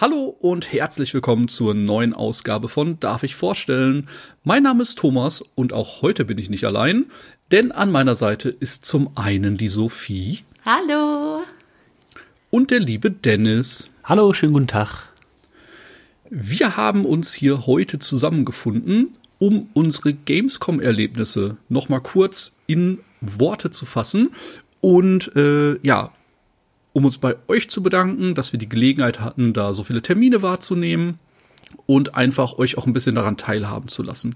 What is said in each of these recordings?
Hallo und herzlich willkommen zur neuen Ausgabe von Darf ich vorstellen? Mein Name ist Thomas und auch heute bin ich nicht allein, denn an meiner Seite ist zum einen die Sophie. Hallo. Und der liebe Dennis. Hallo, schönen guten Tag. Wir haben uns hier heute zusammengefunden, um unsere Gamescom-Erlebnisse nochmal kurz in Worte zu fassen und äh, ja, um uns bei euch zu bedanken, dass wir die Gelegenheit hatten, da so viele Termine wahrzunehmen und einfach euch auch ein bisschen daran teilhaben zu lassen.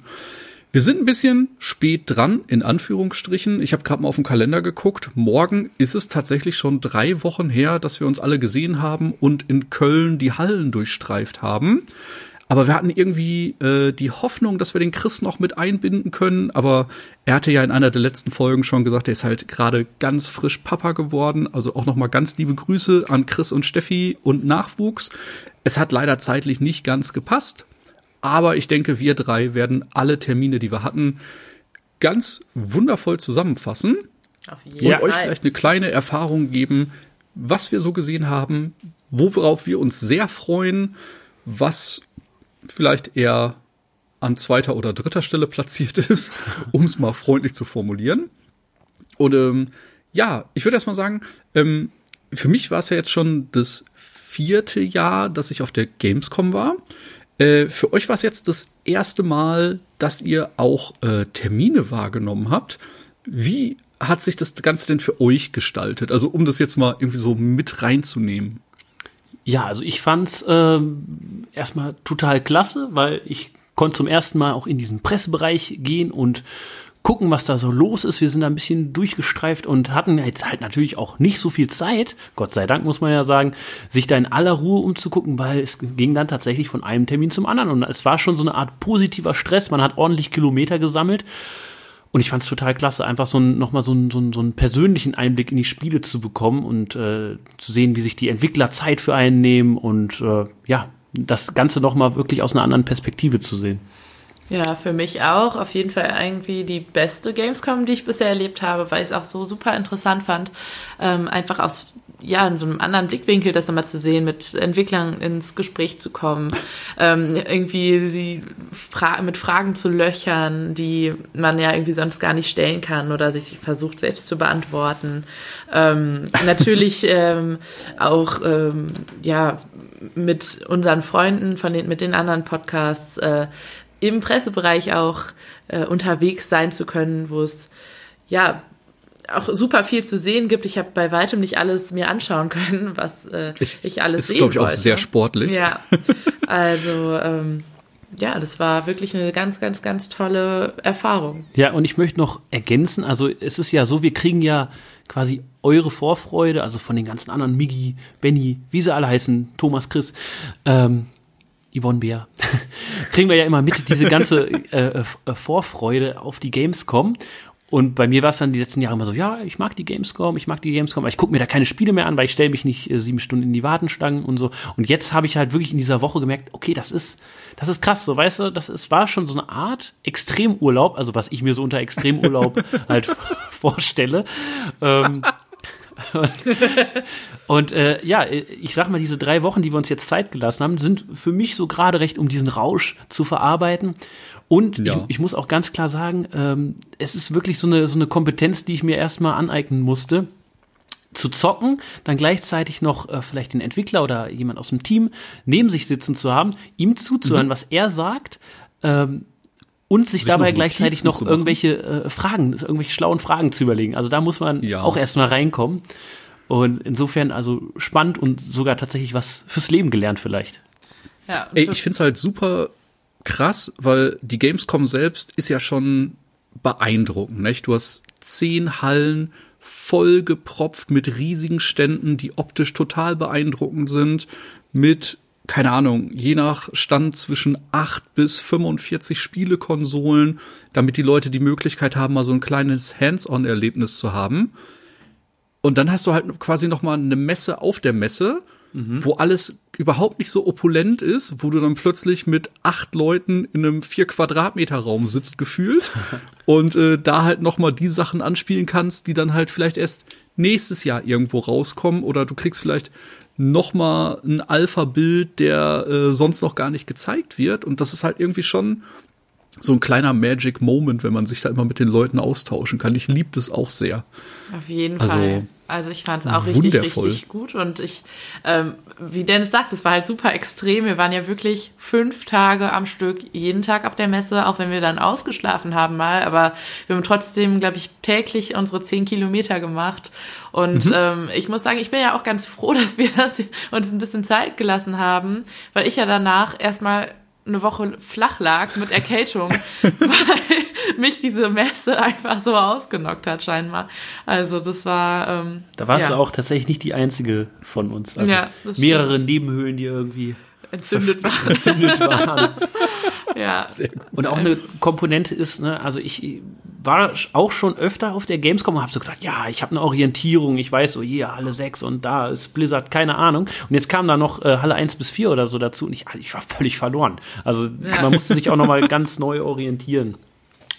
Wir sind ein bisschen spät dran, in Anführungsstrichen. Ich habe gerade mal auf den Kalender geguckt. Morgen ist es tatsächlich schon drei Wochen her, dass wir uns alle gesehen haben und in Köln die Hallen durchstreift haben. Aber wir hatten irgendwie äh, die Hoffnung, dass wir den Chris noch mit einbinden können. Aber er hatte ja in einer der letzten Folgen schon gesagt, er ist halt gerade ganz frisch Papa geworden. Also auch noch mal ganz liebe Grüße an Chris und Steffi und Nachwuchs. Es hat leider zeitlich nicht ganz gepasst. Aber ich denke, wir drei werden alle Termine, die wir hatten, ganz wundervoll zusammenfassen und Fall. euch vielleicht eine kleine Erfahrung geben, was wir so gesehen haben, worauf wir uns sehr freuen, was vielleicht eher an zweiter oder dritter Stelle platziert ist, um es mal freundlich zu formulieren. Und ähm, ja, ich würde erst mal sagen, ähm, für mich war es ja jetzt schon das vierte Jahr, dass ich auf der Gamescom war. Äh, für euch war es jetzt das erste Mal, dass ihr auch äh, Termine wahrgenommen habt. Wie hat sich das Ganze denn für euch gestaltet? Also um das jetzt mal irgendwie so mit reinzunehmen. Ja, also ich fand's ähm, erstmal total klasse, weil ich konnte zum ersten Mal auch in diesen Pressebereich gehen und gucken, was da so los ist. Wir sind da ein bisschen durchgestreift und hatten jetzt halt natürlich auch nicht so viel Zeit, Gott sei Dank muss man ja sagen, sich da in aller Ruhe umzugucken, weil es ging dann tatsächlich von einem Termin zum anderen und es war schon so eine Art positiver Stress. Man hat ordentlich Kilometer gesammelt und ich fand es total klasse, einfach so nochmal so, ein, so, so einen persönlichen Einblick in die Spiele zu bekommen und äh, zu sehen, wie sich die Entwickler Zeit für einen nehmen und äh, ja, das Ganze nochmal wirklich aus einer anderen Perspektive zu sehen. Ja, für mich auch. Auf jeden Fall irgendwie die beste Gamescom, die ich bisher erlebt habe, weil ich es auch so super interessant fand, ähm, einfach aus ja, in so einem anderen Blickwinkel das nochmal zu sehen, mit Entwicklern ins Gespräch zu kommen, ähm, irgendwie sie fra mit Fragen zu löchern, die man ja irgendwie sonst gar nicht stellen kann oder sich versucht selbst zu beantworten. Ähm, natürlich ähm, auch ähm, ja mit unseren Freunden von den mit den anderen Podcasts äh, im Pressebereich auch äh, unterwegs sein zu können, wo es ja auch super viel zu sehen gibt. Ich habe bei weitem nicht alles mir anschauen können, was äh, ich, ich alles ist, sehen glaube ich, auch wollte. sehr sportlich. Ja, also ähm, ja, das war wirklich eine ganz, ganz, ganz tolle Erfahrung. Ja, und ich möchte noch ergänzen, also es ist ja so, wir kriegen ja quasi eure Vorfreude, also von den ganzen anderen, Migi, Benny, wie sie alle heißen, Thomas, Chris, ähm, Yvonne Bär, kriegen wir ja immer mit, diese ganze äh, äh, Vorfreude auf die Gamescom. Und bei mir war es dann die letzten Jahre immer so, ja, ich mag die Gamescom, ich mag die Gamescom, aber ich gucke mir da keine Spiele mehr an, weil ich stelle mich nicht äh, sieben Stunden in die Wartenstangen und so. Und jetzt habe ich halt wirklich in dieser Woche gemerkt, okay, das ist, das ist krass, so weißt du, das ist, war schon so eine Art Extremurlaub, also was ich mir so unter Extremurlaub halt vorstelle. Ähm, und, äh, ja, ich sag mal, diese drei Wochen, die wir uns jetzt Zeit gelassen haben, sind für mich so gerade recht, um diesen Rausch zu verarbeiten. Und ja. ich, ich, muss auch ganz klar sagen, ähm, es ist wirklich so eine, so eine Kompetenz, die ich mir erstmal aneignen musste zu zocken, dann gleichzeitig noch äh, vielleicht den Entwickler oder jemand aus dem Team neben sich sitzen zu haben, ihm zuzuhören, mhm. was er sagt, ähm, und sich, sich dabei noch gleichzeitig noch irgendwelche äh, Fragen, irgendwelche schlauen Fragen zu überlegen. Also da muss man ja. auch erstmal reinkommen. Und insofern also spannend und sogar tatsächlich was fürs Leben gelernt vielleicht. Ja, Ey, ich find's halt super krass, weil die Gamescom selbst ist ja schon beeindruckend. Nicht? Du hast zehn Hallen voll gepropft mit riesigen Ständen, die optisch total beeindruckend sind, mit keine Ahnung, je nach Stand zwischen 8 bis 45 Spielekonsolen, damit die Leute die Möglichkeit haben, mal so ein kleines Hands-on-Erlebnis zu haben. Und dann hast du halt quasi noch mal eine Messe auf der Messe, wo alles überhaupt nicht so opulent ist, wo du dann plötzlich mit acht Leuten in einem vier Quadratmeter Raum sitzt gefühlt und äh, da halt noch mal die Sachen anspielen kannst, die dann halt vielleicht erst nächstes Jahr irgendwo rauskommen oder du kriegst vielleicht noch mal ein Alpha-Bild, der äh, sonst noch gar nicht gezeigt wird und das ist halt irgendwie schon so ein kleiner Magic Moment, wenn man sich da immer mit den Leuten austauschen kann. Ich liebe das auch sehr. Auf jeden Also, Fall. Also ich fand es auch richtig, wundervoll. richtig gut und ich, ähm, wie Dennis sagt, es war halt super extrem. Wir waren ja wirklich fünf Tage am Stück, jeden Tag auf der Messe, auch wenn wir dann ausgeschlafen haben mal, aber wir haben trotzdem, glaube ich, täglich unsere zehn Kilometer gemacht und ähm, ich muss sagen, ich bin ja auch ganz froh, dass wir das, uns ein bisschen Zeit gelassen haben, weil ich ja danach erstmal eine Woche flach lag mit Erkältung, weil mich diese Messe einfach so ausgenockt hat scheinbar. Also das war ähm, Da warst ja, du auch tatsächlich nicht die einzige von uns. Also Ja, das mehrere stimmt. Nebenhöhlen, die irgendwie entzündet war. entzündet waren. ja. Und auch eine Komponente ist, ne, also ich war auch schon öfter auf der Gamescom und habe so gedacht, ja, ich habe eine Orientierung, ich weiß so, hier Halle 6 und da ist Blizzard, keine Ahnung. Und jetzt kam da noch äh, Halle 1 bis 4 oder so dazu und ich, ich war völlig verloren. Also Ja. man musste sich auch noch mal ganz neu orientieren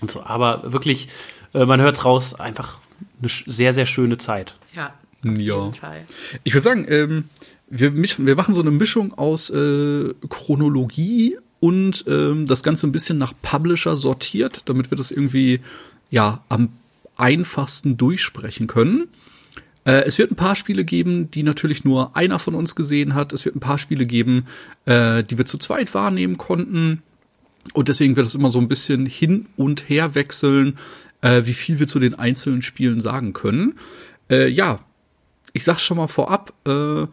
und so. Aber wirklich, äh, man hört's raus, einfach eine sehr, sehr schöne Zeit. Ja. Ja. Auf jeden Fall. Ich würde sagen, ähm, wir, mischen, wir machen so eine Mischung aus äh, Chronologie und ähm, das Ganze ein bisschen nach Publisher sortiert, damit wir das irgendwie ja am einfachsten durchsprechen können. Äh, es wird ein paar Spiele geben, die natürlich nur einer von uns gesehen hat. Es wird ein paar Spiele geben, äh, die wir zu zweit wahrnehmen konnten. Und deswegen wird es immer so ein bisschen hin und her wechseln, äh, wie viel wir zu den einzelnen Spielen sagen können. Äh, ja, ich sag's schon mal vorab, äh,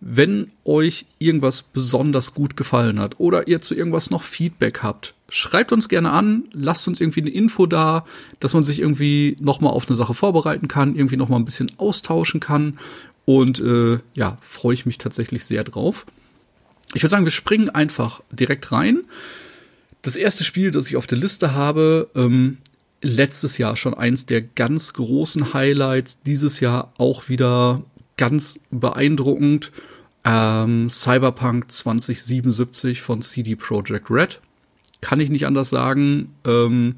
wenn euch irgendwas besonders gut gefallen hat oder ihr zu irgendwas noch Feedback habt, schreibt uns gerne an, lasst uns irgendwie eine Info da, dass man sich irgendwie noch mal auf eine Sache vorbereiten kann, irgendwie noch mal ein bisschen austauschen kann und äh, ja, freue ich mich tatsächlich sehr drauf. Ich würde sagen, wir springen einfach direkt rein. Das erste Spiel, das ich auf der Liste habe, ähm, letztes Jahr schon eins der ganz großen Highlights, dieses Jahr auch wieder ganz beeindruckend. Ähm, Cyberpunk 2077 von CD Projekt Red. Kann ich nicht anders sagen. Ähm,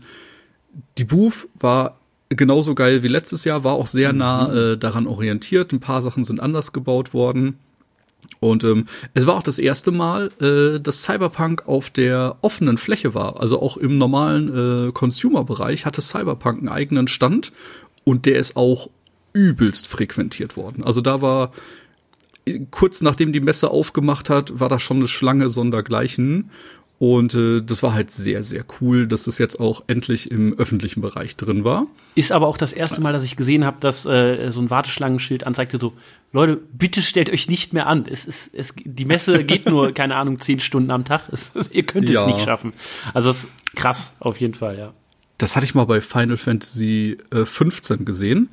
die Booth war genauso geil wie letztes Jahr, war auch sehr nah äh, daran orientiert. Ein paar Sachen sind anders gebaut worden. Und ähm, es war auch das erste Mal, äh, dass Cyberpunk auf der offenen Fläche war. Also auch im normalen äh, Consumer-Bereich hatte Cyberpunk einen eigenen Stand und der ist auch übelst frequentiert worden. Also da war kurz nachdem die Messe aufgemacht hat, war da schon eine Schlange sondergleichen. Und äh, das war halt sehr, sehr cool, dass das jetzt auch endlich im öffentlichen Bereich drin war. Ist aber auch das erste Mal, dass ich gesehen habe, dass äh, so ein Warteschlangenschild anzeigte so, Leute, bitte stellt euch nicht mehr an. Es ist, es, die Messe geht nur, keine Ahnung, zehn Stunden am Tag. Es, ihr könnt Ja. es nicht schaffen. Also es ist krass, auf jeden Fall, ja. Das hatte ich mal bei Final Fantasy äh, 15 gesehen.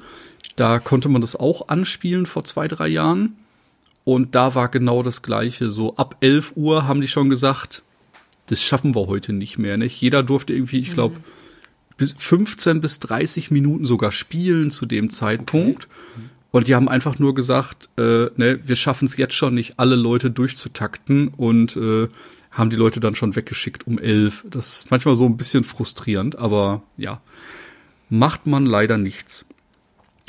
Da konnte man das auch anspielen vor zwei, drei Jahren. Und da war genau das Gleiche. So ab 11 Uhr haben die schon gesagt, das schaffen wir heute nicht mehr. Nicht? Jeder durfte irgendwie, ich glaube, bis 15 bis 30 Minuten sogar spielen zu dem Zeitpunkt. Und die haben einfach nur gesagt, äh, ne, wir schaffen es jetzt schon nicht, alle Leute durchzutakten und äh, haben die Leute dann schon weggeschickt um elf. Das ist manchmal so ein bisschen frustrierend, aber ja, macht man leider nichts.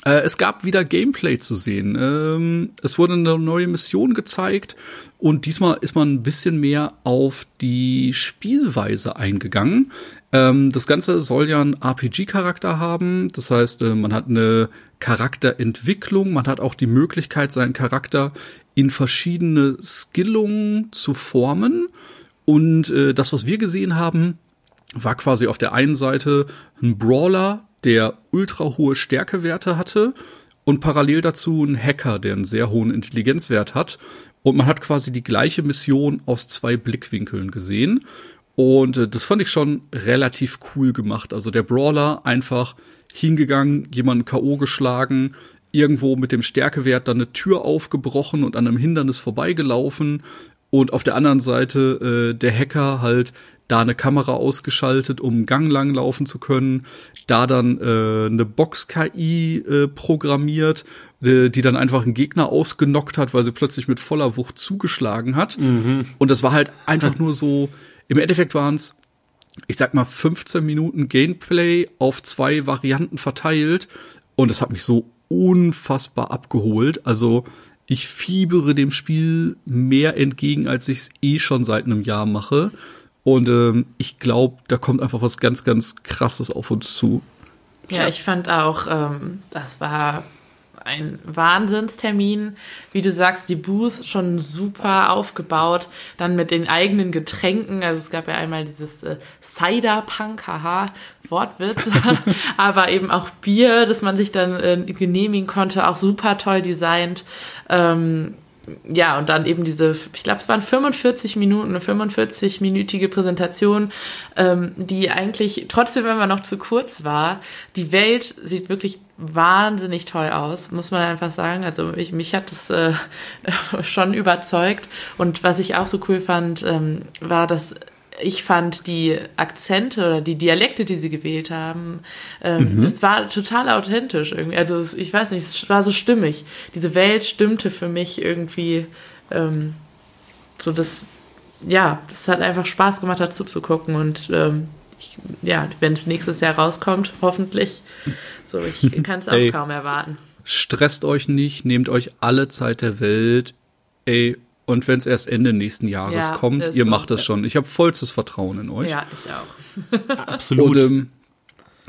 Äh, es gab wieder Gameplay zu sehen. Ähm, es wurde eine neue Mission gezeigt und diesmal ist man ein bisschen mehr auf die Spielweise eingegangen. Ähm, das Ganze soll ja einen RPG-Charakter haben. Das heißt, äh, man hat eine Charakterentwicklung, man hat auch die Möglichkeit, seinen Charakter in verschiedene Skillungen zu formen. Und äh, das, was wir gesehen haben, war quasi auf der einen Seite ein Brawler, der ultra hohe Stärkewerte hatte und parallel dazu ein Hacker, der einen sehr hohen Intelligenzwert hat. Und man hat quasi die gleiche Mission aus zwei Blickwinkeln gesehen. Und äh, das fand ich schon relativ cool gemacht. Also der Brawler einfach hingegangen, jemanden K.O. geschlagen, irgendwo mit dem Stärkewert dann eine Tür aufgebrochen und an einem Hindernis vorbeigelaufen. Und auf der anderen Seite äh, der Hacker halt da eine Kamera ausgeschaltet, um einen Gang lang laufen zu können, da dann äh, eine Box-KI äh, programmiert, äh, die dann einfach einen Gegner ausgenockt hat, weil sie plötzlich mit voller Wucht zugeschlagen hat. Und das war halt einfach nur so, im Endeffekt waren es, ich sag mal, 15 Minuten Gameplay auf zwei Varianten verteilt. Und das hat mich so unfassbar abgeholt. Also ich fiebere dem Spiel mehr entgegen, als ich es eh schon seit einem Jahr mache. Und ähm, ich glaube, da kommt einfach was ganz, ganz Krasses auf uns zu. Ja, ich fand auch, ähm, das war ein Wahnsinnstermin. Wie du sagst, die Booth schon super aufgebaut. Dann mit den eigenen Getränken. Also es gab ja einmal dieses äh, Cider-Punk, haha, Wortwitz. Aber eben auch Bier, das man sich dann äh, genehmigen konnte. Auch super toll designt. Ähm, ja, und dann eben diese, ich glaube, es waren 45 Minuten, eine 45-minütige Präsentation, ähm, die eigentlich, trotzdem, man noch zu kurz war, die Welt sieht wirklich wahnsinnig toll aus, muss man einfach sagen. Also ich, mich hat das äh, schon überzeugt. Und was ich auch so cool fand, ähm, war, dass ich fand die Akzente oder die Dialekte, die sie gewählt haben, ähm, es war total authentisch irgendwie. Also es, ich weiß nicht, es war so stimmig. Diese Welt stimmte für mich irgendwie ähm, so das, ja, es hat einfach Spaß gemacht, dazu zu gucken und ähm, ich, ja, wenn es nächstes Jahr rauskommt, hoffentlich. So, ich kann es auch Ey. kaum erwarten. Stresst euch nicht, nehmt euch alle Zeit der Welt. Ey, und wenn es erst Ende nächsten Jahres Ja, kommt, ihr so. macht das schon. Ich habe vollstes Vertrauen in euch. Ja, ich auch. Absolut. Und ähm,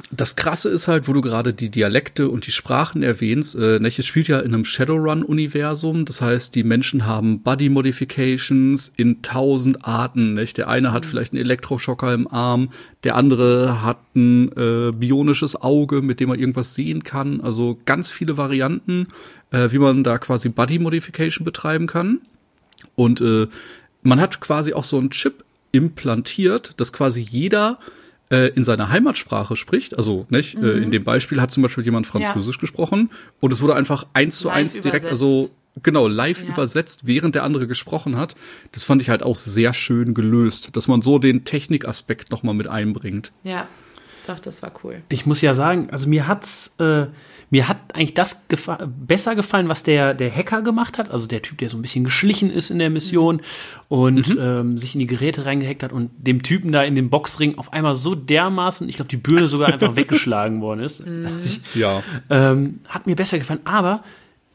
das Krasse ist halt, wo du gerade die Dialekte und die Sprachen erwähnst, äh, Neches spielt ja in einem Shadowrun-Universum. Das heißt, die Menschen haben Body-Modifications in tausend Arten. Nicht? Der eine hat vielleicht einen Elektroschocker im Arm, der andere hat ein äh, bionisches Auge, mit dem er irgendwas sehen kann. Also ganz viele Varianten, äh, wie man da quasi Body-Modification betreiben kann. Und äh, man hat quasi auch so einen Chip implantiert, dass quasi jeder äh, in seiner Heimatsprache spricht. Also nicht, äh, in dem Beispiel hat zum Beispiel jemand Französisch gesprochen und es wurde einfach eins zu Live eins direkt, übersetzt. also genau, live Ja. übersetzt, während der andere gesprochen hat. Das fand ich halt auch sehr schön gelöst, dass man so den Technikaspekt noch mal mit einbringt. Ja, doch, das war cool. Ich muss ja sagen, also mir hat's, äh, mir hat eigentlich das gefa besser gefallen, was der, der Hacker gemacht hat. Also der Typ, der so ein bisschen geschlichen ist in der Mission und ähm, sich in die Geräte reingehackt hat und dem Typen da in dem Boxring auf einmal so dermaßen, ich glaube, die Birne sogar einfach weggeschlagen worden ist. Ich, Ja. ähm, hat mir besser gefallen. Aber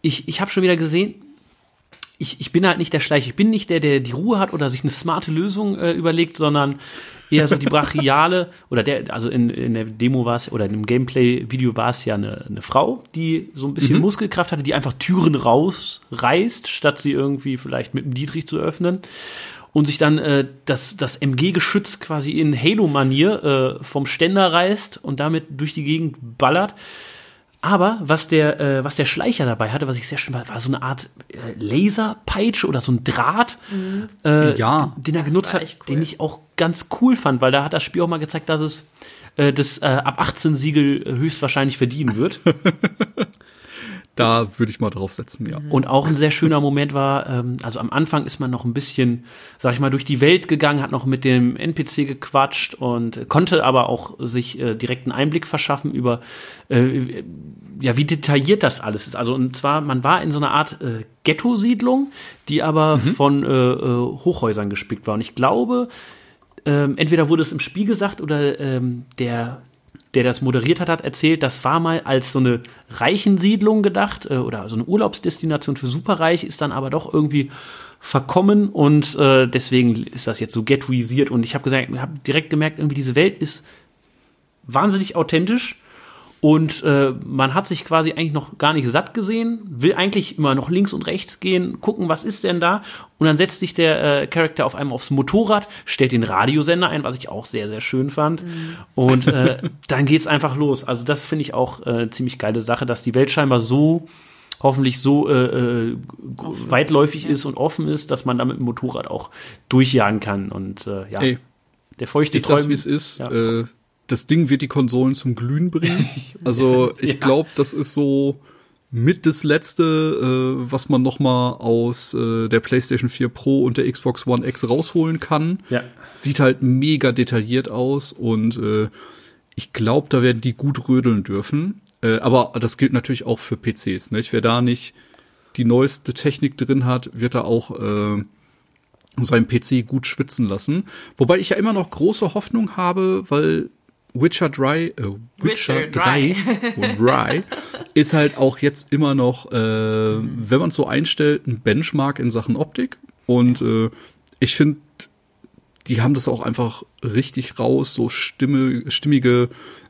ich, ich habe schon wieder gesehen, ich, ich bin halt nicht der Schleich. Ich bin nicht der, der die Ruhe hat oder sich eine smarte Lösung äh, überlegt, sondern eher so die brachiale oder der, also in, in der Demo war es oder in dem Gameplay-Video war es ja eine, eine Frau, die so ein bisschen Muskelkraft hatte, die einfach Türen rausreißt, statt sie irgendwie vielleicht mit dem Dietrich zu öffnen und sich dann äh, das, das MG-Geschütz quasi in Halo-Manier äh, vom Ständer reißt und damit durch die Gegend ballert. Aber was der, äh, was der Schleicher dabei hatte, was ich sehr schön war, war so eine Art äh, Laserpeitsche oder so ein Draht, äh, Ja. den er Das genutzt hat, cool. den ich auch ganz cool fand, weil da hat das Spiel auch mal gezeigt, dass es äh, das äh, ab 18 Siegel höchstwahrscheinlich verdienen wird. Da würde ich mal drauf setzen, ja. Und auch ein sehr schöner Moment war, ähm, also am Anfang ist man noch ein bisschen, sag ich mal, durch die Welt gegangen, hat noch mit dem NPC gequatscht und konnte aber auch sich äh, direkt einen Einblick verschaffen über, äh, ja, wie detailliert das alles ist. Also und zwar, man war in so einer Art äh, Ghetto-Siedlung, die aber von äh, äh, Hochhäusern gespickt war. Und ich glaube, ähm, entweder wurde es im Spiel gesagt oder ähm, der, der das moderiert hat, hat erzählt, das war mal als so eine Reichensiedlung gedacht äh, oder so eine Urlaubsdestination für Superreich, ist dann aber doch irgendwie verkommen und äh, deswegen ist das jetzt so ghettoisiert. Und ich habe gesagt, habe direkt gemerkt, irgendwie diese Welt ist wahnsinnig authentisch und äh, man hat sich quasi eigentlich noch gar nicht satt gesehen, will eigentlich immer noch links und rechts gehen, gucken, was ist denn da und dann setzt sich der äh, Charakter auf einmal aufs Motorrad, stellt den Radiosender ein, was ich auch sehr, sehr schön fand und äh, dann geht's einfach los. Also das finde ich auch äh, ziemlich geile Sache, dass die Welt scheinbar so hoffentlich so äh, äh, weitläufig ist und offen ist, dass man da mit dem Motorrad auch durchjagen kann und äh, ja, Ey, der feuchte Ich sag's, Träum- wie es ist. Ja. Äh, das Ding wird die Konsolen zum Glühen bringen. Also ich Ja. glaube, das ist so mit das letzte, äh, was man noch mal aus äh, der PlayStation 4 Pro und der Xbox One X rausholen kann. Ja. Sieht halt mega detailliert aus und äh, ich glaube, da werden die gut rödeln dürfen. Äh, aber das gilt natürlich auch für PCs. Nicht? Wer da nicht die neueste Technik drin hat, wird da auch äh, seinen PC gut schwitzen lassen. Wobei ich ja immer noch große Hoffnung habe, weil Witcher 3, äh, Witcher, Witcher 3, Dry ist halt auch jetzt immer noch, äh, wenn man es so einstellt, ein Benchmark in Sachen Optik. Und äh, ich finde, die haben das auch einfach richtig raus, so stimme, stimmige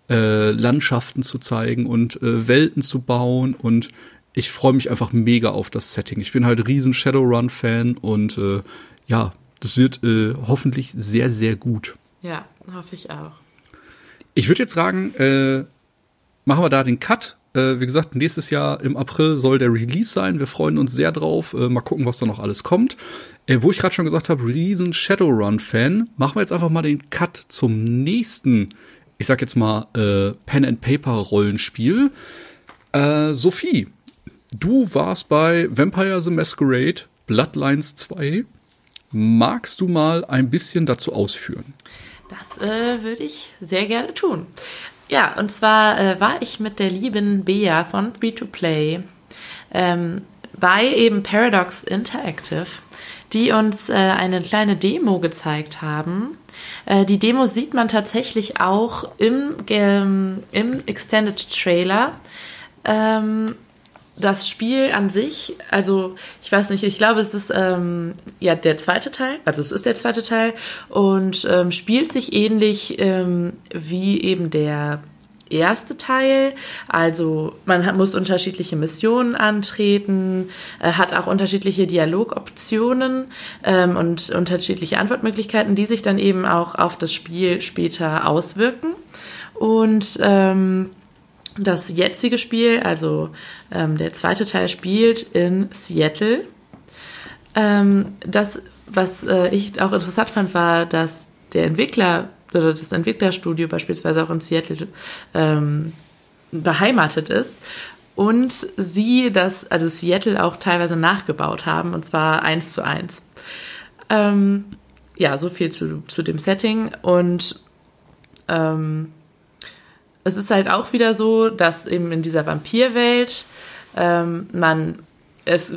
äh, Landschaften zu zeigen und äh, Welten zu bauen und ich freue mich einfach mega auf das Setting. Ich bin halt riesen Shadowrun-Fan und äh, ja, das wird äh, hoffentlich sehr, sehr gut. Ja, hoffe ich auch. Ich würde jetzt sagen, äh, machen wir da den Cut. Äh, wie gesagt, nächstes Jahr im April soll der Release sein. Wir freuen uns sehr drauf. Äh, mal gucken, was da noch alles kommt. Äh, wo ich gerade schon gesagt habe, riesen Shadowrun-Fan, machen wir jetzt einfach mal den Cut zum nächsten, ich sag jetzt mal, äh, Pen-and-Paper-Rollenspiel. Äh, Sophie, du warst bei Vampire the Masquerade Bloodlines 2. Magst du mal ein bisschen dazu ausführen? Das äh, würde ich sehr gerne tun. Ja, und zwar äh, war ich mit der lieben Bea von Free to Play ähm, bei eben Paradox Interactive, die uns äh, eine kleine Demo gezeigt haben. Äh, die Demo sieht man tatsächlich auch im, ähm, im Extended Trailer. Ähm, das Spiel an sich, also ich weiß nicht, ich glaube, es ist ähm, ja der zweite Teil, also es ist der zweite Teil und ähm, spielt sich ähnlich ähm, wie eben der erste Teil. Also man hat, muss unterschiedliche Missionen antreten, äh, hat auch unterschiedliche Dialogoptionen ähm, und unterschiedliche Antwortmöglichkeiten, die sich dann eben auch auf das Spiel später auswirken. Und ähm, das jetzige Spiel, also ähm, der zweite Teil, spielt in Seattle. Ähm, das, was äh, ich auch interessant fand, war, dass der Entwickler oder das Entwicklerstudio beispielsweise auch in Seattle ähm, beheimatet ist und sie das, also Seattle auch teilweise nachgebaut haben und zwar eins zu eins. Ähm, ja, so viel zu, zu dem Setting und ähm, es ist halt auch wieder so, dass eben in dieser Vampirwelt ähm, man es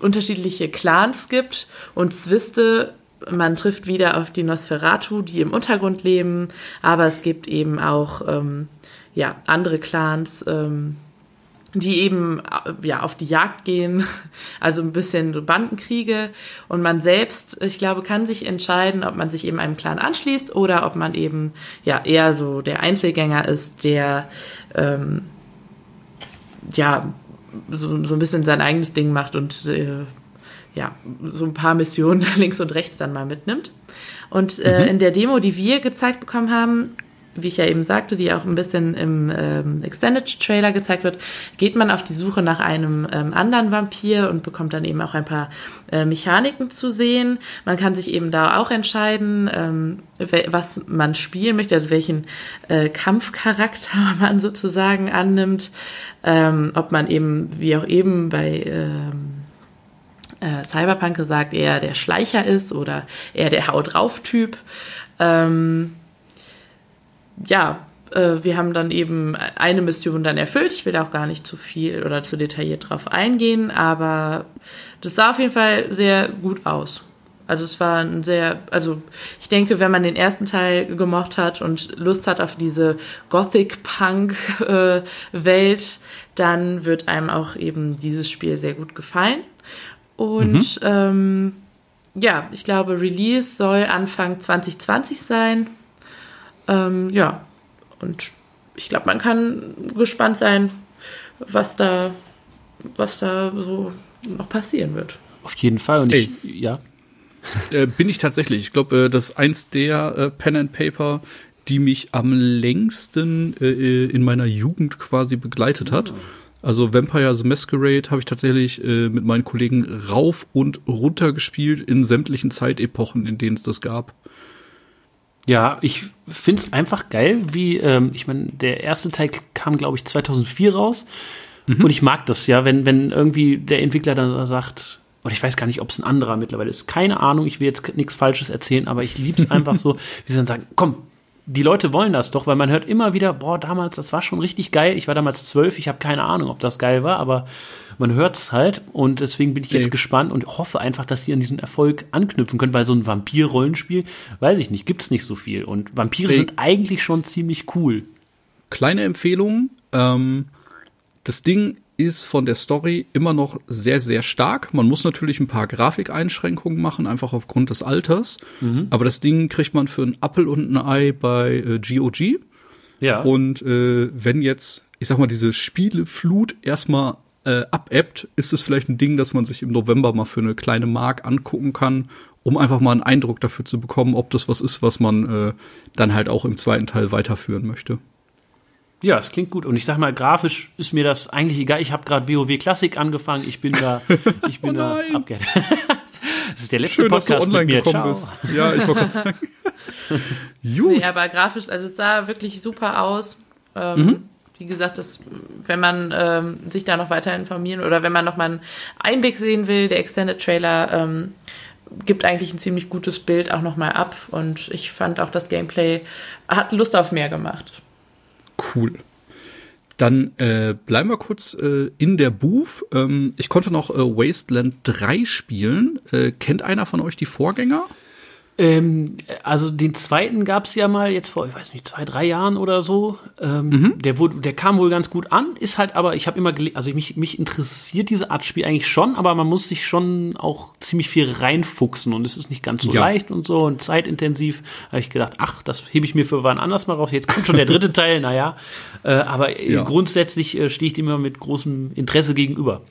unterschiedliche Clans gibt und Zwiste. Man trifft wieder auf die Nosferatu, die im Untergrund leben, aber es gibt eben auch ähm, ja, andere Clans, ähm, die eben äh, ja auf die Jagd gehen, also ein bisschen so Bandenkriege und man selbst, ich glaube, kann sich entscheiden, ob man sich eben einem Clan anschließt oder ob man eben ja eher so der Einzelgänger ist, der ähm, ja so, so ein bisschen sein eigenes Ding macht und äh, ja so ein paar Missionen links und rechts dann mal mitnimmt. Und äh, mhm. in der Demo, die wir gezeigt bekommen haben, wie ich ja eben sagte, die auch ein bisschen im ähm, Extended Trailer gezeigt wird, geht man auf die Suche nach einem ähm, anderen Vampir und bekommt dann eben auch ein paar äh, Mechaniken zu sehen. Man kann sich eben da auch entscheiden, ähm, was man spielen möchte, also welchen äh, Kampfcharakter man sozusagen annimmt, ähm, ob man eben, wie auch eben bei ähm, äh, Cyberpunk gesagt, eher der Schleicher ist oder eher der Haut drauf Typ. Ähm, ja, äh, wir haben dann eben eine Mission dann erfüllt. Ich will da auch gar nicht zu viel oder zu detailliert drauf eingehen, aber das sah auf jeden Fall sehr gut aus. Also es war ein sehr, also ich denke, wenn man den ersten Teil gemocht hat und Lust hat auf diese Gothic-Punk-Welt, dann wird einem auch eben dieses Spiel sehr gut gefallen. Und mhm. ähm, ja, ich glaube, Release soll Anfang 2020 sein. Ähm, ja, und ich glaube, man kann gespannt sein, was da, was da so noch passieren wird. Auf jeden Fall. Und ich, ja. Äh, bin ich tatsächlich. Ich glaube, äh, das ist eins der äh, Pen and Paper, die mich am längsten äh, äh in meiner Jugend quasi begleitet hat. Oh. Also Vampire the Masquerade habe ich tatsächlich äh, mit meinen Kollegen rauf und runter gespielt in sämtlichen Zeitepochen, in denen es das gab. Ja, ich find's einfach geil, wie, ähm, ich meine, der erste Teil kam, glaube ich, 2004 raus. Und ich mag das ja, wenn, wenn irgendwie der Entwickler dann sagt, oder ich weiß gar nicht, ob es ein anderer mittlerweile ist. Keine Ahnung, ich will jetzt nichts Falsches erzählen, aber ich lieb's einfach so, wie sie dann sagen, komm, die Leute wollen das doch, weil man hört immer wieder, boah, damals, das war schon richtig geil. Ich war damals zwölf, ich habe keine Ahnung, ob das geil war, aber man hört's halt und deswegen bin ich jetzt Nee. gespannt und hoffe einfach, dass die an diesen Erfolg anknüpfen können, weil so ein Vampir-Rollenspiel, weiß ich nicht, gibt's nicht so viel und Vampire Nee. sind eigentlich schon ziemlich cool. Kleine Empfehlung. Ähm, das Ding ist von der Story immer noch sehr, sehr stark. Man muss natürlich ein paar Grafikeinschränkungen machen, einfach aufgrund des Alters. Aber das Ding kriegt man für einen Appel und ein Ei bei äh, GOG. Ja. Und äh, wenn jetzt, ich sag mal, diese Spieleflut erstmal äh, abebbt, ist es vielleicht ein Ding, das man sich im November mal für eine kleine Mark angucken kann, um einfach mal einen Eindruck dafür zu bekommen, ob das was ist, was man äh, dann halt auch im zweiten Teil weiterführen möchte. Ja, es klingt gut. Und ich sag mal, grafisch ist mir das eigentlich egal. Ich habe gerade WoW Klassik angefangen. Ich bin da, ich bin Oh da abgehört. das ist der letzte Schön, dass du Podcast online mit mir. gekommen Ciao. bist. Ja, ich wollte gerade sagen. Gut. Nee, aber grafisch, also es sah wirklich super aus. Ähm, Wie gesagt, das, wenn man ähm, sich da noch weiter informieren oder wenn man noch mal einen Einblick sehen will, der Extended Trailer ähm, gibt eigentlich ein ziemlich gutes Bild auch noch mal ab. Und ich fand auch das Gameplay hat Lust auf mehr gemacht. Cool. Dann äh, bleiben wir kurz äh, in der Booth. Ähm, ich konnte noch äh, Wasteland 3 spielen. Äh, kennt einer von euch die Vorgänger? Ähm, also den zweiten gab's ja mal jetzt vor, ich weiß nicht, zwei, drei Jahren oder so. Ähm, Mhm. der, wurde, der kam wohl ganz gut an, ist halt aber, ich habe immer, also mich, mich interessiert diese Art Spiel eigentlich schon, aber man muss sich schon auch ziemlich viel reinfuchsen und es ist nicht ganz so Ja. leicht und so und zeitintensiv. Habe ich gedacht, ach, das hebe ich mir für wann anders mal raus. Jetzt kommt schon der dritte Teil, naja. Äh, aber äh, Ja. grundsätzlich äh, stehe ich dem immer mit großem Interesse gegenüber.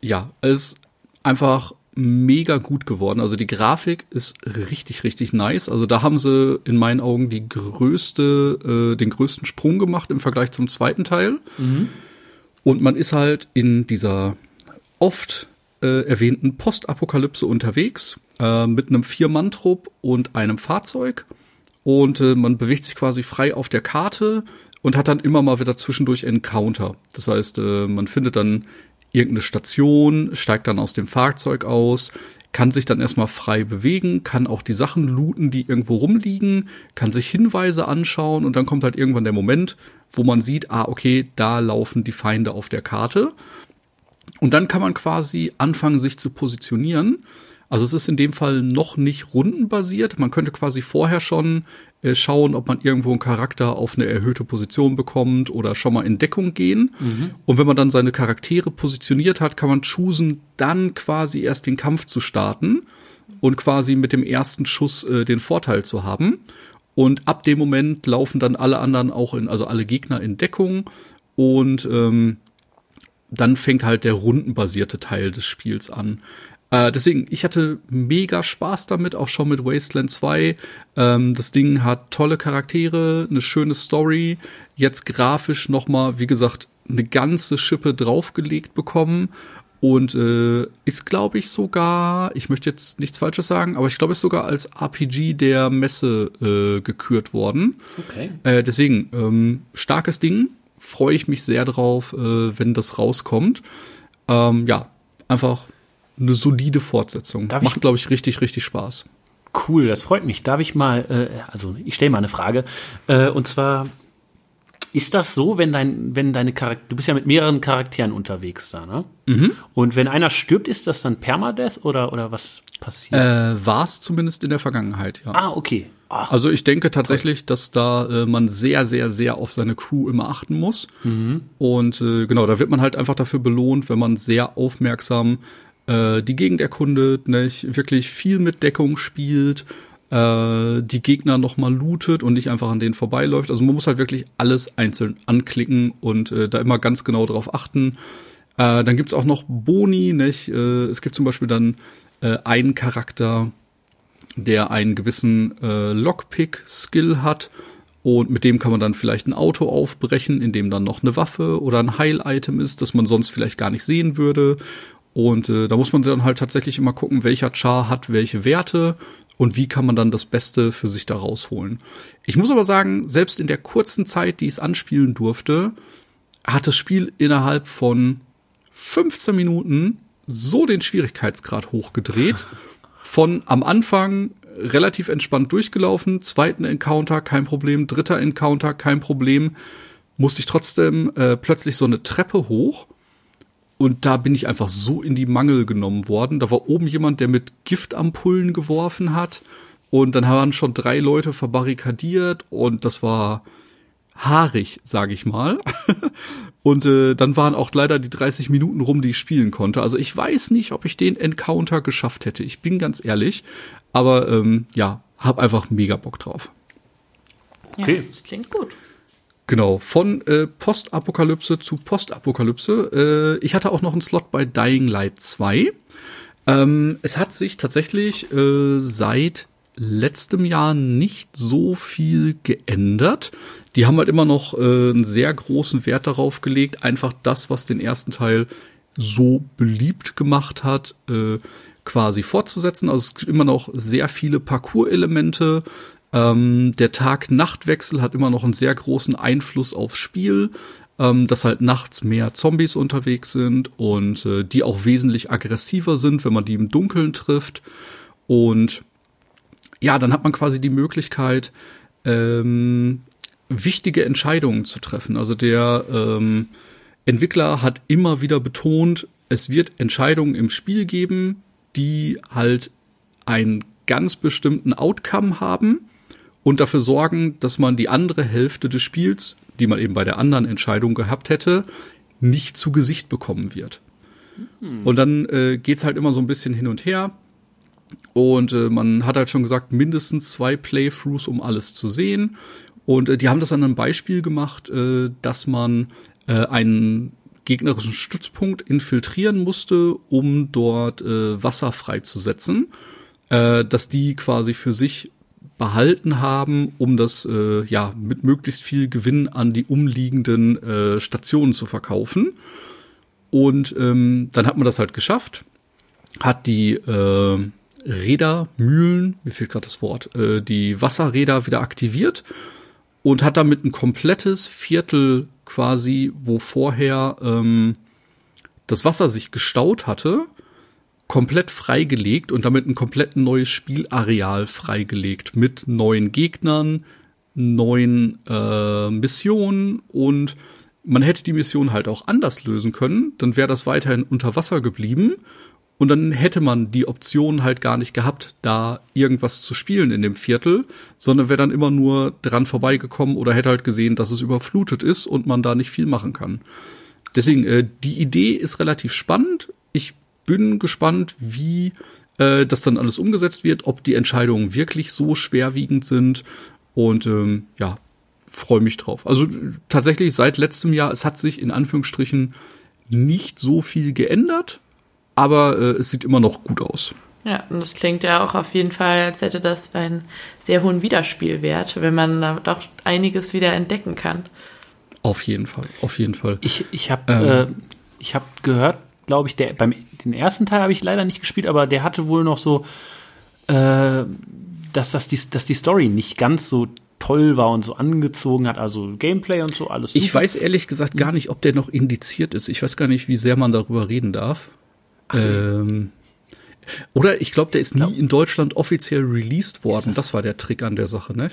Ja, es ist einfach mega gut geworden. Also die Grafik ist richtig, richtig nice. Also da haben sie in meinen Augen die größte, äh, den größten Sprung gemacht im Vergleich zum zweiten Teil. Und man ist halt in dieser oft äh, erwähnten Postapokalypse unterwegs äh, mit einem Vier-Mann-Trupp und einem Fahrzeug. Und äh, man bewegt sich quasi frei auf der Karte und hat dann immer mal wieder zwischendurch Encounter. Das heißt, äh, man findet dann irgendeine Station, steigt dann aus dem Fahrzeug aus, kann sich dann erstmal frei bewegen, kann auch die Sachen looten, die irgendwo rumliegen, kann sich Hinweise anschauen und dann kommt halt irgendwann der Moment, wo man sieht, ah, okay, da laufen die Feinde auf der Karte. Und dann kann man quasi anfangen, sich zu positionieren. Also es ist in dem Fall noch nicht rundenbasiert. Man könnte quasi vorher schon schauen, ob man irgendwo einen Charakter auf eine erhöhte Position bekommt oder schon mal in Deckung gehen. Und wenn man dann seine Charaktere positioniert hat, kann man choosen, dann quasi erst den Kampf zu starten und quasi mit dem ersten Schuss äh, den Vorteil zu haben. Und ab dem Moment laufen dann alle anderen auch in, also alle Gegner in Deckung und ähm, dann fängt halt der rundenbasierte Teil des Spiels an. Äh, deswegen, ich hatte mega Spaß damit, auch schon mit Wasteland 2. Ähm, das Ding hat tolle Charaktere, eine schöne Story, jetzt grafisch nochmal, wie gesagt, eine ganze Schippe draufgelegt bekommen und äh, ist, glaube ich, sogar, ich möchte jetzt nichts Falsches sagen, aber ich glaube, ist sogar als RPG der Messe äh, gekürt worden. Okay. Äh, deswegen, ähm, starkes Ding. Freue ich mich sehr drauf, äh, wenn das rauskommt. Ähm, ja, einfach eine solide Fortsetzung. Darf Macht, glaube ich, richtig, richtig Spaß. Cool, das freut mich. Darf ich mal, äh, also ich stelle mal eine Frage. Äh, und zwar, ist das so, wenn dein, wenn deine Charakter, du bist ja mit mehreren Charakteren unterwegs da, ne? Mhm. Und wenn einer stirbt, ist das dann Permadeath oder, oder was passiert? Äh, War es zumindest in der Vergangenheit, ja. ah, okay. Ach, Also ich denke tatsächlich, dass da äh, man sehr, sehr, sehr auf seine Crew immer achten muss. Und äh, genau, da wird man halt einfach dafür belohnt, wenn man sehr aufmerksam äh, die Gegend erkundet, nicht wirklich viel mit Deckung spielt, äh, die Gegner noch mal lootet und nicht einfach an denen vorbeiläuft. Also man muss halt wirklich alles einzeln anklicken und äh, da immer ganz genau drauf achten. Äh, dann gibt's auch noch Boni, nicht? Äh, es gibt zum Beispiel dann äh, einen Charakter, der einen gewissen äh, Lockpick-Skill hat. Und mit dem kann man dann vielleicht ein Auto aufbrechen, in dem dann noch eine Waffe oder ein Heil-Item ist, das man sonst vielleicht gar nicht sehen würde. Und äh, da muss man dann halt tatsächlich immer gucken, welcher Char hat welche Werte und wie kann man dann das Beste für sich da rausholen. Ich muss aber sagen, selbst in der kurzen Zeit, die ich es anspielen durfte, hat das Spiel innerhalb von 15 Minuten so den Schwierigkeitsgrad hochgedreht. Von am Anfang relativ entspannt durchgelaufen, zweiten Encounter kein Problem, dritter Encounter kein Problem, musste ich trotzdem äh, plötzlich so eine Treppe hoch und da bin ich einfach so in die Mangel genommen worden. Da war oben jemand, der mit Giftampullen geworfen hat und dann waren schon drei Leute verbarrikadiert und das war haarig, sage ich mal. und äh, dann waren auch leider die 30 Minuten rum, die ich spielen konnte. Also ich weiß nicht, ob ich den Encounter geschafft hätte. Ich bin ganz ehrlich. Aber ähm, ja, hab einfach mega Bock drauf. Okay. Ja, das klingt gut. Genau, von äh, Postapokalypse zu Postapokalypse. Äh, ich hatte auch noch einen Slot bei Dying Light 2. Ähm, es hat sich tatsächlich äh, seit letztem Jahr nicht so viel geändert. Die haben halt immer noch äh, einen sehr großen Wert darauf gelegt, einfach das, was den ersten Teil so beliebt gemacht hat, äh, quasi fortzusetzen. Also es gibt immer noch sehr viele Parcours-Elemente. Ähm, der Tag-Nacht-Wechsel hat immer noch einen sehr großen Einfluss aufs Spiel, ähm, dass halt nachts mehr Zombies unterwegs sind und äh, die auch wesentlich aggressiver sind, wenn man die im Dunkeln trifft. Und ja, dann hat man quasi die Möglichkeit, ähm, wichtige Entscheidungen zu treffen. Also der ähm, Entwickler hat immer wieder betont, es wird Entscheidungen im Spiel geben, die halt einen ganz bestimmten Outcome haben und dafür sorgen, dass man die andere Hälfte des Spiels, die man eben bei der anderen Entscheidung gehabt hätte, nicht zu Gesicht bekommen wird. Mhm. Und dann äh, geht's halt immer so ein bisschen hin und her. Und äh, man hat halt schon gesagt, mindestens zwei Playthroughs, um alles zu sehen. Und äh, die haben das an einem Beispiel gemacht, äh, dass man äh, einen gegnerischen Stützpunkt infiltrieren musste, um dort äh, Wasser freizusetzen, äh, dass die quasi für sich behalten haben, um das äh, ja mit möglichst viel Gewinn an die umliegenden äh, Stationen zu verkaufen. Und ähm, dann hat man das halt geschafft, hat die äh, Räder, Mühlen, mir fehlt gerade das Wort, äh, die Wasserräder wieder aktiviert und hat damit ein komplettes Viertel quasi, wo vorher ähm, das Wasser sich gestaut hatte, komplett freigelegt und damit ein komplett neues Spielareal freigelegt mit neuen Gegnern, neuen äh, Missionen und man hätte die Mission halt auch anders lösen können, dann wäre das weiterhin unter Wasser geblieben und dann hätte man die Option halt gar nicht gehabt, da irgendwas zu spielen in dem Viertel, sondern wäre dann immer nur dran vorbeigekommen oder hätte halt gesehen, dass es überflutet ist und man da nicht viel machen kann. Deswegen, äh, die Idee ist relativ spannend. Ich bin gespannt, wie äh, das dann alles umgesetzt wird, ob die Entscheidungen wirklich so schwerwiegend sind. Und ähm, ja, freue mich drauf. Also tatsächlich seit letztem Jahr, es hat sich in Anführungsstrichen nicht so viel geändert aber äh, es sieht immer noch gut aus. Ja, und das klingt ja auch auf jeden Fall, als hätte das einen sehr hohen Wiederspielwert, wenn man da doch einiges wieder entdecken kann. Auf jeden Fall, auf jeden Fall. Ich, ich habe ähm, äh, ich hab gehört, glaube ich, der, beim den ersten Teil habe ich leider nicht gespielt, aber der hatte wohl noch so, äh, dass, das die, dass die Story nicht ganz so toll war und so angezogen hat, also Gameplay und so, alles. Super. Ich weiß ehrlich gesagt gar nicht, ob der noch indiziert ist. Ich weiß gar nicht, wie sehr man darüber reden darf. So. Ähm, oder ich glaube, der ist nie in Deutschland offiziell released worden. Das, das, war der Trick an der Sache, ne?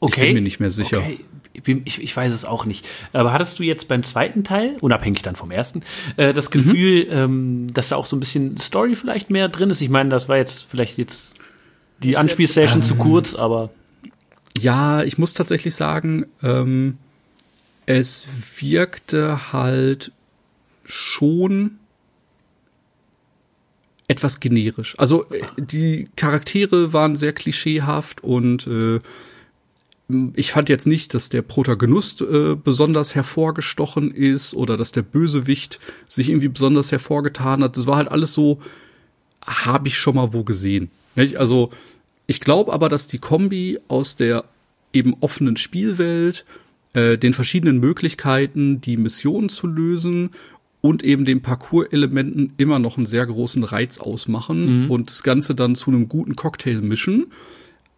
Okay. Ich bin mir nicht mehr sicher. Okay. Ich, ich, weiß es auch nicht. Aber hattest du jetzt beim zweiten Teil, unabhängig dann vom ersten, äh, das mhm. Gefühl, mhm. ähm, dass da auch so ein bisschen Story vielleicht mehr drin ist? Ich meine, das war jetzt vielleicht jetzt die Anspielstation ähm, zu kurz, aber. Ja, ich muss tatsächlich sagen, ähm, es wirkte halt schon etwas generisch. Also äh, die Charaktere waren sehr klischeehaft und äh, ich fand jetzt nicht, dass der Protagonist äh, besonders hervorgestochen ist oder dass der Bösewicht sich irgendwie besonders hervorgetan hat. Das war halt alles so, habe ich schon mal wo gesehen. Nicht? Also ich glaube aber, dass die Kombi aus der eben offenen Spielwelt, äh, den verschiedenen Möglichkeiten, die Mission zu lösen und eben den Parcours-Elementen immer noch einen sehr großen Reiz ausmachen mhm. und das Ganze dann zu einem guten Cocktail mischen.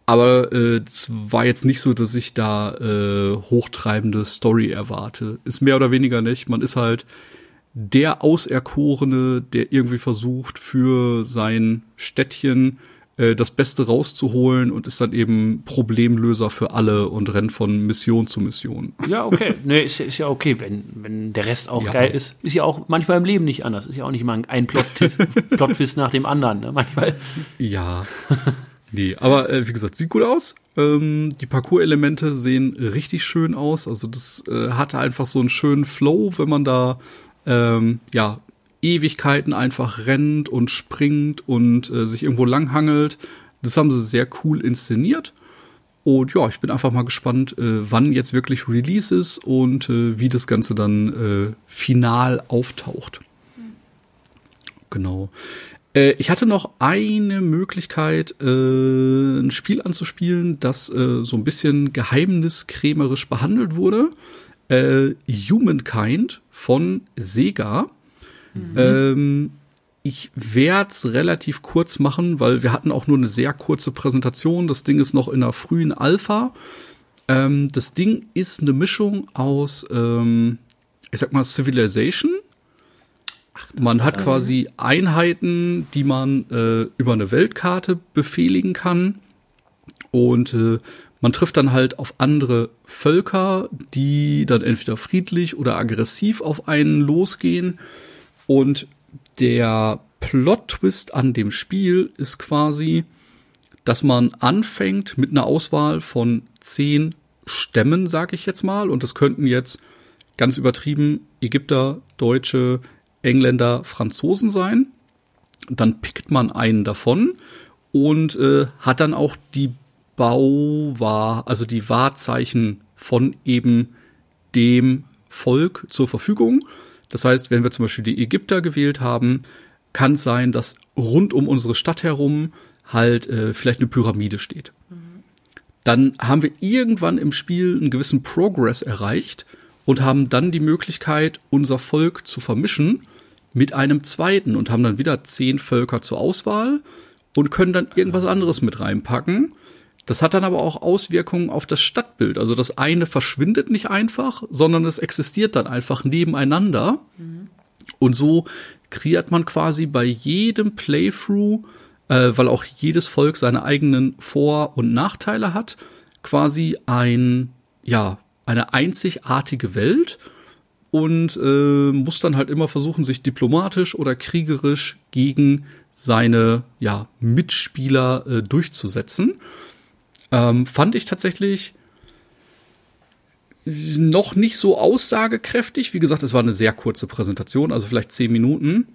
Aber äh, es war jetzt nicht so, dass ich da äh, hochtreibende Story erwarte. Ist mehr oder weniger nicht. Man ist halt der Auserkorene, der irgendwie versucht, für sein Städtchen äh, das Beste rauszuholen und ist dann eben Problemlöser für alle und rennt von Mission zu Mission. Ja, okay. Nee, ist, ist ja okay, wenn, wenn der Rest auch Ja. geil ist. Ist ja auch manchmal im Leben nicht anders. Ist ja auch nicht mal ein Plot-Twist Plot nach dem anderen. Ne? Manchmal. Ja. Nee, aber äh, wie gesagt, sieht gut aus. Ähm, die Parcours-Elemente sehen richtig schön aus. Also das äh, hatte einfach so einen schönen Flow, wenn man da ähm, ja Ewigkeiten einfach rennt und springt und äh, sich irgendwo langhangelt. Das haben sie sehr cool inszeniert. Und ja, ich bin einfach mal gespannt, äh, wann jetzt wirklich Release ist und äh, wie das Ganze dann äh, final auftaucht. Genau. Äh, ich hatte noch eine Möglichkeit, äh, ein Spiel anzuspielen, das äh, so ein bisschen geheimniskrämerisch behandelt wurde. Humankind von Sega. Ähm, ich werde es relativ kurz machen, weil wir hatten auch nur eine sehr kurze Präsentation. Das Ding ist noch in einer frühen Alpha. Ähm, das Ding ist eine Mischung aus, ähm, ich sag mal, Civilization. Man hat quasi Einheiten, die man äh, über eine Weltkarte befehligen kann. Und äh, man trifft dann halt auf andere Völker, die dann entweder friedlich oder aggressiv auf einen losgehen. Und der Plot-Twist an dem Spiel ist quasi, dass man anfängt mit einer Auswahl von zehn Stämmen, sag ich jetzt mal. Und das könnten jetzt ganz übertrieben Ägypter, Deutsche, Engländer, Franzosen sein. Dann pickt man einen davon und äh, hat dann auch die Bauwahr, also die Wahrzeichen von eben dem Volk zur Verfügung. Das heißt, wenn wir zum Beispiel die Ägypter gewählt haben, kann es sein, dass rund um unsere Stadt herum halt äh, vielleicht eine Pyramide steht. Dann haben wir irgendwann im Spiel einen gewissen Progress erreicht und haben dann die Möglichkeit, unser Volk zu vermischen mit einem zweiten und haben dann wieder zehn Völker zur Auswahl und können dann irgendwas anderes mit reinpacken. Das hat dann aber auch Auswirkungen auf das Stadtbild. Also das eine verschwindet nicht einfach, sondern es existiert dann einfach nebeneinander. Und so kreiert man quasi bei jedem Playthrough, äh, weil auch jedes Volk seine eigenen Vor- und Nachteile hat, quasi ein, ja, eine einzigartige Welt und äh, muss dann halt immer versuchen, sich diplomatisch oder kriegerisch gegen seine ja, Mitspieler äh, durchzusetzen. Ähm, fand ich tatsächlich noch nicht so aussagekräftig. Wie gesagt, es war eine sehr kurze Präsentation, also vielleicht zehn Minuten.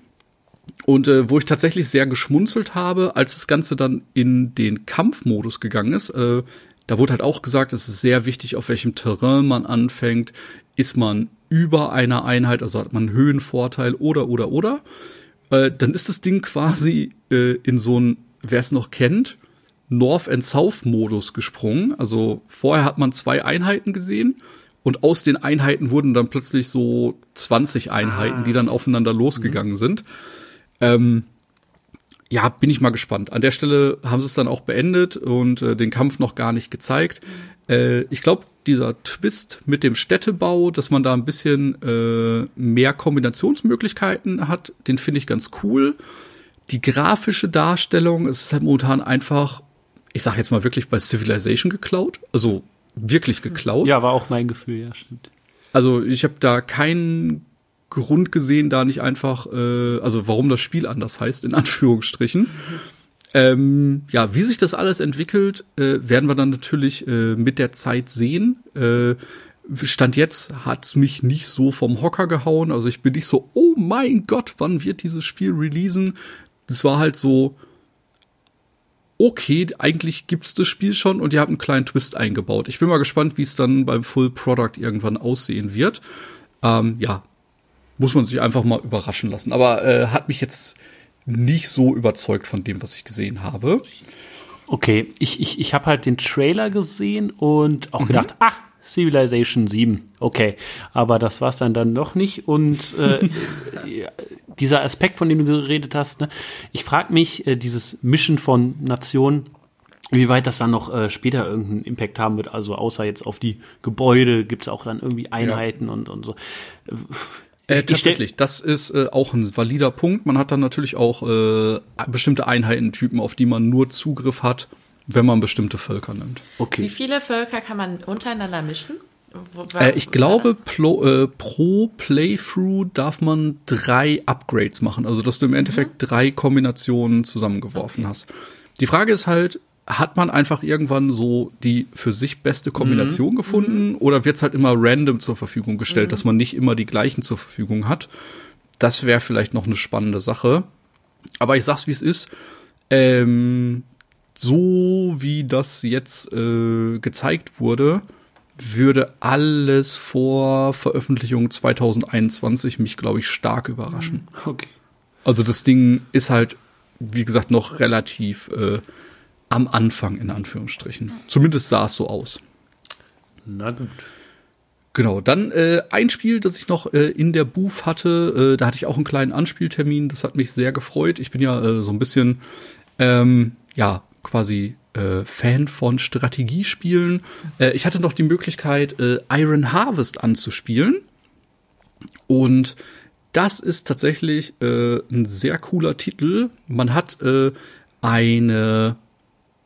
Und äh, wo ich tatsächlich sehr geschmunzelt habe, als das Ganze dann in den Kampfmodus gegangen ist, äh, da wurde halt auch gesagt, es ist sehr wichtig, auf welchem Terrain man anfängt. Ist man über einer Einheit, also hat man einen Höhenvorteil oder, oder, oder. Äh, dann ist das Ding quasi äh, in so ein, wer es noch kennt, North and South Modus gesprungen. Also vorher hat man zwei Einheiten gesehen und aus den Einheiten wurden dann plötzlich so 20 Einheiten, die dann aufeinander losgegangen sind. Ähm, ja, bin ich mal gespannt. An der Stelle haben sie es dann auch beendet und äh, den Kampf noch gar nicht gezeigt. Äh, ich glaube, dieser Twist mit dem Städtebau, dass man da ein bisschen äh, mehr Kombinationsmöglichkeiten hat, den finde ich ganz cool. Die grafische Darstellung ist halt momentan einfach, ich sag jetzt mal wirklich bei Civilization geklaut. Also wirklich geklaut. Ja, war auch mein Gefühl, ja, stimmt. Also ich habe da keinen Grund gesehen, da nicht einfach, äh, also warum das Spiel anders heißt, in Anführungsstrichen. Ähm, ja, wie sich das alles entwickelt, äh, werden wir dann natürlich äh, mit der Zeit sehen. Äh, Stand jetzt hat's mich nicht so vom Hocker gehauen. Also ich bin nicht so, oh mein Gott, wann wird dieses Spiel releasen? Das war halt so, okay, eigentlich gibt's das Spiel schon und ihr habt einen kleinen Twist eingebaut. Ich bin mal gespannt, wie es dann beim Full Product irgendwann aussehen wird. Ähm, ja, muss man sich einfach mal überraschen lassen. Aber äh, hat mich jetzt nicht so überzeugt von dem, was ich gesehen habe. Okay, ich, ich, ich habe halt den Trailer gesehen und auch gedacht, ach, Civilization 7, okay. Aber das war's dann dann doch nicht. Und äh, ja, dieser Aspekt, von dem du geredet hast, ne, ich frage mich, äh, dieses Mischen von Nationen, Wie weit das dann noch äh, später irgendeinen Impact haben wird, also außer jetzt auf die Gebäude, gibt es auch dann irgendwie Einheiten ja. und, und so. Äh, tatsächlich, das ist äh, auch ein valider Punkt. Man hat dann natürlich auch äh, bestimmte Einheitentypen, auf die man nur Zugriff hat, wenn man bestimmte Völker nimmt. Okay. Wie viele Völker kann man untereinander mischen? Äh, ich glaube, pro, äh, pro Playthrough darf man drei Upgrades machen. Also, dass du im Endeffekt mhm. drei Kombinationen zusammengeworfen okay. hast. Die Frage ist halt, hat man einfach irgendwann so die für sich beste Kombination mhm. gefunden mhm. oder wird es halt immer random zur Verfügung gestellt, mhm. dass man nicht immer die gleichen zur Verfügung hat? Das wäre vielleicht noch eine spannende Sache. Aber ich sag's wie es ist. Ähm, so wie das jetzt äh, gezeigt wurde, würde alles vor Veröffentlichung 2021 mich, glaube ich, stark überraschen. Okay. Also das Ding ist halt, wie gesagt, noch relativ äh, am Anfang, in Anführungsstrichen. Zumindest sah es so aus. Na gut. Genau, dann äh, ein Spiel, das ich noch äh, in der Booth hatte, äh, da hatte ich auch einen kleinen Anspieltermin, das hat mich sehr gefreut. Ich bin ja äh, so ein bisschen, ähm, ja, quasi äh, Fan von Strategiespielen. Äh, ich hatte noch die Möglichkeit, äh, Iron Harvest anzuspielen. Und das ist tatsächlich äh, ein sehr cooler Titel. Man hat äh, eine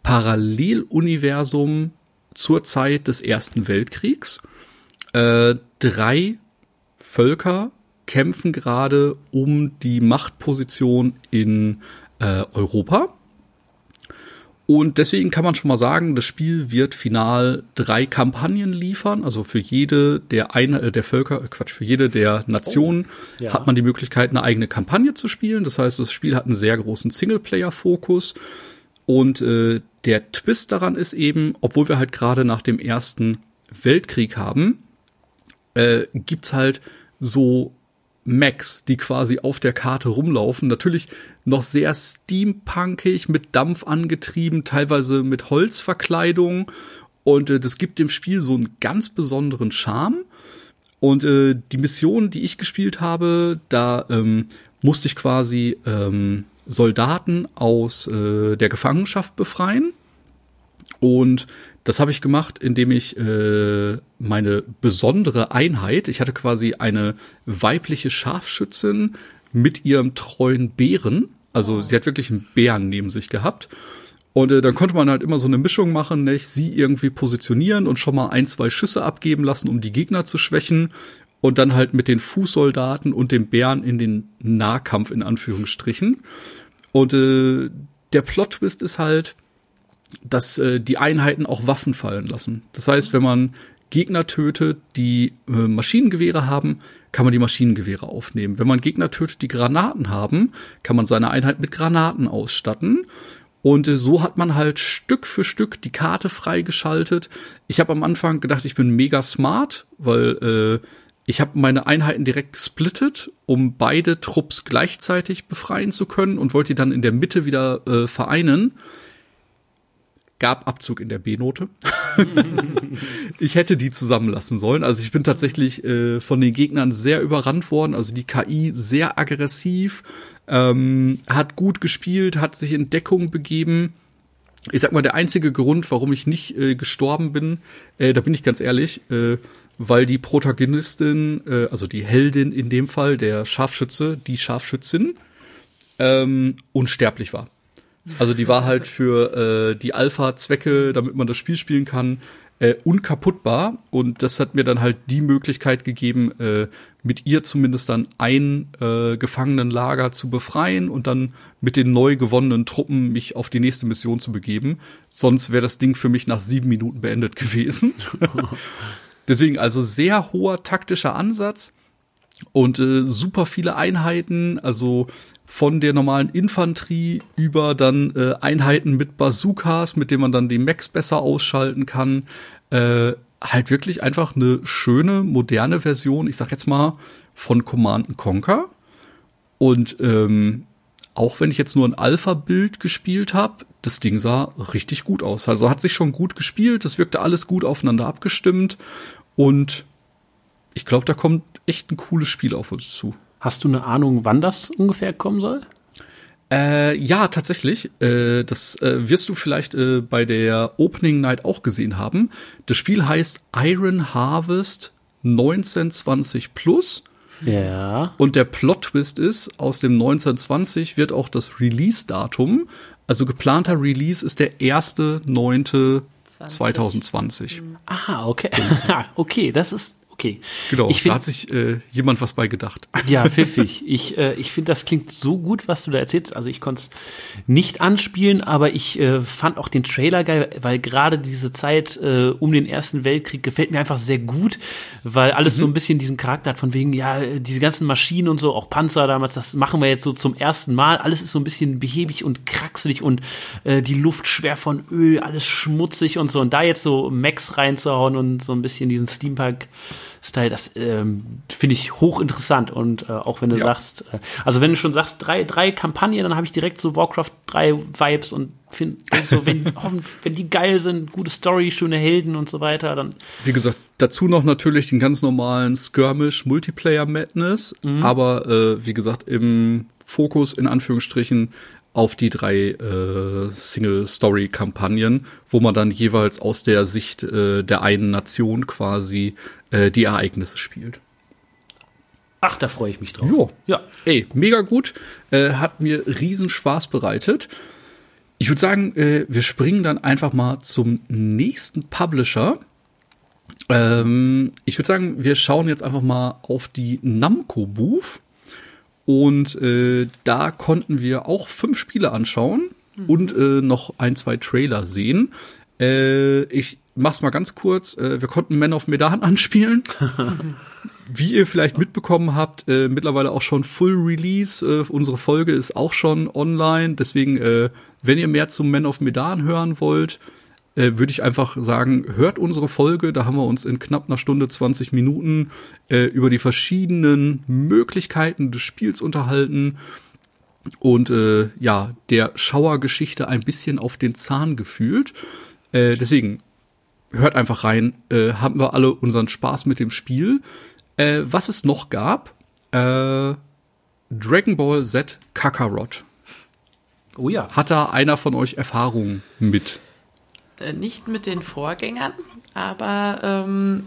Paralleluniversum zur Zeit des Ersten Weltkriegs. Äh, drei Völker kämpfen gerade um die Machtposition in äh, Europa. Und deswegen kann man schon mal sagen, das Spiel wird final drei Kampagnen liefern. Also für jede der eine äh, der Völker, äh, Quatsch, für jede der Nationen oh, ja. hat man die Möglichkeit, eine eigene Kampagne zu spielen. Das heißt, das Spiel hat einen sehr großen Singleplayer-Fokus. Und äh, der Twist daran ist eben, obwohl wir halt gerade nach dem Ersten Weltkrieg haben, äh, gibt's halt so Mechs, die quasi auf der Karte rumlaufen. Natürlich noch sehr steampunkig, mit Dampf angetrieben, teilweise mit Holzverkleidung. Und äh, das gibt dem Spiel so einen ganz besonderen Charme. Und äh, die Mission, die ich gespielt habe, da ähm, musste ich quasi ähm, Soldaten aus äh, der Gefangenschaft befreien. Und das habe ich gemacht, indem ich äh, meine besondere Einheit, ich hatte quasi eine weibliche Scharfschützin mit ihrem treuen Bären. Also oh. sie hat wirklich einen Bären neben sich gehabt. Und äh, dann konnte man halt immer so eine Mischung machen, nicht? sie irgendwie positionieren und schon mal ein, zwei Schüsse abgeben lassen, um die Gegner zu schwächen und dann halt mit den Fußsoldaten und dem Bären in den Nahkampf in Anführungsstrichen. Und äh, der Plot-Twist ist halt, dass äh, die Einheiten auch Waffen fallen lassen. Das heißt, wenn man Gegner tötet, die äh, Maschinengewehre haben, kann man die Maschinengewehre aufnehmen. Wenn man Gegner tötet, die Granaten haben, kann man seine Einheit mit Granaten ausstatten. Und äh, so hat man halt Stück für Stück die Karte freigeschaltet. Ich habe am Anfang gedacht, ich bin mega smart, weil äh, ich habe meine Einheiten direkt gesplittet, um beide Trupps gleichzeitig befreien zu können und wollte die dann in der Mitte wieder äh, vereinen. Gab Abzug in der B-Note. ich hätte die zusammenlassen sollen. Also ich bin tatsächlich äh, von den Gegnern sehr überrannt worden. Also die KI sehr aggressiv, ähm, hat gut gespielt, hat sich in Deckung begeben. Ich sag mal, der einzige Grund, warum ich nicht äh, gestorben bin, äh, da bin ich ganz ehrlich, äh, weil die Protagonistin, äh, also die Heldin in dem Fall, der Scharfschütze, die Scharfschützin, ähm, unsterblich war. Also die war halt für äh, die Alpha-Zwecke, damit man das Spiel spielen kann, äh, unkaputtbar. Und das hat mir dann halt die Möglichkeit gegeben, äh, mit ihr zumindest dann ein äh, Gefangenenlager zu befreien und dann mit den neu gewonnenen Truppen mich auf die nächste Mission zu begeben. Sonst wäre das Ding für mich nach sieben Minuten beendet gewesen. Deswegen also sehr hoher taktischer Ansatz und äh, super viele Einheiten, also von der normalen Infanterie über dann äh, Einheiten mit Bazookas, mit denen man dann die Mechs besser ausschalten kann. Äh, halt wirklich einfach eine schöne, moderne Version, ich sag jetzt mal, von Command Conquer. Und ähm, auch wenn ich jetzt nur ein Alpha-Bild gespielt habe, das Ding sah richtig gut aus. Also hat sich schon gut gespielt, das wirkte alles gut aufeinander abgestimmt und ich glaube, da kommt echt ein cooles Spiel auf uns zu. Hast du eine Ahnung, wann das ungefähr kommen soll? Äh, ja, tatsächlich. Äh, das äh, wirst du vielleicht äh, bei der Opening Night auch gesehen haben. Das Spiel heißt Iron Harvest 1920 Plus. Ja. Und der Plot-Twist ist, aus dem 1920 wird auch das Release-Datum, also geplanter Release ist der erste neunte 2020. Aha, okay. okay, das ist okay. Genau, ich da find, hat sich äh, jemand was bei gedacht. Ja, pfiffig. Ich, äh, ich finde, das klingt so gut, was du da erzählst. Also ich konnte es nicht anspielen, aber ich äh, fand auch den Trailer geil, weil gerade diese Zeit äh, um den Ersten Weltkrieg gefällt mir einfach sehr gut, weil alles so ein bisschen diesen Charakter hat von wegen, ja, diese ganzen Maschinen und so, auch Panzer damals, das machen wir jetzt so zum ersten Mal. Alles ist so ein bisschen behäbig und kraxelig und äh, die Luft schwer von Öl, alles schmutzig und so. Und da jetzt so Max reinzuhauen und so ein bisschen diesen Steampunk Style, das ähm, finde ich hochinteressant. Und äh, auch wenn du Ja. sagst, äh, also wenn du schon sagst, drei, drei Kampagnen, dann habe ich direkt so Warcraft 3 Vibes und finde so, wenn, wenn die geil sind, gute Story, schöne Helden und so weiter, dann Wie gesagt, dazu noch natürlich den ganz normalen Skirmish Multiplayer Madness, aber äh, wie gesagt, im Fokus in Anführungsstrichen auf die drei äh, Single-Story-Kampagnen, wo man dann jeweils aus der Sicht äh, der einen Nation quasi äh, die Ereignisse spielt. ach, da freue ich mich drauf. Jo. Ja. Ey, mega gut. Äh, hat mir riesen Spaß bereitet. Ich würde sagen, äh, wir springen dann einfach mal zum nächsten Publisher. Ähm, ich würde sagen, wir schauen jetzt einfach mal auf die Namco Booth. Und äh, da konnten wir auch fünf Spiele anschauen und äh, noch ein, zwei Trailer sehen. Äh, ich mach's mal ganz kurz. Äh, wir konnten Man of Medan anspielen. Wie ihr vielleicht mitbekommen habt, äh, mittlerweile auch schon Full Release. Äh, unsere Folge ist auch schon online. Deswegen, äh, wenn ihr mehr zum Man of Medan hören wollt, äh, würde ich einfach sagen, hört unsere Folge. Da haben wir uns in knapp einer Stunde 20 Minuten äh, über die verschiedenen Möglichkeiten des Spiels unterhalten und ja, der Schauergeschichte ein bisschen auf den Zahn gefühlt. Deswegen hört einfach rein, äh, haben wir alle unseren Spaß mit dem Spiel. Äh, was es noch gab, äh, Dragon Ball Z Kakarot. Oh ja. Hat da einer von euch Erfahrungen mit? Äh, Nicht mit den Vorgängern, aber ähm,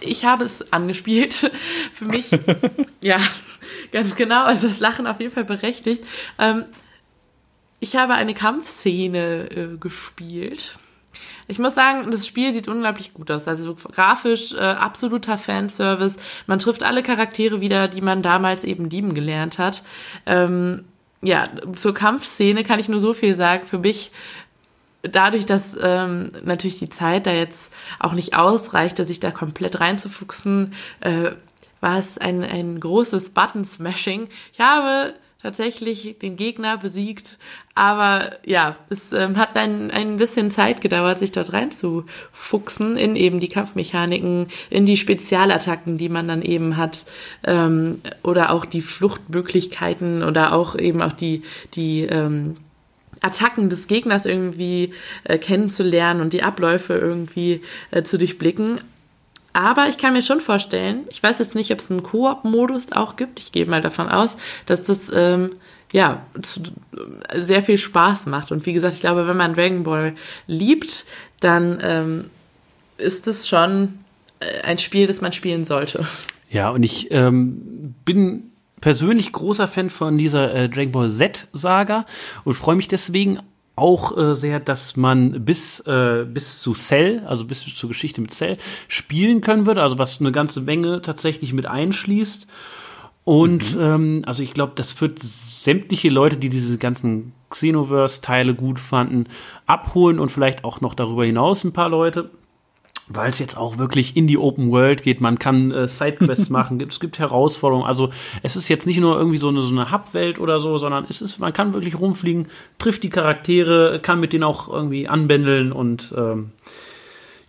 ich habe es angespielt. Für mich, ja, ganz genau. Also das Lachen auf jeden Fall berechtigt. Ähm, ich habe eine Kampfszene äh, gespielt. Ich muss sagen, das Spiel sieht unglaublich gut aus. Also grafisch äh, absoluter Fanservice. Man trifft alle Charaktere wieder, die man damals eben lieben gelernt hat. Ähm, ja, zur Kampfszene kann ich nur so viel sagen. Für mich dadurch, dass ähm, natürlich die Zeit da jetzt auch nicht ausreichte, sich da komplett reinzufuchsen, äh, war es ein, ein großes Button-Smashing. Ich habe tatsächlich den Gegner besiegt, aber ja, es ähm, hat ein, ein bisschen Zeit gedauert, sich dort reinzufuchsen in eben die Kampfmechaniken, in die Spezialattacken, die man dann eben hat, ähm, oder auch die Fluchtmöglichkeiten oder auch eben auch die, die ähm, Attacken des Gegners irgendwie äh, kennenzulernen und die Abläufe irgendwie äh, zu durchblicken. Aber ich kann mir schon vorstellen, ich weiß jetzt nicht, ob es einen Koop-Modus auch gibt. Ich gehe mal davon aus, dass das ähm, ja zu, sehr viel Spaß macht. Und wie gesagt, ich glaube, wenn man Dragon Ball liebt, dann ähm, ist es schon äh, ein Spiel, das man spielen sollte. Ja, und ich ähm, bin persönlich großer Fan von dieser äh, Dragon Ball Z-Saga und freue mich deswegen auch äh, sehr, dass man bis, äh, bis zu Cell, also bis zur Geschichte mit Cell, spielen können wird, also was eine ganze Menge tatsächlich mit einschließt. Und ähm, also ich glaube, das wird sämtliche Leute, die diese ganzen Xenoverse-Teile gut fanden, abholen und vielleicht auch noch darüber hinaus ein paar Leute weil es jetzt auch wirklich in die Open World geht. Man kann äh, Sidequests machen, es gibt Herausforderungen. Also es ist jetzt nicht nur irgendwie so eine, so eine Hub-Welt oder so, sondern es ist, man kann wirklich rumfliegen, trifft die Charaktere, kann mit denen auch irgendwie anbändeln und ähm,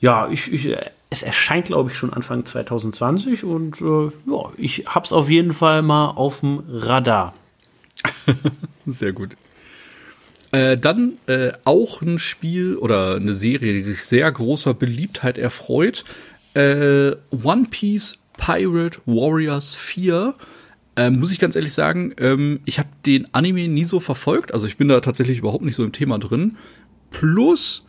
ja, ich, ich, es erscheint, glaube ich, schon Anfang 2020 und äh, ja, ich hab's auf jeden Fall mal auf dem Radar. Sehr gut. Äh, dann äh, auch ein Spiel oder eine Serie, die sich sehr großer Beliebtheit erfreut. Äh, One Piece Pirate Warriors 4. Ähm, muss ich ganz ehrlich sagen, ähm, ich habe den Anime nie so verfolgt. Also ich bin da tatsächlich überhaupt nicht so im Thema drin. Plus,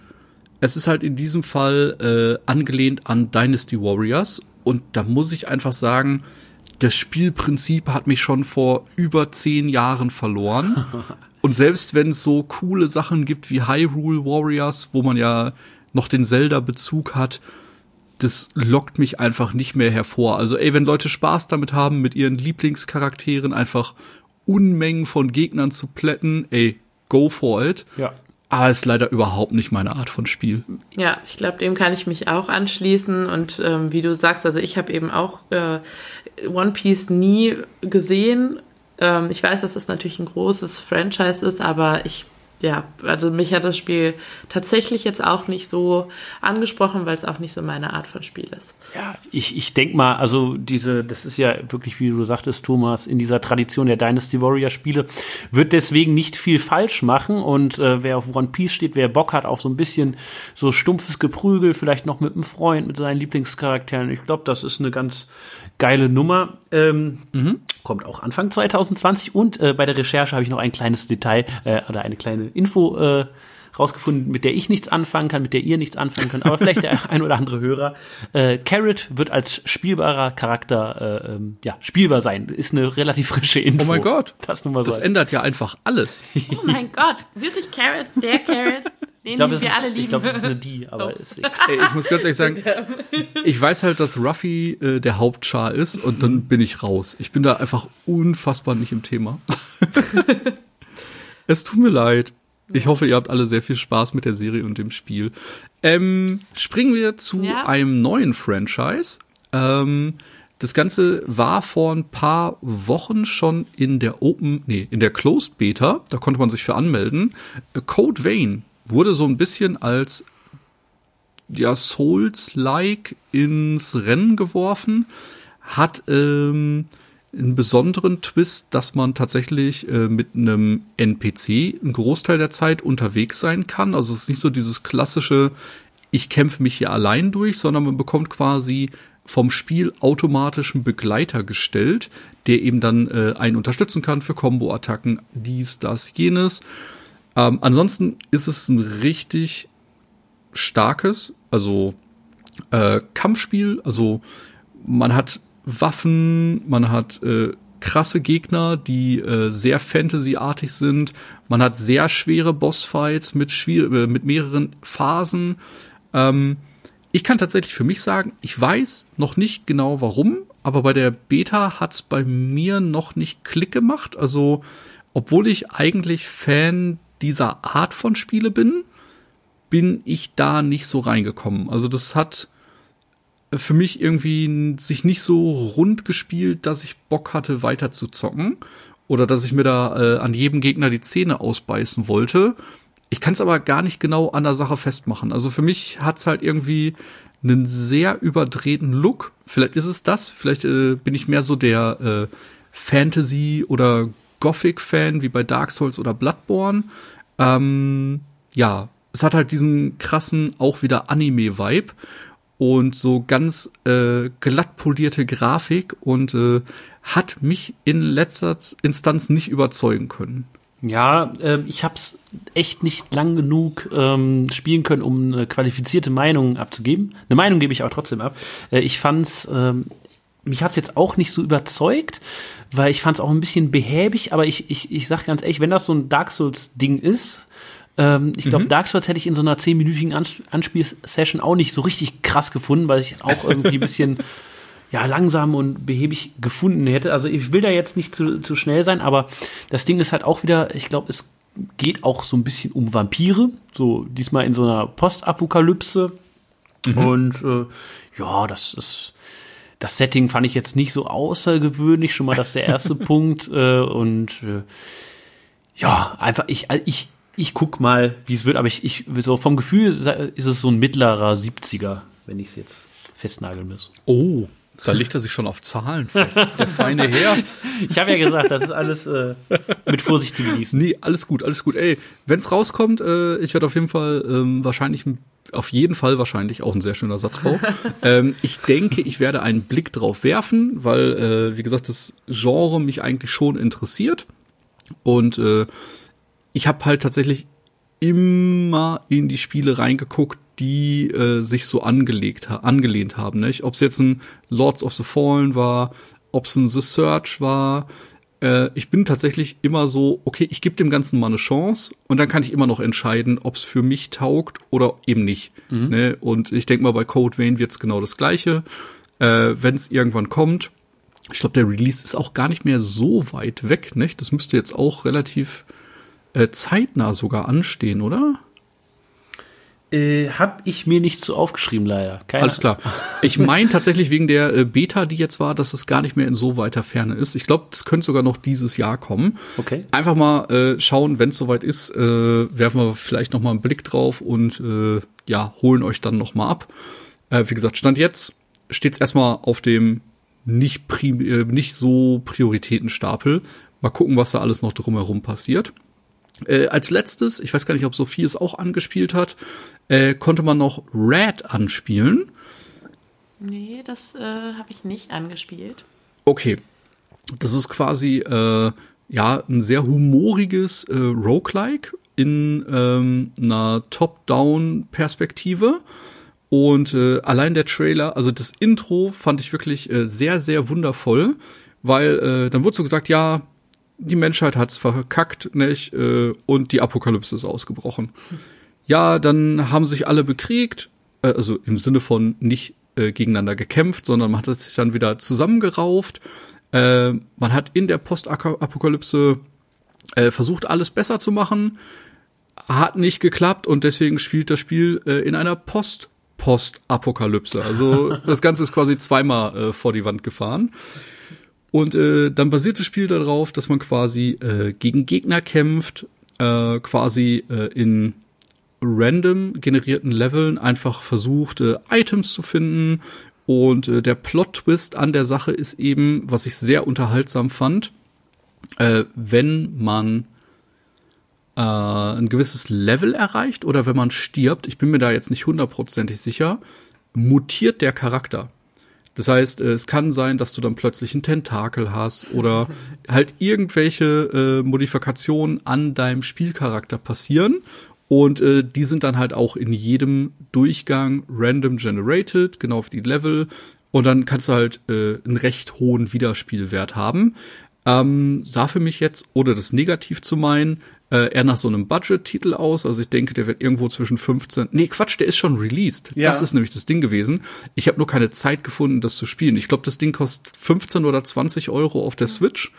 es ist halt in diesem Fall äh, angelehnt an Dynasty Warriors. Und da muss ich einfach sagen, das Spielprinzip hat mich schon vor über zehn Jahren verloren. Und selbst wenn es so coole Sachen gibt wie Hyrule Warriors, wo man ja noch den Zelda-Bezug hat, das lockt mich einfach nicht mehr hervor. Also ey, wenn Leute Spaß damit haben, mit ihren Lieblingscharakteren einfach Unmengen von Gegnern zu plätten, ey, go for it. Ja. Aber ist leider überhaupt nicht meine Art von Spiel. Ja, ich glaube, dem kann ich mich auch anschließen. Und ähm, wie du sagst, also ich habe eben auch äh, One Piece nie gesehen. Ähm, ich weiß, dass das natürlich ein großes Franchise ist, aber ich ja, also mich hat das Spiel tatsächlich jetzt auch nicht so angesprochen, weil es auch nicht so meine Art von Spiel ist. Ja, ich, ich denke mal, also diese, das ist ja wirklich, wie du sagtest, Thomas, in dieser Tradition der Dynasty Warrior Spiele, wird deswegen nicht viel falsch machen und äh, wer auf One Piece steht, wer Bock hat auf so ein bisschen so stumpfes Geprügel, vielleicht noch mit einem Freund, mit seinen Lieblingscharakteren, ich glaube, das ist eine ganz geile Nummer. Ähm, mhm. Kommt auch Anfang 2020 und äh, bei der Recherche habe ich noch ein kleines Detail äh, oder eine kleine Info äh, rausgefunden, mit der ich nichts anfangen kann, mit der ihr nichts anfangen könnt, aber vielleicht der ein oder andere Hörer. Äh, Carrot wird als spielbarer Charakter äh, ähm, ja, spielbar sein. Ist eine relativ frische Info. Oh mein Gott. Das, nur mal so das ändert ja einfach alles. Oh mein Gott, wirklich Carrot, der Carrot, den ich glaube, wir das, alle ist- lieben. ich glaub, das ist eine Die, aber ist. Ey, ich muss ganz ehrlich sagen, ich weiß halt, dass Ruffy äh, der Hauptchar ist und dann bin ich raus. Ich bin da einfach unfassbar nicht im Thema. es tut mir leid. Ich hoffe, ihr habt alle sehr viel Spaß mit der Serie und dem Spiel. Ähm, springen wir zu Ja. einem neuen Franchise. Ähm, das Ganze war vor ein paar Wochen schon in der Open, nee, in der Closed Beta. Da konnte man sich für anmelden. Äh, Code Vein wurde so ein bisschen als ja, Souls-like ins Rennen geworfen, hat ähm, einen besonderen Twist, dass man tatsächlich äh, mit einem NPC einen Großteil der Zeit unterwegs sein kann. Also es ist nicht so dieses klassische, ich kämpfe mich hier allein durch, sondern man bekommt quasi vom Spiel automatischen Begleiter gestellt, der eben dann äh, einen unterstützen kann für Combo-Attacken, dies, das, jenes. Ähm, ansonsten ist es ein richtig starkes, also äh, Kampfspiel. Also man hat Waffen, man hat äh, krasse Gegner, die äh, sehr Fantasy-artig sind. Man hat sehr schwere Bossfights mit, schwier äh, mit mehreren Phasen. Ähm, ich kann tatsächlich für mich sagen, ich weiß noch nicht genau warum, aber bei der Beta hat's bei mir noch nicht Klick gemacht. Also, obwohl ich eigentlich Fan dieser Art von Spiele bin, bin ich da nicht so reingekommen. Also das hat für mich irgendwie sich nicht so rund gespielt, dass ich Bock hatte, weiter zu zocken. Oder dass ich mir da äh, an jedem Gegner die Zähne ausbeißen wollte. Ich kann es aber gar nicht genau an der Sache festmachen. Also für mich hat's halt irgendwie einen sehr überdrehten Look. Vielleicht ist es das. Vielleicht äh, bin ich mehr so der äh, Fantasy- oder Gothic-Fan wie bei Dark Souls oder Bloodborne. Ähm, ja, es hat halt diesen krassen, auch wieder Anime-Vibe und so ganz äh, glatt polierte Grafik und äh, hat mich in letzter Instanz nicht überzeugen können. Ja, äh, ich habe es echt nicht lang genug ähm, spielen können, um eine qualifizierte Meinung abzugeben. Eine Meinung gebe ich aber trotzdem ab. Äh, ich fand's, ähm, mich hat's jetzt auch nicht so überzeugt, weil ich fand's auch ein bisschen behäbig, aber ich, ich, ich sag ganz ehrlich, wenn das so ein Dark Souls-Ding ist, ähm, ich glaube, Dark Souls hätte ich in so einer zehnminütigen Ans Anspielsession auch nicht so richtig krass gefunden, weil ich es auch irgendwie ein bisschen ja, langsam und behäbig gefunden hätte. Also ich will da jetzt nicht zu, zu schnell sein, aber das Ding ist halt auch wieder, ich glaube, es geht auch so ein bisschen um Vampire, so diesmal in so einer Postapokalypse. Und äh, ja, das ist das Setting fand ich jetzt nicht so außergewöhnlich, schon mal das ist der erste Punkt. Äh, und äh, ja, einfach, ich, ich, ich guck mal, wie es wird, aber ich, ich so vom Gefühl ist es so ein mittlerer 70er, wenn ich es jetzt festnageln muss. Oh, da legt er sich schon auf Zahlen fest. Der feine Herr. Ich habe ja gesagt, das ist alles äh, mit Vorsicht zu genießen. Nee, alles gut, alles gut. Ey, wenn's rauskommt, äh, ich werde auf jeden Fall ähm, wahrscheinlich ein auf jeden Fall wahrscheinlich auch ein sehr schöner Satzbau. ähm, ich denke, ich werde einen Blick drauf werfen, weil, äh, wie gesagt, das Genre mich eigentlich schon interessiert. Und äh, ich habe halt tatsächlich immer in die Spiele reingeguckt, die äh, sich so angelegt, angelehnt haben. Nicht? Ob es jetzt ein Lords of the Fallen war, ob es ein The Search war. Äh, ich bin tatsächlich immer so, okay, ich gebe dem Ganzen mal eine Chance und dann kann ich immer noch entscheiden, ob es für mich taugt oder eben nicht. Mhm. Ne? Und ich denke mal, bei Code Vein wird's genau das Gleiche. Äh, Wenn es irgendwann kommt, ich glaube, der Release ist auch gar nicht mehr so weit weg. Nicht? Das müsste jetzt auch relativ äh, zeitnah sogar anstehen, oder? Äh, hab ich mir nicht so aufgeschrieben, leider. Keine Alles klar. Ich meine tatsächlich wegen der äh, Beta, die jetzt war, dass es gar nicht mehr in so weiter Ferne ist. Ich glaube, das könnte sogar noch dieses Jahr kommen. Okay. Einfach mal äh, schauen, wenn es soweit ist, äh, werfen wir vielleicht noch mal einen Blick drauf und äh, ja, holen euch dann noch mal ab. Äh, wie gesagt, Stand jetzt steht's erstmal auf dem nicht, prim äh, nicht so Prioritätenstapel. Mal gucken, was da alles noch drumherum passiert. Äh, als letztes, ich weiß gar nicht, ob Sophie es auch angespielt hat, äh, konnte man noch Red anspielen. Nee, das äh, habe ich nicht angespielt. Okay. Das ist quasi äh, ja ein sehr humoriges äh, Roguelike in ähm, einer Top-Down-Perspektive. Und äh, allein der Trailer, also das Intro fand ich wirklich äh, sehr, sehr wundervoll, weil äh, dann wurde so gesagt, ja, die Menschheit hat's verkackt, nicht? Äh, und die Apokalypse ist ausgebrochen. Ja, dann haben sich alle bekriegt, äh, also im Sinne von nicht äh, gegeneinander gekämpft, sondern man hat sich dann wieder zusammengerauft. Äh, man hat in der Postapokalypse äh, versucht, alles besser zu machen, hat nicht geklappt und deswegen spielt das Spiel äh, in einer Post Postapokalypse. Also das Ganze ist quasi zweimal äh, vor die Wand gefahren. Und äh, dann basiert das Spiel darauf, dass man quasi äh, gegen Gegner kämpft, äh, quasi äh, in random generierten Leveln einfach versucht, äh, Items zu finden. Und äh, der Plot-Twist an der Sache ist eben, was ich sehr unterhaltsam fand, äh, wenn man äh, ein gewisses Level erreicht oder wenn man stirbt, ich bin mir da jetzt nicht hundertprozentig sicher, mutiert der Charakter. Das heißt, äh, es kann sein, dass du dann plötzlich einen Tentakel hast oder halt irgendwelche äh, Modifikationen an deinem Spielcharakter passieren. Und äh, die sind dann halt auch in jedem Durchgang random generated, genau auf die Level. Und dann kannst du halt äh, einen recht hohen Wiederspielwert haben. Ähm, sah für mich jetzt, ohne das negativ zu meinen, äh, eher nach so einem Budget-Titel aus. Also ich denke, der wird irgendwo zwischen 15. Nee, Quatsch, der ist schon released. Ja. Das ist nämlich das Ding gewesen. Ich habe nur keine Zeit gefunden, das zu spielen. Ich glaube, das Ding kostet 15 oder 20 Euro auf der Switch.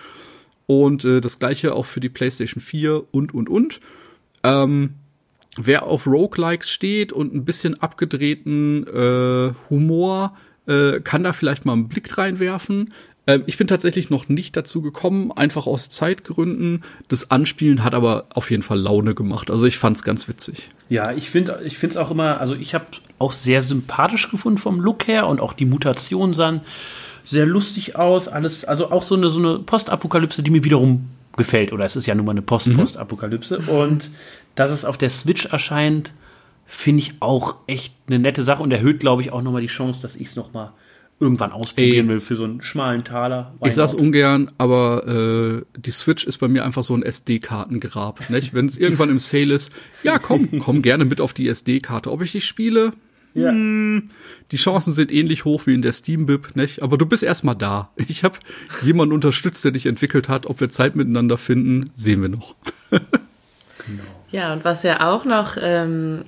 Und äh, das gleiche auch für die PlayStation 4 und und und. Ähm, wer auf Roguelikes steht und ein bisschen abgedrehten äh, Humor, äh, kann da vielleicht mal einen Blick reinwerfen. Ähm, ich bin tatsächlich noch nicht dazu gekommen, einfach aus Zeitgründen. Das Anspielen hat aber auf jeden Fall Laune gemacht. Also ich fand's ganz witzig. Ja, ich finde ich finde es auch immer, also ich habe auch sehr sympathisch gefunden vom Look her und auch die Mutation sahen sehr lustig aus, alles, also auch so eine so eine Postapokalypse, die mir wiederum gefällt oder es ist ja nun mal eine Post-Postapokalypse mhm. und dass es auf der Switch erscheint, finde ich auch echt eine nette Sache und erhöht glaube ich auch noch mal die Chance, dass ich es noch mal irgendwann ausprobieren Ey, will für so einen schmalen Taler. Ich sag's ungern, aber äh, die Switch ist bei mir einfach so ein SD-Kartengrab. Wenn es irgendwann im Sale ist, ja komm, komm gerne mit auf die SD-Karte. Ob ich die spiele? Ja. Hm, die Chancen sind ähnlich hoch wie in der Steam-Bib, nicht? Aber du bist erstmal da. Ich habe jemanden unterstützt, der dich entwickelt hat. Ob wir Zeit miteinander finden, sehen wir noch. genau. Ja, und was ja auch noch ähm,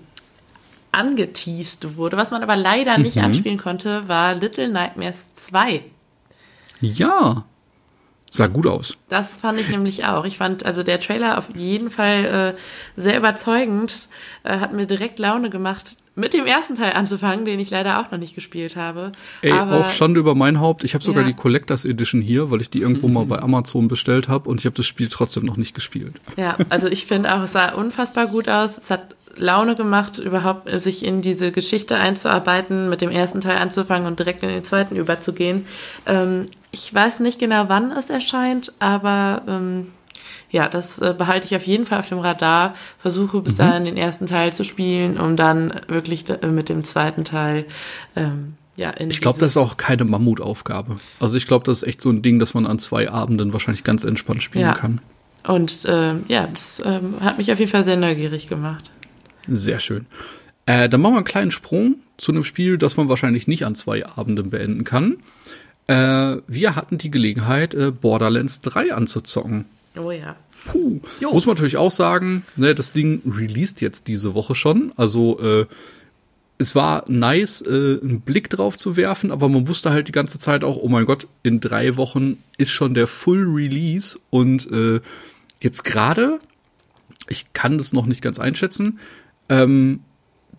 angeteased wurde, was man aber leider nicht mhm. anspielen konnte, war Little Nightmares 2. Ja. Sah gut aus. Das fand ich nämlich auch. Ich fand also der Trailer auf jeden Fall äh, sehr überzeugend, äh, hat mir direkt Laune gemacht, mit dem ersten Teil anzufangen, den ich leider auch noch nicht gespielt habe. Ey, Aber, auch Schande über mein Haupt. Ich habe sogar ja. die Collectors Edition hier, weil ich die irgendwo mal bei Amazon bestellt habe und ich habe das Spiel trotzdem noch nicht gespielt. Ja, also ich finde auch, es sah unfassbar gut aus. Es hat Laune gemacht, überhaupt sich in diese Geschichte einzuarbeiten, mit dem ersten Teil anzufangen und direkt in den zweiten überzugehen. Ähm, ich weiß nicht genau, wann es erscheint, aber ähm, Ja, das äh, behalte ich auf jeden Fall auf dem Radar. Versuche bis dahin den ersten Teil zu spielen, um dann wirklich da, äh, mit dem zweiten Teil ähm, ja in Ich glaube, das ist auch keine Mammutaufgabe. Also ich glaube, das ist echt so ein Ding, das man an zwei Abenden wahrscheinlich ganz entspannt spielen Ja. kann. Und ähm, ja, das ähm, hat mich auf jeden Fall sehr neugierig gemacht. Sehr schön. Äh, dann machen wir einen kleinen Sprung zu einem Spiel, das man wahrscheinlich nicht an zwei Abenden beenden kann. Äh, wir hatten die Gelegenheit, äh, Borderlands 3 anzuzocken. Oh ja. Puh. Muss man natürlich auch sagen, ne, das Ding released jetzt diese Woche schon. Also äh, es war nice, äh, einen Blick drauf zu werfen, aber man wusste halt die ganze Zeit auch, oh mein Gott, in drei Wochen ist schon der Full Release und äh, jetzt gerade, ich kann das noch nicht ganz einschätzen, ähm,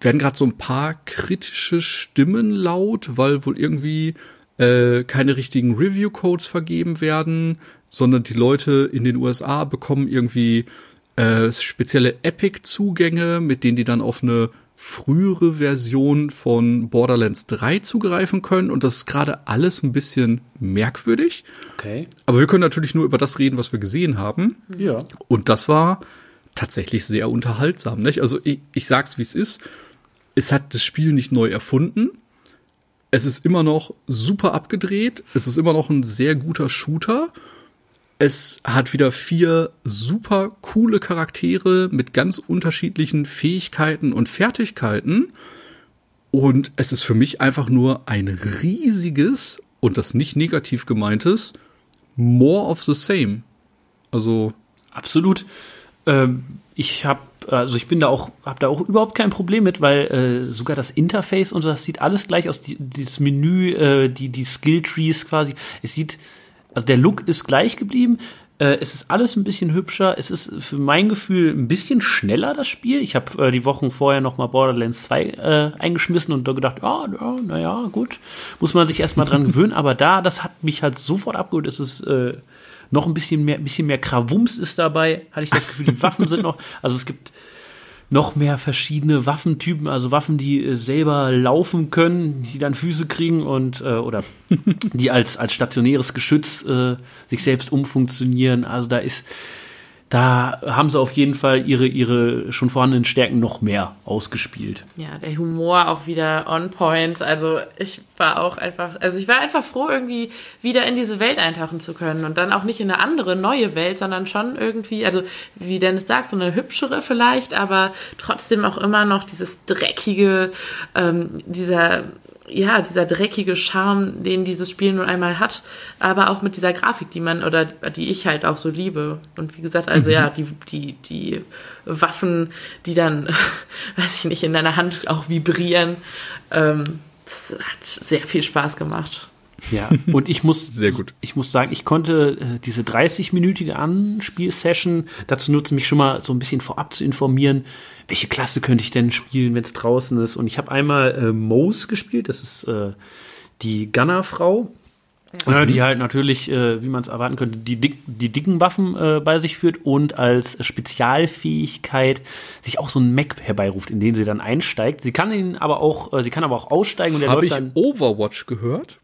werden gerade so ein paar kritische Stimmen laut, weil wohl irgendwie äh, keine richtigen Review-Codes vergeben werden, sondern die Leute in den USA bekommen irgendwie äh, spezielle Epic-Zugänge, mit denen die dann auf eine frühere Version von Borderlands 3 zugreifen können. Und das ist gerade alles ein bisschen merkwürdig. Okay. Aber wir können natürlich nur über das reden, was wir gesehen haben. Ja. Und das war tatsächlich sehr unterhaltsam. Nicht? Also ich, ich sag's, wie es ist. Es hat das Spiel nicht neu erfunden. Es ist immer noch super abgedreht. Es ist immer noch ein sehr guter Shooter. Es hat wieder vier super coole Charaktere mit ganz unterschiedlichen Fähigkeiten und Fertigkeiten. Und es ist für mich einfach nur ein riesiges und das nicht negativ gemeintes More of the Same. Also Absolut. Ähm, ich habe, also ich bin da auch, habe da auch überhaupt kein Problem mit, weil äh, sogar das Interface und das sieht alles gleich aus. Die, dieses Menü, äh, die die Skill Trees quasi, es sieht, also der Look ist gleich geblieben. Äh, es ist alles ein bisschen hübscher. Es ist für mein Gefühl ein bisschen schneller das Spiel. Ich habe äh, die Wochen vorher noch mal Borderlands 2 äh, eingeschmissen und da gedacht, ja, ja, naja, gut, muss man sich erstmal dran gewöhnen. Aber da, das hat mich halt sofort abgeholt. Es ist äh, noch ein bisschen mehr, ein bisschen mehr Krawums ist dabei, hatte ich das Gefühl, die Waffen sind noch, also es gibt noch mehr verschiedene Waffentypen, also Waffen, die äh, selber laufen können, die dann Füße kriegen und äh, oder die als als stationäres Geschütz äh, sich selbst umfunktionieren. Also da ist da haben sie auf jeden Fall ihre ihre schon vorhandenen Stärken noch mehr ausgespielt. Ja, der Humor auch wieder on point. Also ich war auch einfach, also ich war einfach froh, irgendwie wieder in diese Welt eintauchen zu können und dann auch nicht in eine andere, neue Welt, sondern schon irgendwie, also wie Dennis sagt, so eine hübschere vielleicht, aber trotzdem auch immer noch dieses dreckige, ähm, dieser ja, dieser dreckige Charme, den dieses Spiel nun einmal hat, aber auch mit dieser Grafik, die man oder die ich halt auch so liebe. Und wie gesagt, also ja, die, die, die Waffen, die dann, weiß ich nicht, in deiner Hand auch vibrieren, ähm, das hat sehr viel Spaß gemacht. Ja, und ich muss, Sehr gut. ich muss sagen, ich konnte äh, diese 30-minütige Anspielsession dazu nutzen, mich schon mal so ein bisschen vorab zu informieren, welche Klasse könnte ich denn spielen, wenn es draußen ist. Und ich habe einmal äh, Mose gespielt, das ist äh, die Gunnerfrau. Ja, die halt natürlich, äh, wie man es erwarten könnte, die, dick, die dicken Waffen äh, bei sich führt und als Spezialfähigkeit sich auch so ein Mac herbeiruft, in den sie dann einsteigt. Sie kann ihn aber auch, äh, sie kann aber auch aussteigen und er habe läuft ich dann. Overwatch gehört?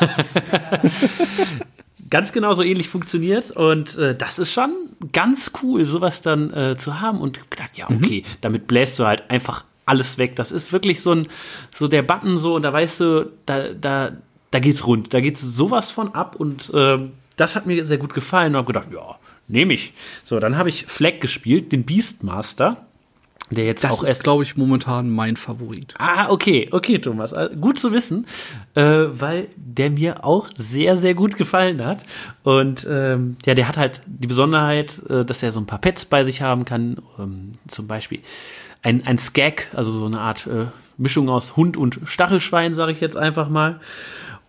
ganz genau so ähnlich funktioniert und äh, das ist schon ganz cool, sowas dann äh, zu haben und gedacht, ja, okay, damit bläst du halt einfach alles weg. Das ist wirklich so ein, so der Button so und da weißt du, da, da, da geht's rund, da geht's sowas von ab und ähm, das hat mir sehr gut gefallen und habe gedacht, ja, nehme ich. So, dann habe ich Flag gespielt, den Beastmaster, der jetzt Das auch ist, glaube ich, momentan mein Favorit. Ah, okay, okay, Thomas. Äh, Gut zu wissen, äh, weil der mir auch sehr, sehr gut gefallen hat. Und ähm, ja, der hat halt die Besonderheit, äh, dass er so ein paar Pets bei sich haben kann. Ähm, zum Beispiel ein, ein Skag, also so eine Art äh, Mischung aus Hund und Stachelschwein, sage ich jetzt einfach mal.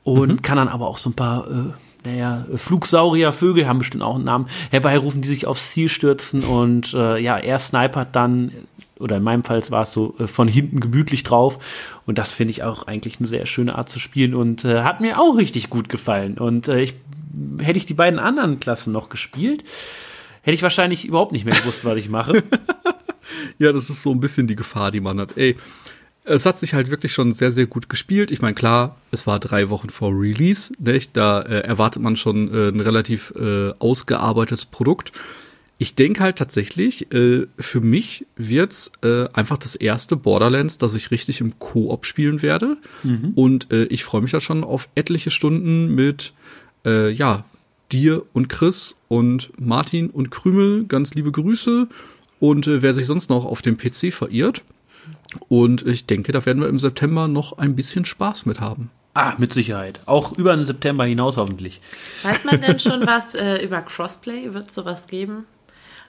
Und kann dann aber auch so ein paar äh, naja, Flugsaurier, Vögel haben bestimmt auch einen Namen, herbeirufen, die sich aufs Ziel stürzen und äh, ja, er snipert dann, oder in meinem Fall war es so, äh, von hinten gemütlich drauf und das finde ich auch eigentlich eine sehr schöne Art zu spielen und äh, hat mir auch richtig gut gefallen und äh, ich, hätte ich die beiden anderen Klassen noch gespielt, hätte ich wahrscheinlich überhaupt nicht mehr gewusst, was ich mache. Ja, das ist so ein bisschen die Gefahr, die man hat. Ey, es hat sich halt wirklich schon sehr, sehr gut gespielt. Ich meine, klar, es war drei Wochen vor Release, nicht? Da äh, erwartet man schon äh, ein relativ äh, ausgearbeitetes Produkt. Ich denke halt tatsächlich, äh, für mich wird's äh, einfach das erste Borderlands, das ich richtig im Koop spielen werde. Mhm. Und äh, ich freue mich da schon auf etliche Stunden mit, äh, ja, dir und Chris und Martin und Krümel. Ganz liebe Grüße. Und äh, wer sich sonst noch auf dem PC verirrt. Und ich denke, da werden wir im September noch ein bisschen Spaß mit haben. Ah, mit Sicherheit. Auch über den September hinaus hoffentlich. Weiß man denn schon was äh, über Crossplay? Wird sowas geben?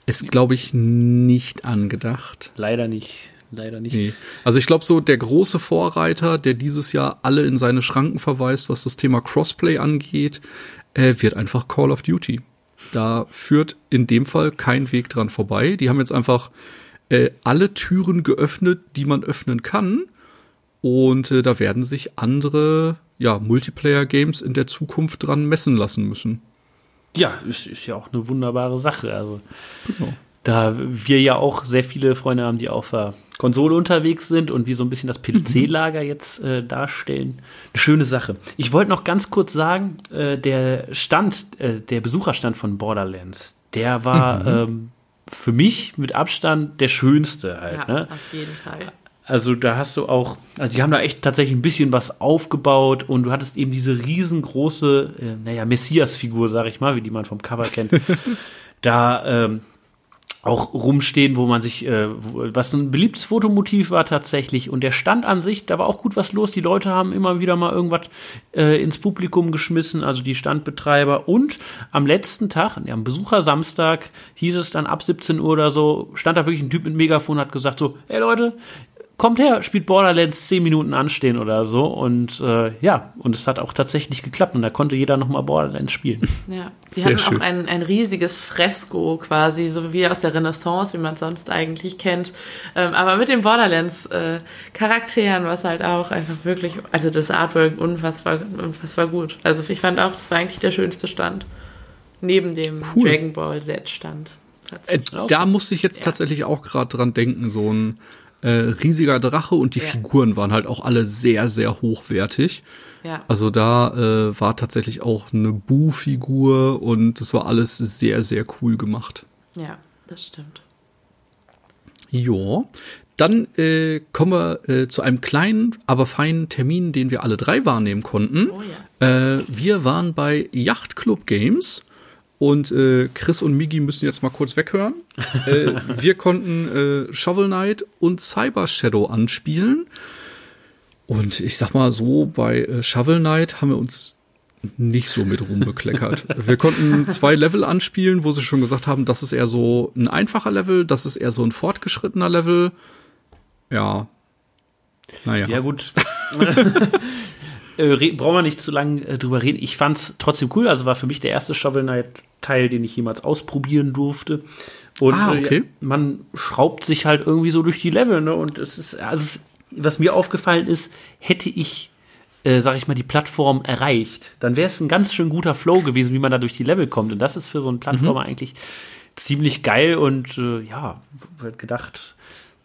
Ist, glaube ich, nicht angedacht. Leider nicht. Leider nicht. Nee. Also ich glaube so, der große Vorreiter, der dieses Jahr alle in seine Schranken verweist, was das Thema Crossplay angeht, äh, wird einfach Call of Duty. Da führt in dem Fall kein Weg dran vorbei. Die haben jetzt einfach äh, alle Türen geöffnet, die man öffnen kann. Und äh, da werden sich andere ja, Multiplayer-Games in der Zukunft dran messen lassen müssen. Ja, ist, ist ja auch eine wunderbare Sache. Also genau. da wir ja auch sehr viele Freunde haben, die auf der Konsole unterwegs sind und wie so ein bisschen das PC-Lager jetzt äh, darstellen. Eine schöne Sache. Ich wollte noch ganz kurz sagen, äh, der Stand, äh, der Besucherstand von Borderlands, der war mhm. ähm, für mich mit Abstand der schönste halt. Ja, ne? auf jeden Fall. Also da hast du auch, also die haben da echt tatsächlich ein bisschen was aufgebaut und du hattest eben diese riesengroße, äh, naja, Messias-Figur, sag ich mal, wie die man vom Cover kennt. da ähm, auch rumstehen, wo man sich, äh, was ein beliebtes Fotomotiv war tatsächlich. Und der Stand an sich, da war auch gut was los. Die Leute haben immer wieder mal irgendwas äh, ins Publikum geschmissen, also die Standbetreiber. Und am letzten Tag, am Besuchersamstag, hieß es dann ab 17 Uhr oder so, stand da wirklich ein Typ mit Megafon, hat gesagt so, hey Leute, kommt her, spielt Borderlands zehn Minuten anstehen oder so. Und äh, ja, und es hat auch tatsächlich geklappt und da konnte jeder nochmal Borderlands spielen. Ja, sie Sehr hatten schön. auch ein, ein riesiges Fresko quasi, so wie aus der Renaissance, wie man es sonst eigentlich kennt. Ähm, aber mit den Borderlands-Charakteren, äh, was halt auch einfach wirklich, also das Artwork unfassbar, unfassbar gut. Also ich fand auch, das war eigentlich der schönste Stand. Neben dem cool. Dragon Ball Z-Stand. Äh, da musste ich jetzt ja. tatsächlich auch gerade dran denken, so ein äh, riesiger Drache und die ja. Figuren waren halt auch alle sehr, sehr hochwertig. Ja. Also da äh, war tatsächlich auch eine Bu-Figur und das war alles sehr, sehr cool gemacht. Ja, das stimmt. Ja, dann äh, kommen wir äh, zu einem kleinen, aber feinen Termin, den wir alle drei wahrnehmen konnten. Oh ja. äh, wir waren bei Yacht Club Games und äh, Chris und Migi müssen jetzt mal kurz weghören. äh, wir konnten äh, Shovel Knight und Cyber Shadow anspielen. Und ich sag mal so, bei äh, Shovel Knight haben wir uns nicht so mit rumbekleckert. wir konnten zwei Level anspielen, wo sie schon gesagt haben, das ist eher so ein einfacher Level, das ist eher so ein fortgeschrittener Level. Ja. Naja. Ja, gut. äh, brauchen wir nicht zu lange äh, drüber reden. Ich fand's trotzdem cool. Also war für mich der erste Shovel Knight Teil, den ich jemals ausprobieren durfte. Und ah, okay. äh, man schraubt sich halt irgendwie so durch die Level, ne? Und es ist, also es, was mir aufgefallen ist, hätte ich, äh, sag ich mal, die Plattform erreicht, dann wäre es ein ganz schön guter Flow gewesen, wie man da durch die Level kommt. Und das ist für so einen Plattformer mhm. eigentlich ziemlich geil und äh, ja, wird gedacht,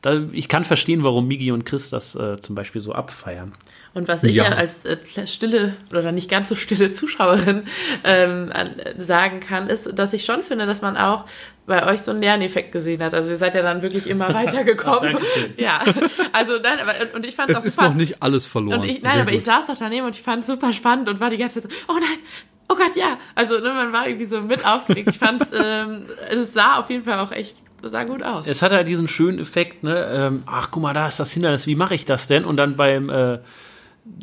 da, ich kann verstehen, warum Migi und Chris das äh, zum Beispiel so abfeiern. Und was ich ja, ja als äh, stille oder nicht ganz so stille Zuschauerin ähm, sagen kann, ist, dass ich schon finde, dass man auch bei euch so einen Lerneffekt gesehen hat. Also ihr seid ja dann wirklich immer weitergekommen. ja, also nein, aber und ich fand es auch ist noch nicht alles verloren. Ich, nein, Sehr aber gut. ich saß doch daneben und ich fand es super spannend und war die ganze Zeit so, oh nein, oh Gott, ja. Also ne, man war irgendwie so mit aufgeregt. Ich fand ähm, es sah auf jeden Fall auch echt das sah gut aus. Es hat halt diesen schönen Effekt, ne? Ähm, ach, guck mal, da ist das Hindernis, wie mache ich das denn? Und dann beim äh,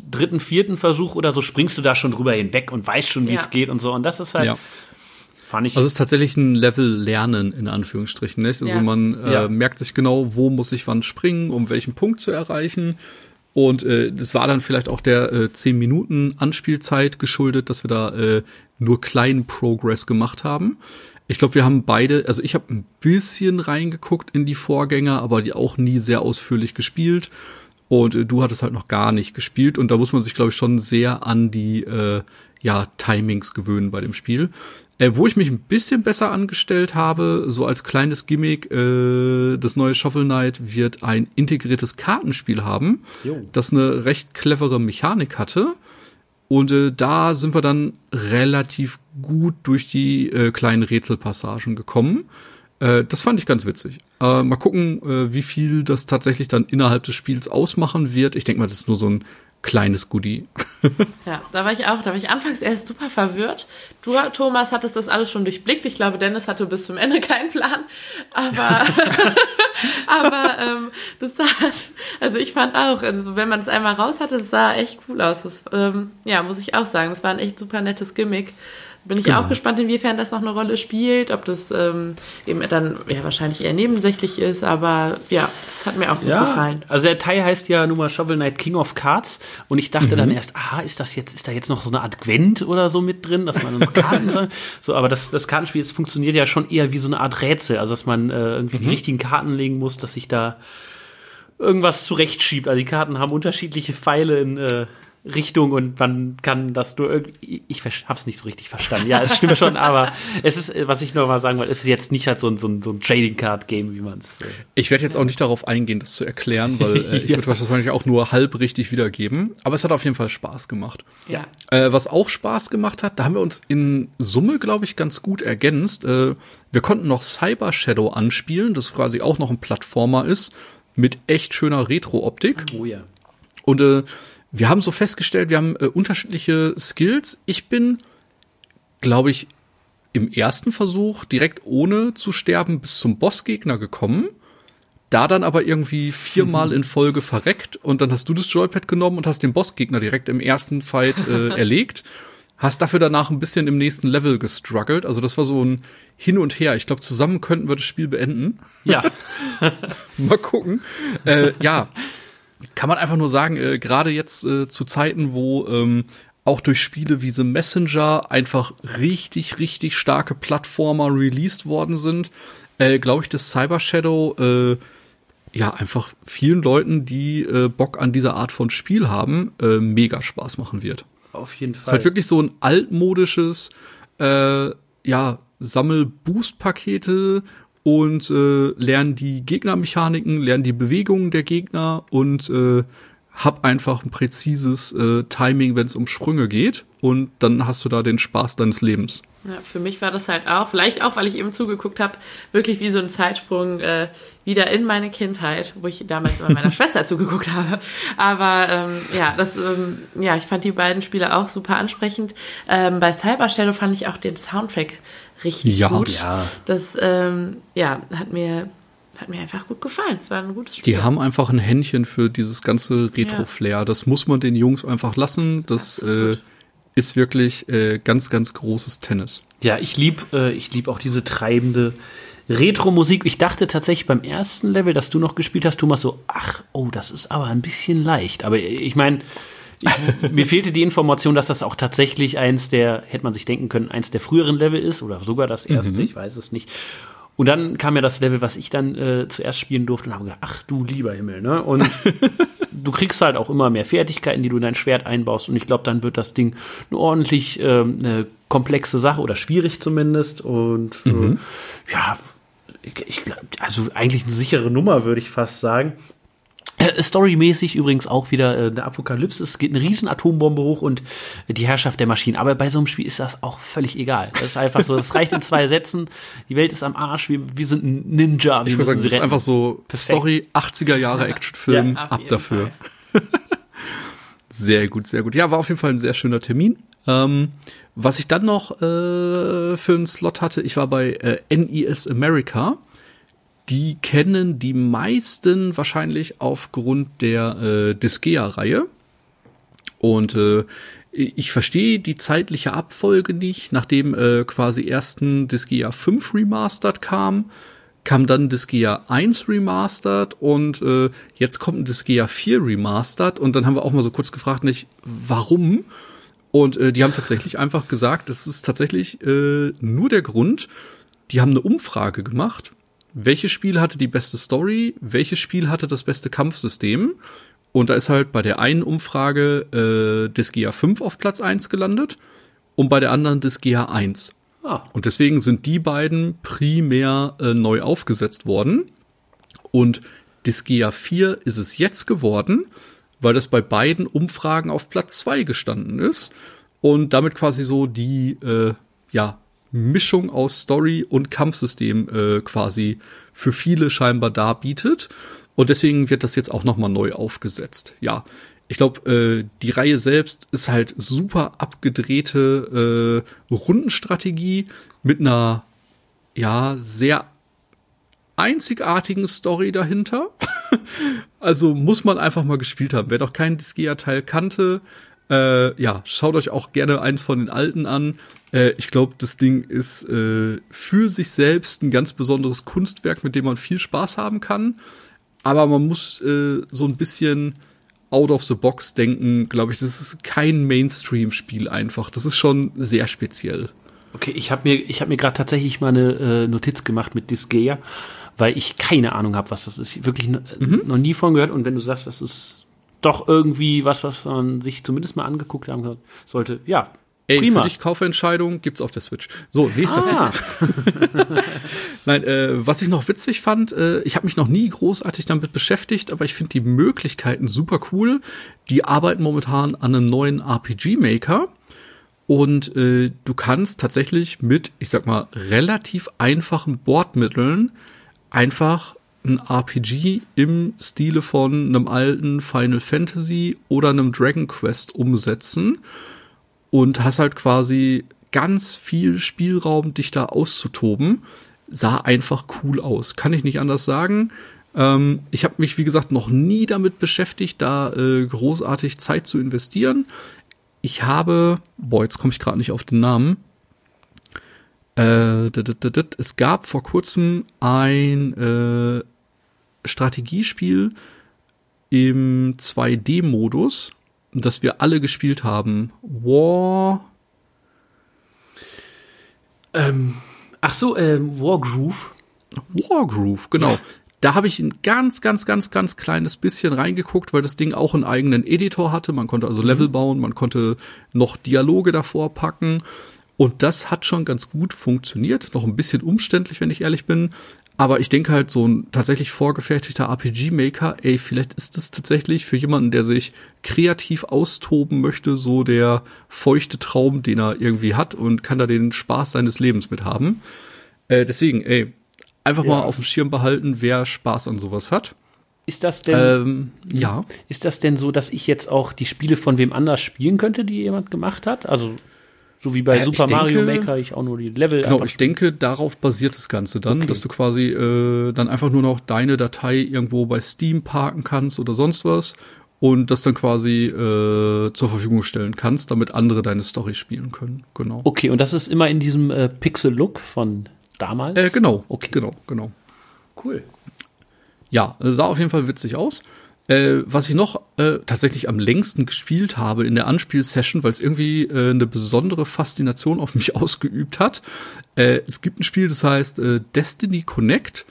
dritten, vierten Versuch oder so springst du da schon drüber hinweg und weißt schon, wie ja. es geht und so. Und das ist halt. Ja. Fand ich also es ist tatsächlich ein Level lernen in Anführungsstrichen, nicht? Also ja. man äh, ja. merkt sich genau, wo muss ich wann springen, um welchen Punkt zu erreichen. Und äh, das war dann vielleicht auch der äh, 10 Minuten Anspielzeit geschuldet, dass wir da äh, nur kleinen Progress gemacht haben. Ich glaube, wir haben beide, also ich habe ein bisschen reingeguckt in die Vorgänger, aber die auch nie sehr ausführlich gespielt. Und äh, du hattest halt noch gar nicht gespielt. Und da muss man sich, glaube ich, schon sehr an die äh, ja, Timings gewöhnen bei dem Spiel. Äh, wo ich mich ein bisschen besser angestellt habe, so als kleines Gimmick, äh, das neue Shovel Knight wird ein integriertes Kartenspiel haben, Jo. das eine recht clevere Mechanik hatte. Und äh, da sind wir dann relativ gut durch die äh, kleinen Rätselpassagen gekommen. Äh, das fand ich ganz witzig. Äh, mal gucken, äh, wie viel das tatsächlich dann innerhalb des Spiels ausmachen wird. Ich denke mal, das ist nur so ein kleines Goodie. Ja, da war ich auch, da war ich anfangs erst super verwirrt. Du, Thomas, hattest das alles schon durchblickt. Ich glaube, Dennis hatte bis zum Ende keinen Plan. Aber, aber ähm, das sah, also ich fand auch, also wenn man das einmal raus hatte, das sah echt cool aus. Das, ähm, ja, muss ich auch sagen, das war ein echt super nettes Gimmick. Bin ich Genau. auch gespannt, inwiefern das noch eine Rolle spielt, ob das ähm, eben dann ja wahrscheinlich eher nebensächlich ist, aber ja, das hat mir auch gut gefallen. Also der Teil heißt ja nun mal Shovel Knight King of Cards und ich dachte dann erst, aha, ist das jetzt, ist da jetzt noch so eine Advent oder so mit drin, dass man noch Karten soll? So, aber das, das Kartenspiel jetzt funktioniert ja schon eher wie so eine Art Rätsel, also dass man äh, irgendwie die richtigen Karten legen muss, dass sich da irgendwas zurechtschiebt. Also die Karten haben unterschiedliche Pfeile in äh, Richtung und man kann das nur irgendwie, ich hab's nicht so richtig verstanden. Ja, es stimmt schon, aber es ist, was ich noch mal sagen wollte, es ist jetzt nicht halt so ein, so ein, so ein Trading Card Game, wie man es. Äh, Ich werde jetzt auch nicht darauf eingehen, das zu erklären, weil äh, ich würde wahrscheinlich auch nur halb richtig wiedergeben. Aber es hat auf jeden Fall Spaß gemacht. Ja. Äh, was auch Spaß gemacht hat, da haben wir uns in Summe, glaube ich, ganz gut ergänzt. Äh, wir konnten noch Cyber Shadow anspielen, das quasi auch noch ein Plattformer ist, mit echt schöner Retro-Optik. oh ja. Und äh, wir haben so festgestellt, wir haben äh, unterschiedliche Skills. Ich bin, glaube ich, im ersten Versuch direkt ohne zu sterben bis zum Bossgegner gekommen. Da dann aber irgendwie viermal in Folge verreckt und dann hast du das Joypad genommen und hast den Bossgegner direkt im ersten Fight äh, erlegt. Hast dafür danach ein bisschen im nächsten Level gestruggelt. Also das war so ein Hin und Her. Ich glaube, zusammen könnten wir das Spiel beenden. Ja, Mal gucken. Äh, ja, kann man einfach nur sagen, äh, gerade jetzt äh, zu Zeiten, wo ähm, auch durch Spiele wie The Messenger einfach richtig, richtig starke Plattformer released worden sind, äh, glaube ich, dass Cyber Shadow äh, ja einfach vielen Leuten, die äh, Bock an dieser Art von Spiel haben, äh, mega Spaß machen wird. auf jeden Es ist Fall. halt wirklich so ein altmodisches, äh, ja, Sammel-Boost-Pakete und äh, lernen die Gegnermechaniken, lernen die Bewegungen der Gegner und äh, hab einfach ein präzises äh, Timing, wenn es um Sprünge geht und dann hast du da den Spaß deines Lebens. Ja, für mich war das halt auch, vielleicht auch, weil ich eben zugeguckt habe, wirklich wie so ein Zeitsprung äh, wieder in meine Kindheit, wo ich damals immer meiner Schwester zugeguckt habe. Aber ähm, ja, das, ähm, ja, ich fand die beiden Spiele auch super ansprechend. Ähm, bei Cyber Shadow fand ich auch den Soundtrack richtig Ja, gut. ja. Das ähm, ja, hat mir hat mir einfach gut gefallen. Es war ein gutes Spiel. Die haben einfach ein Händchen für dieses ganze Retro-Flair. Das muss man den Jungs einfach lassen. Das äh, ist wirklich äh, ganz, ganz großes Tennis. Ja, ich lieb, äh, ich lieb auch diese treibende Retro-Musik. Ich dachte tatsächlich beim ersten Level, dass du noch gespielt hast, Thomas, so, ach, oh, das ist aber ein bisschen leicht. Aber ich meine, ich, mir fehlte die Information, dass das auch tatsächlich eins der, hätte man sich denken können, eins der früheren Level ist oder sogar das erste, ich weiß es nicht. Und dann kam ja das Level, was ich dann äh, zuerst spielen durfte und habe gedacht, ach du lieber Himmel, ne? Und du kriegst halt auch immer mehr Fertigkeiten, die du in dein Schwert einbaust. Und ich glaube, dann wird das Ding eine ordentlich ähm, eine komplexe Sache oder schwierig zumindest. Und äh, ja, ich, ich glaub, also eigentlich eine sichere Nummer, würde ich fast sagen. Äh, Storymäßig übrigens auch wieder äh, eine Apokalypse. Es geht eine riesen Atombombe hoch und die Herrschaft der Maschinen. Aber bei so einem Spiel ist das auch völlig egal. Das ist einfach so, das reicht in zwei Sätzen. Die Welt ist am Arsch. Wir, wir sind ein Ninja. Wir Ich würde sagen, das ist einfach so Perfekt. Story, 80er Jahre Actionfilm, Ja, ab dafür. Sehr gut, sehr gut. Ja, war auf jeden Fall ein sehr schöner Termin. Ähm, was ich dann noch äh, für einen Slot hatte, ich war bei äh, NES America. Die kennen die meisten wahrscheinlich aufgrund der äh, Disgaea-Reihe. Und äh, ich verstehe die zeitliche Abfolge nicht. Nachdem äh, quasi ersten Disgaea 5 Remastered kam, kam dann Disgaea 1 Remastered und äh, jetzt kommt ein Disgaea 4 Remastered. Und dann haben wir auch mal so kurz gefragt, nicht, warum? Und äh, die haben tatsächlich einfach gesagt, es ist tatsächlich äh, nur der Grund, die haben eine Umfrage gemacht. Welches Spiel hatte die beste Story? Welches Spiel hatte das beste Kampfsystem? Und da ist halt bei der einen Umfrage äh, Disgaea 5 auf Platz 1 gelandet und bei der anderen Disgaea 1. Ah. Und deswegen sind die beiden primär äh, neu aufgesetzt worden. Und Disgaea 4 ist es jetzt geworden, weil das bei beiden Umfragen auf Platz 2 gestanden ist und damit quasi so die äh, ja, Mischung aus Story und Kampfsystem äh, quasi für viele scheinbar darbietet. Und deswegen wird das jetzt auch nochmal neu aufgesetzt. Ja, ich glaube, äh, die Reihe selbst ist halt super abgedrehte äh, Rundenstrategie mit einer ja sehr einzigartigen Story dahinter. also muss man einfach mal gespielt haben. Wer doch keinen Disgaea-Teil kannte, äh, ja, schaut euch auch gerne eins von den alten an. Äh, ich glaube, das Ding ist äh, für sich selbst ein ganz besonderes Kunstwerk, mit dem man viel Spaß haben kann. Aber man muss äh, so ein bisschen out of the box denken, glaube ich. Das ist kein Mainstream-Spiel einfach. Das ist schon sehr speziell. Okay, ich habe mir, ich hab mir gerade tatsächlich mal eine äh, Notiz gemacht mit Disgaea, weil ich keine Ahnung habe, was das ist. Wirklich mhm. noch nie von gehört. Und wenn du sagst, das ist doch irgendwie was, was man sich zumindest mal angeguckt haben sollte, ja, Ey, Prima. für dich Kaufentscheidung gibt's auf der Switch. So, nächster ah. Titel. Nein, äh, was ich noch witzig fand, äh, ich habe mich noch nie großartig damit beschäftigt, aber ich finde die Möglichkeiten super cool. Die arbeiten momentan an einem neuen RPG-Maker. Und äh, du kannst tatsächlich mit, ich sag mal, relativ einfachen Bordmitteln einfach ein RPG im Stile von einem alten Final Fantasy oder einem Dragon Quest umsetzen und hast halt quasi ganz viel Spielraum, dich da auszutoben. Sah einfach cool aus. Kann ich nicht anders sagen. Ähm, ich habe mich, wie gesagt, noch nie damit beschäftigt, da äh, großartig Zeit zu investieren. Ich habe, boah, jetzt komme ich gerade nicht auf den Namen. Äh, es gab vor kurzem ein äh, Strategiespiel im 2D-Modus das wir alle gespielt haben. War. Ähm, ach so, ähm, Wargroove. Wargroove, genau. Ja. Da habe ich ein ganz, ganz, ganz, ganz kleines bisschen reingeguckt, weil das Ding auch einen eigenen Editor hatte. Man konnte also Level mhm. bauen, man konnte noch Dialoge davor packen. Und das hat schon ganz gut funktioniert. Noch ein bisschen umständlich, wenn ich ehrlich bin. Aber ich denke halt, so ein tatsächlich vorgefertigter RPG-Maker, ey, vielleicht ist es tatsächlich für jemanden, der sich kreativ austoben möchte, so der feuchte Traum, den er irgendwie hat und kann da den Spaß seines Lebens mit haben. Äh, deswegen, ey, einfach ja. mal auf dem Schirm behalten, wer Spaß an sowas hat. Ist das denn, ähm, ja. Ist das denn so, dass ich jetzt auch die Spiele von wem anders spielen könnte, die jemand gemacht hat? Also so wie bei äh, Super denke, Mario Maker ich auch nur die Level. Genau, ich denke, darauf basiert das Ganze dann, okay. dass du quasi äh, dann einfach nur noch deine Datei irgendwo bei Steam parken kannst oder sonst was und das dann quasi äh, zur Verfügung stellen kannst, damit andere deine Story spielen können. Genau. Okay, und das ist immer in diesem äh, Pixel-Look von damals? Äh, genau. Okay. Genau, genau. Cool. Ja, sah auf jeden Fall witzig aus. Äh, was ich noch äh, tatsächlich am längsten gespielt habe in der Anspielsession, weil es irgendwie äh, eine besondere Faszination auf mich ausgeübt hat. Äh, es gibt ein Spiel, das heißt äh, Destiny Connect.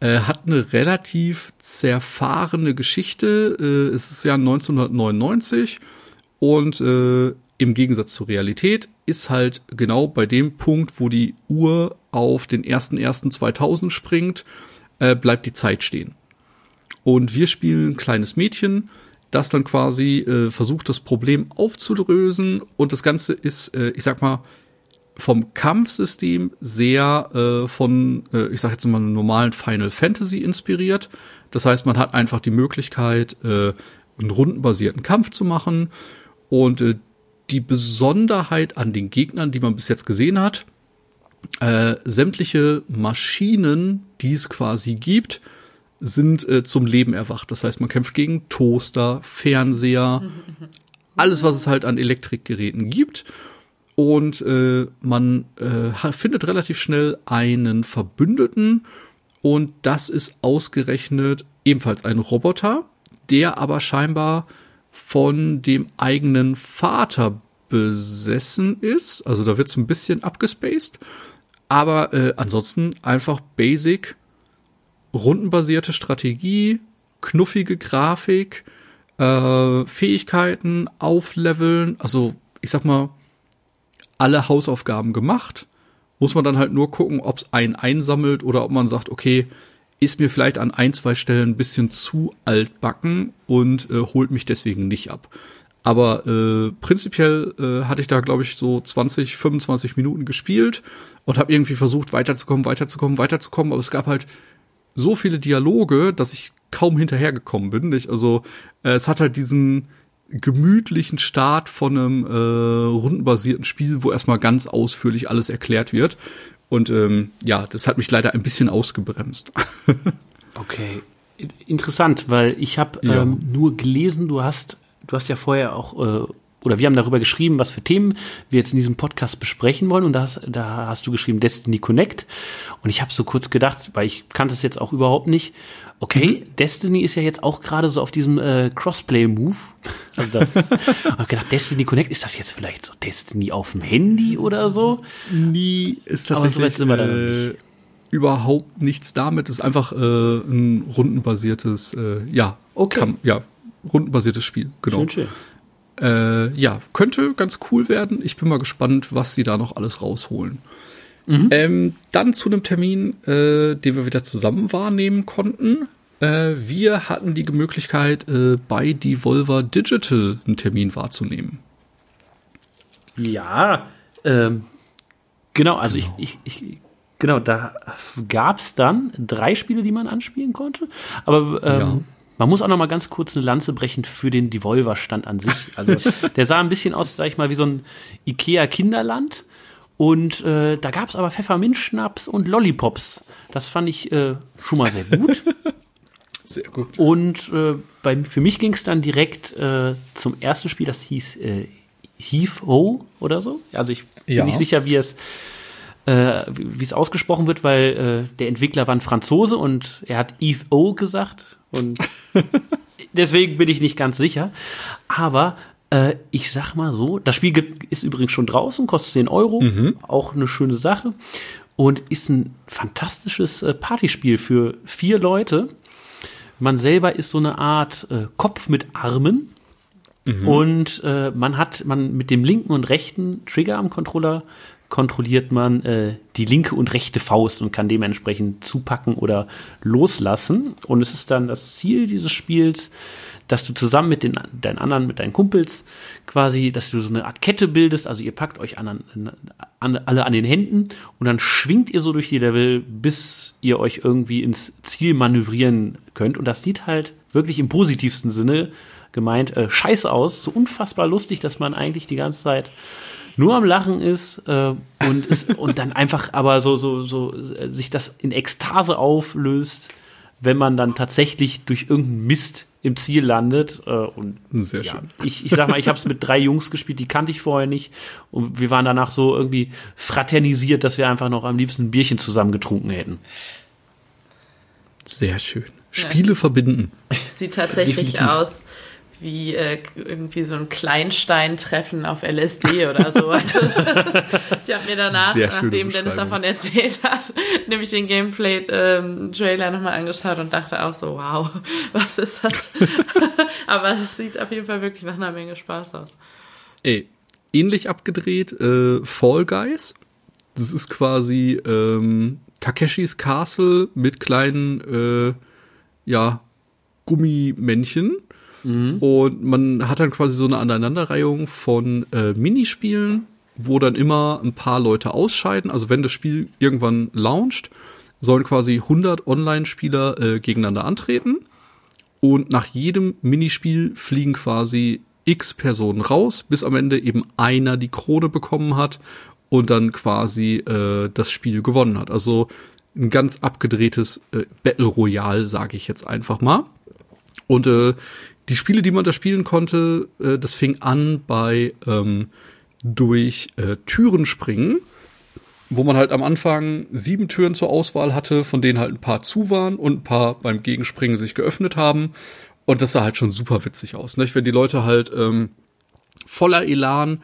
Äh, hat eine relativ zerfahrene Geschichte. Es ist ja 1999 und im Gegensatz zur Realität ist halt genau bei dem Punkt, wo die Uhr auf den 1.1.2000 springt, bleibt die Zeit stehen. Und wir spielen ein kleines Mädchen, das dann quasi äh, versucht, das Problem aufzulösen. Und das Ganze ist, äh, ich sag mal, vom Kampfsystem sehr äh, von, äh, ich sag jetzt mal, einem normalen Final Fantasy inspiriert. Das heißt, man hat einfach die Möglichkeit, äh, einen rundenbasierten Kampf zu machen. Und äh, die Besonderheit an den Gegnern, die man bis jetzt gesehen hat, äh, sämtliche Maschinen, die es quasi gibt, sind äh, zum Leben erwacht. Das heißt, man kämpft gegen Toaster, Fernseher, alles, was es halt an Elektrikgeräten gibt. Und äh, man äh, findet relativ schnell einen Verbündeten. Und das ist ausgerechnet ebenfalls ein Roboter, der aber scheinbar von dem eigenen Vater besessen ist. Also da wird es ein bisschen abgespaced. Aber äh, ansonsten einfach basic rundenbasierte Strategie, knuffige Grafik, äh, Fähigkeiten aufleveln, also ich sag mal, alle Hausaufgaben gemacht muss man dann halt nur gucken, ob es einen einsammelt oder ob man sagt, okay, ist mir vielleicht an ein, zwei Stellen ein bisschen zu altbacken und äh, holt mich deswegen nicht ab. Aber äh, prinzipiell äh, hatte ich da, glaube ich, so 20, 25 Minuten gespielt und habe irgendwie versucht, weiterzukommen, weiterzukommen, weiterzukommen. Aber es gab halt so viele Dialoge, dass ich kaum hinterhergekommen bin. Nicht? Also äh, es hat halt diesen gemütlichen Start von einem äh, rundenbasierten Spiel, wo erstmal ganz ausführlich alles erklärt wird. Und ähm, ja, das hat mich leider ein bisschen ausgebremst. okay. Interessant, weil ich habe ja. ähm, nur gelesen, du hast, du hast ja vorher auch, äh, oder wir haben darüber geschrieben, was für Themen wir jetzt in diesem Podcast besprechen wollen. Und da hast, da hast du geschrieben Destiny Connect. Und ich habe so kurz gedacht, weil ich kannte es jetzt auch überhaupt nicht okay, mhm. Destiny ist ja jetzt auch gerade so auf diesem äh, Crossplay-Move. Also das, hab gedacht, Destiny Connect, ist das jetzt vielleicht so Destiny auf dem Handy oder so? Nie ist tatsächlich so äh, überhaupt nichts damit. Es ist einfach äh, ein rundenbasiertes, äh, ja, okay. Kann, ja, rundenbasiertes Spiel, genau. Schön, schön. Äh, ja, könnte ganz cool werden. Ich bin mal gespannt, was sie da noch alles rausholen. Mhm. Ähm, dann zu einem Termin, äh, den wir wieder zusammen wahrnehmen konnten. Äh, wir hatten die Möglichkeit, äh, bei Devolver Digital einen Termin wahrzunehmen. Ja, ähm, genau, also genau. Ich, ich, ich, genau, da gab es dann drei Spiele, die man anspielen konnte. Aber ähm, ja. Man muss auch noch mal ganz kurz eine Lanze brechen für den Devolver-Stand an sich. Also der sah ein bisschen aus, sag ich mal, wie so ein Ikea-Kinderland. Und äh, da gab es aber Pfefferminzschnaps und Lollipops. Das fand ich äh, schon mal sehr gut. Sehr gut. Und äh, bei, für mich ging es dann direkt äh, zum ersten Spiel, das hieß äh, Heave O oder so. Also ich bin ja. nicht sicher, wie es äh, wie es ausgesprochen wird, weil äh, der Entwickler war ein Franzose und er hat Eve O gesagt und deswegen bin ich nicht ganz sicher. Aber äh, ich sag mal so, das Spiel ist übrigens schon draußen, kostet 10 Euro, mhm. auch eine schöne Sache und ist ein fantastisches äh, Partyspiel für vier Leute. Man selber ist so eine Art äh, Kopf mit Armen mhm. und äh, man hat man mit dem linken und rechten Trigger am Controller kontrolliert man äh, die linke und rechte Faust und kann dementsprechend zupacken oder loslassen. Und es ist dann das Ziel dieses Spiels, dass du zusammen mit den deinen anderen, mit deinen Kumpels quasi, dass du so eine Art Kette bildest, also ihr packt euch an, an, alle an den Händen und dann schwingt ihr so durch die Level, bis ihr euch irgendwie ins Ziel manövrieren könnt. Und das sieht halt wirklich im positivsten Sinne gemeint äh, scheiße aus, so unfassbar lustig, dass man eigentlich die ganze Zeit nur am Lachen ist äh, und, ist, und dann einfach aber so, so, so äh, sich das in Ekstase auflöst, wenn man dann tatsächlich durch irgendeinen Mist im Ziel landet. Äh, und Sehr ja, schön. Ich, ich sag mal, ich habe es mit drei Jungs gespielt, die kannte ich vorher nicht. Und wir waren danach so irgendwie fraternisiert, dass wir einfach noch am liebsten ein Bierchen zusammen getrunken hätten. Sehr schön. Spiele ja. verbinden. Sieht tatsächlich Definitiv. aus wie äh, irgendwie so ein Kleinstein-Treffen auf LSD oder so. Also, ich habe mir danach, nachdem Dennis davon erzählt hat, nämlich den Gameplay-Trailer ähm, nochmal angeschaut und dachte auch so, wow, was ist das? Aber es sieht auf jeden Fall wirklich nach einer Menge Spaß aus. Ey, ähnlich abgedreht, äh, Fall Guys. Das ist quasi ähm, Takeshis Castle mit kleinen, äh, ja, Gummimännchen Mhm. Und man hat dann quasi so eine Aneinanderreihung von äh, Minispielen, wo dann immer ein paar Leute ausscheiden. Also wenn das Spiel irgendwann launcht, sollen quasi 100 Online-Spieler äh, gegeneinander antreten. Und nach jedem Minispiel fliegen quasi x Personen raus, bis am Ende eben einer die Krone bekommen hat und dann quasi äh, das Spiel gewonnen hat. Also ein ganz abgedrehtes äh, Battle Royale, sage ich jetzt einfach mal. Und äh, die Spiele, die man da spielen konnte, äh, das fing an bei ähm, durch äh, Türen springen, wo man halt am Anfang sieben Türen zur Auswahl hatte, von denen halt ein paar zu waren und ein paar beim Gegenspringen sich geöffnet haben. Und das sah halt schon super witzig aus, nicht? Wenn die Leute halt ähm, voller Elan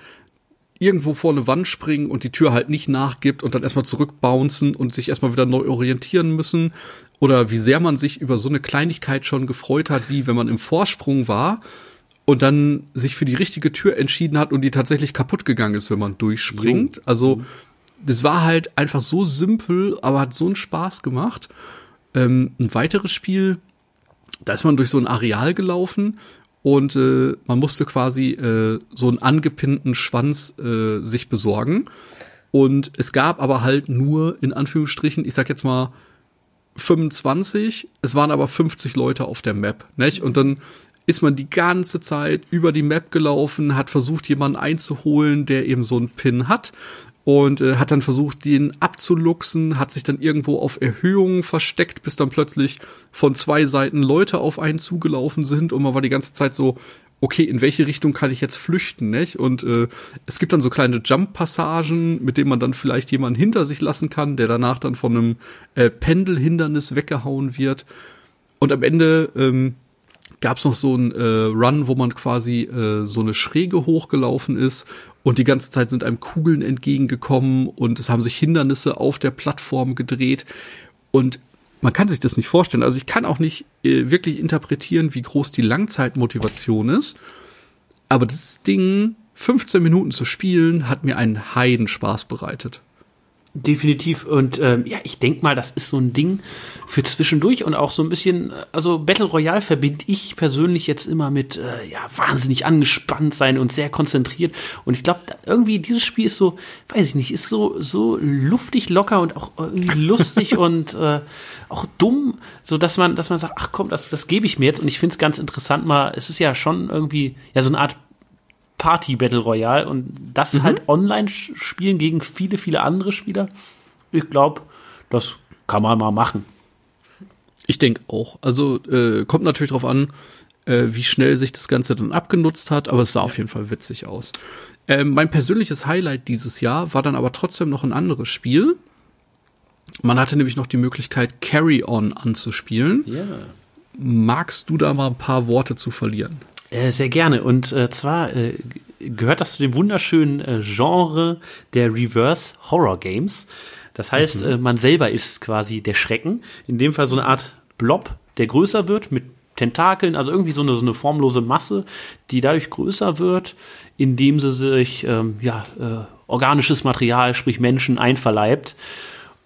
irgendwo vor eine Wand springen und die Tür halt nicht nachgibt und dann erstmal zurückbouncen und sich erstmal wieder neu orientieren müssen oder wie sehr man sich über so eine Kleinigkeit schon gefreut hat, wie wenn man im Vorsprung war und dann sich für die richtige Tür entschieden hat und die tatsächlich kaputt gegangen ist, wenn man durchspringt. Also das war halt einfach so simpel, aber hat so einen Spaß gemacht. Ähm, ein weiteres Spiel, da ist man durch so ein Areal gelaufen und äh, man musste quasi äh, so einen angepinnten Schwanz äh, sich besorgen. Und es gab aber halt nur, in Anführungsstrichen, ich sag jetzt mal 25, es waren aber 50 Leute auf der Map, nicht? Und dann ist man die ganze Zeit über die Map gelaufen, hat versucht, jemanden einzuholen, der eben so einen Pin hat und äh, hat dann versucht, den abzuluxen, hat sich dann irgendwo auf Erhöhungen versteckt, bis dann plötzlich von zwei Seiten Leute auf einen zugelaufen sind und man war die ganze Zeit so, okay, in welche Richtung kann ich jetzt flüchten, nicht? Und äh, es gibt dann so kleine Jump-Passagen, mit denen man dann vielleicht jemanden hinter sich lassen kann, der danach dann von einem äh, Pendelhindernis weggehauen wird. Und am Ende ähm, gab es noch so einen äh, Run, wo man quasi äh, so eine Schräge hochgelaufen ist und die ganze Zeit sind einem Kugeln entgegengekommen und es haben sich Hindernisse auf der Plattform gedreht und man kann sich das nicht vorstellen. Also ich kann auch nicht äh, wirklich interpretieren, wie groß die Langzeitmotivation ist. Aber das Ding 15 Minuten zu spielen hat mir einen Heidenspaß bereitet. Definitiv. Und ähm, ja, ich denk mal, das ist so ein Ding für zwischendurch und auch so ein bisschen, also Battle Royale verbinde ich persönlich jetzt immer mit äh, ja, wahnsinnig angespannt sein und sehr konzentriert. Und ich glaube, irgendwie dieses Spiel ist so, weiß ich nicht, ist so, so luftig locker und auch irgendwie lustig und äh, auch dumm, so dass man, dass man sagt, ach komm, das, das gebe ich mir jetzt. Und ich finde es ganz interessant mal, es ist ja schon irgendwie, ja, so eine Art Party Battle Royale und das mhm. halt online spielen gegen viele, viele andere Spieler. Ich glaube, das kann man mal machen. Ich denke auch. Also äh, kommt natürlich darauf an, äh, wie schnell sich das Ganze dann abgenutzt hat, aber es sah auf jeden Fall witzig aus. Ähm, mein persönliches Highlight dieses Jahr war dann aber trotzdem noch ein anderes Spiel. Man hatte nämlich noch die Möglichkeit, Carry On anzuspielen. Ja. Magst du da mal ein paar Worte zu verlieren? Äh, sehr gerne. Und äh, zwar äh, gehört das zu dem wunderschönen äh, Genre der Reverse Horror Games. Das heißt, mhm. Äh, man selber ist quasi der Schrecken. In dem Fall so eine Art Blob, der größer wird mit Tentakeln, also irgendwie so eine, so eine formlose Masse, die dadurch größer wird, indem sie sich ähm, ja, äh, organisches Material, sprich Menschen, einverleibt.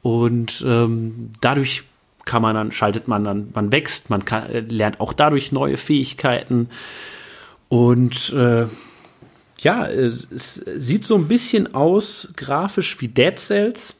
Und ähm, dadurch kann man dann, schaltet man dann, man wächst, man kann, lernt auch dadurch neue Fähigkeiten. Und äh, ja, es, es, sieht so ein bisschen aus grafisch wie Dead Cells.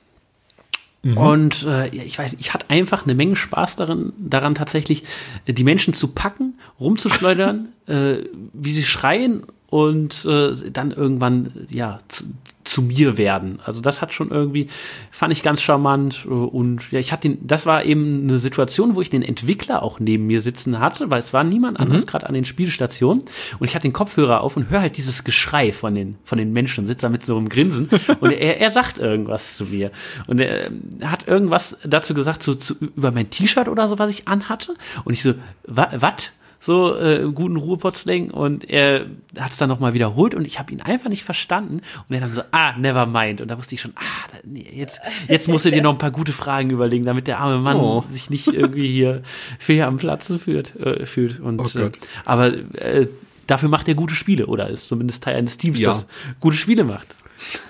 Mhm. Und äh, ich weiß, ich hatte einfach eine Menge Spaß daran, daran tatsächlich die Menschen zu packen, rumzuschleudern, äh, wie sie schreien und äh, dann irgendwann ja zu, zu mir werden. Also das hat schon irgendwie, fand ich ganz charmant und ja, ich hatte den, das war eben eine Situation, wo ich den Entwickler auch neben mir sitzen hatte, weil es war niemand anderes mhm. gerade an den Spielstationen und ich hatte den Kopfhörer auf und höre halt dieses Geschrei von den, von den Menschen und sitze da mit so einem Grinsen und er, er sagt irgendwas zu mir und er hat irgendwas dazu gesagt, so zu, über mein T-Shirt oder so, was ich anhatte und ich so, was? So äh, guten Ruhrpott-Slang und er hat es dann nochmal wiederholt und ich habe ihn einfach nicht verstanden und er dann so, ah, never mind und da wusste ich schon, ah, nee, jetzt, jetzt musst du dir noch ein paar gute Fragen überlegen, damit der arme Mann oh. sich nicht irgendwie hier fehl am Platze führt, äh, fühlt und oh äh, aber äh, dafür macht er gute Spiele oder ist zumindest Teil eines Teams, ja. das gute Spiele macht.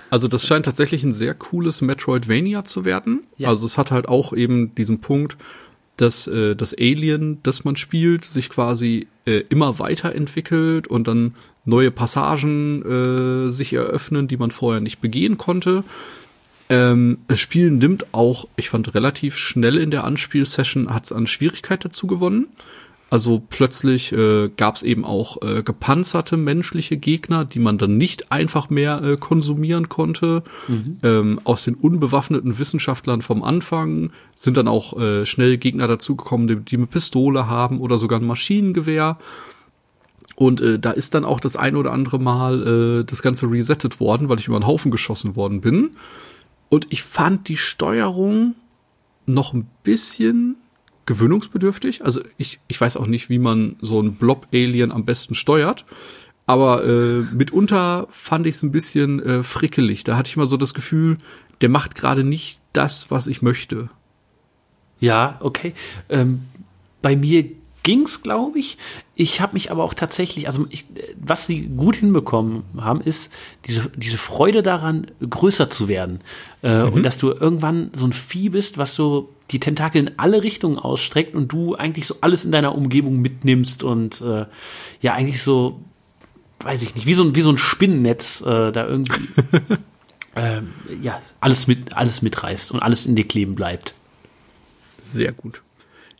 Also das scheint tatsächlich ein sehr cooles Metroidvania zu werden. Ja. Also es hat halt auch eben diesen Punkt, dass äh, das Alien, das man spielt, sich quasi äh, immer weiterentwickelt und dann neue Passagen äh, sich eröffnen, die man vorher nicht begehen konnte. Ähm, das Spiel nimmt auch, ich fand relativ schnell in der Anspielsession, hat es an Schwierigkeit dazu gewonnen. Also plötzlich äh, gab es eben auch äh, gepanzerte menschliche Gegner, die man dann nicht einfach mehr äh, konsumieren konnte. Mhm. Ähm, aus den unbewaffneten Wissenschaftlern vom Anfang sind dann auch äh, schnell Gegner dazugekommen, die, die eine Pistole haben oder sogar ein Maschinengewehr. Und äh, da ist dann auch das ein oder andere Mal äh, das Ganze resettet worden, weil ich über einen Haufen geschossen worden bin. Und ich fand die Steuerung noch ein bisschen gewöhnungsbedürftig. Also ich, ich weiß auch nicht, wie man so ein Blob-Alien am besten steuert. Aber äh, mitunter fand ich es ein bisschen äh, frickelig. Da hatte ich mal so das Gefühl, der macht gerade nicht das, was ich möchte. Ja, okay. Ähm, bei mir ging's, glaube ich. Ich habe mich aber auch tatsächlich, also ich, was sie gut hinbekommen haben, ist diese, diese Freude daran, größer zu werden. Äh, Und dass du irgendwann so ein Vieh bist, was so die Tentakel in alle Richtungen ausstreckt und du eigentlich so alles in deiner Umgebung mitnimmst und äh, ja, eigentlich so, weiß ich nicht, wie so ein, wie so ein Spinnennetz äh, da irgendwie ähm, ja, alles mit, alles mitreißt und alles in dir kleben bleibt. Sehr gut.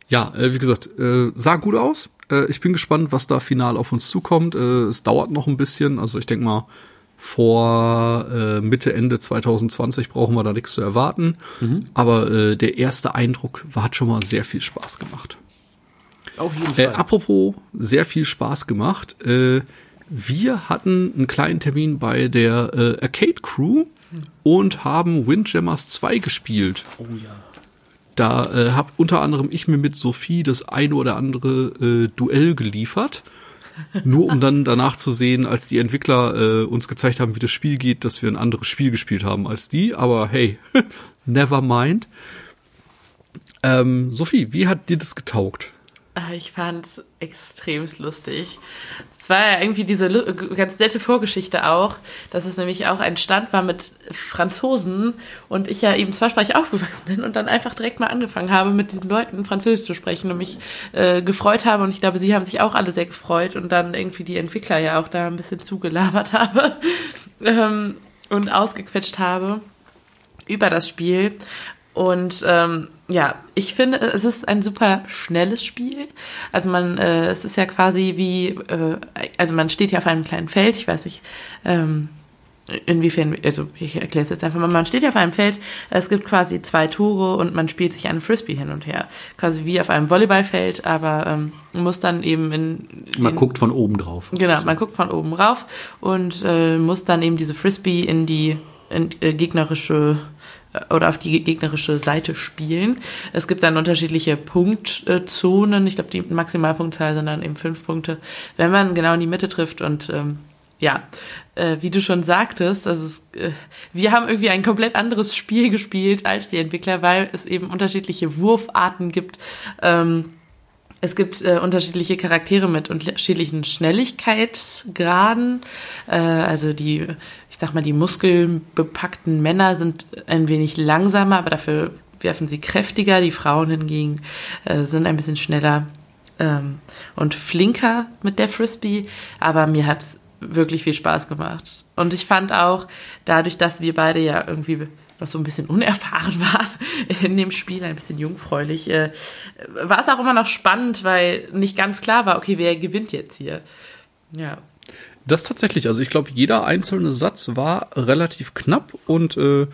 Ja, äh, wie gesagt, äh, sah gut aus. Äh, ich bin gespannt, was da final auf uns zukommt. Äh, es dauert noch ein bisschen. Also ich denke mal, vor äh, Mitte, Ende 2020 brauchen wir da nichts zu erwarten. Aber äh, der erste Eindruck war, hat schon mal sehr viel Spaß gemacht. Auf jeden Äh, apropos sehr viel Spaß gemacht. Äh, wir hatten einen kleinen Termin bei der äh, Arcade Crew und haben Windjammers 2 gespielt. Oh ja. Da äh, hab unter anderem ich mir mit Sophie das eine oder andere äh, Duell geliefert. Nur um dann danach zu sehen, als die Entwickler äh, uns gezeigt haben, wie das Spiel geht, dass wir ein anderes Spiel gespielt haben als die. Aber hey, never mind. Ähm, Sophie, wie hat dir das getaugt? Ah, Ich fand's extremst lustig. Es war ja irgendwie diese ganz nette Vorgeschichte auch, dass es nämlich auch ein Stand war mit Franzosen und ich ja eben zweisprachig aufgewachsen bin und dann einfach direkt mal angefangen habe, mit diesen Leuten Französisch zu sprechen und mich äh, gefreut habe und ich glaube, sie haben sich auch alle sehr gefreut und dann irgendwie die Entwickler ja auch da ein bisschen zugelabert habe ähm, und ausgequetscht habe über das Spiel. Und ähm, ja, ich finde, es ist ein super schnelles Spiel. Also man, äh, es ist ja quasi wie, äh, also man steht ja auf einem kleinen Feld, ich weiß nicht, ähm, inwiefern, also ich erkläre es jetzt einfach mal, man steht ja auf einem Feld, es gibt quasi zwei Tore und man spielt sich einen Frisbee hin und her. Quasi wie auf einem Volleyballfeld, aber ähm, muss dann eben in Man den- guckt von oben drauf. Genau, man guckt von oben rauf und äh, muss dann eben diese Frisbee in die in, äh, gegnerische oder auf die gegnerische Seite spielen. Es gibt dann unterschiedliche Punktzonen. Ich glaube, die Maximalpunktzahl sind dann eben fünf Punkte, wenn man genau in die Mitte trifft und ähm, ja, äh, wie du schon sagtest, also es, äh, wir haben irgendwie ein komplett anderes Spiel gespielt als die Entwickler, weil es eben unterschiedliche Wurfarten gibt. Ähm, es gibt äh, unterschiedliche Charaktere mit unterschiedlichen Schnelligkeitsgraden. Äh, also die, ich sag mal, die muskelbepackten Männer sind ein wenig langsamer, aber dafür werfen sie kräftiger. Die Frauen hingegen äh, sind ein bisschen schneller ähm, und flinker mit der Frisbee. Aber mir hat's wirklich viel Spaß gemacht. Und ich fand auch, dadurch, dass wir beide ja irgendwie noch so ein bisschen unerfahren waren in dem Spiel, ein bisschen jungfräulich, äh, war es auch immer noch spannend, weil nicht ganz klar war, okay, wer gewinnt jetzt hier. Ja. Das tatsächlich, also ich glaube, jeder einzelne Satz war relativ knapp und äh,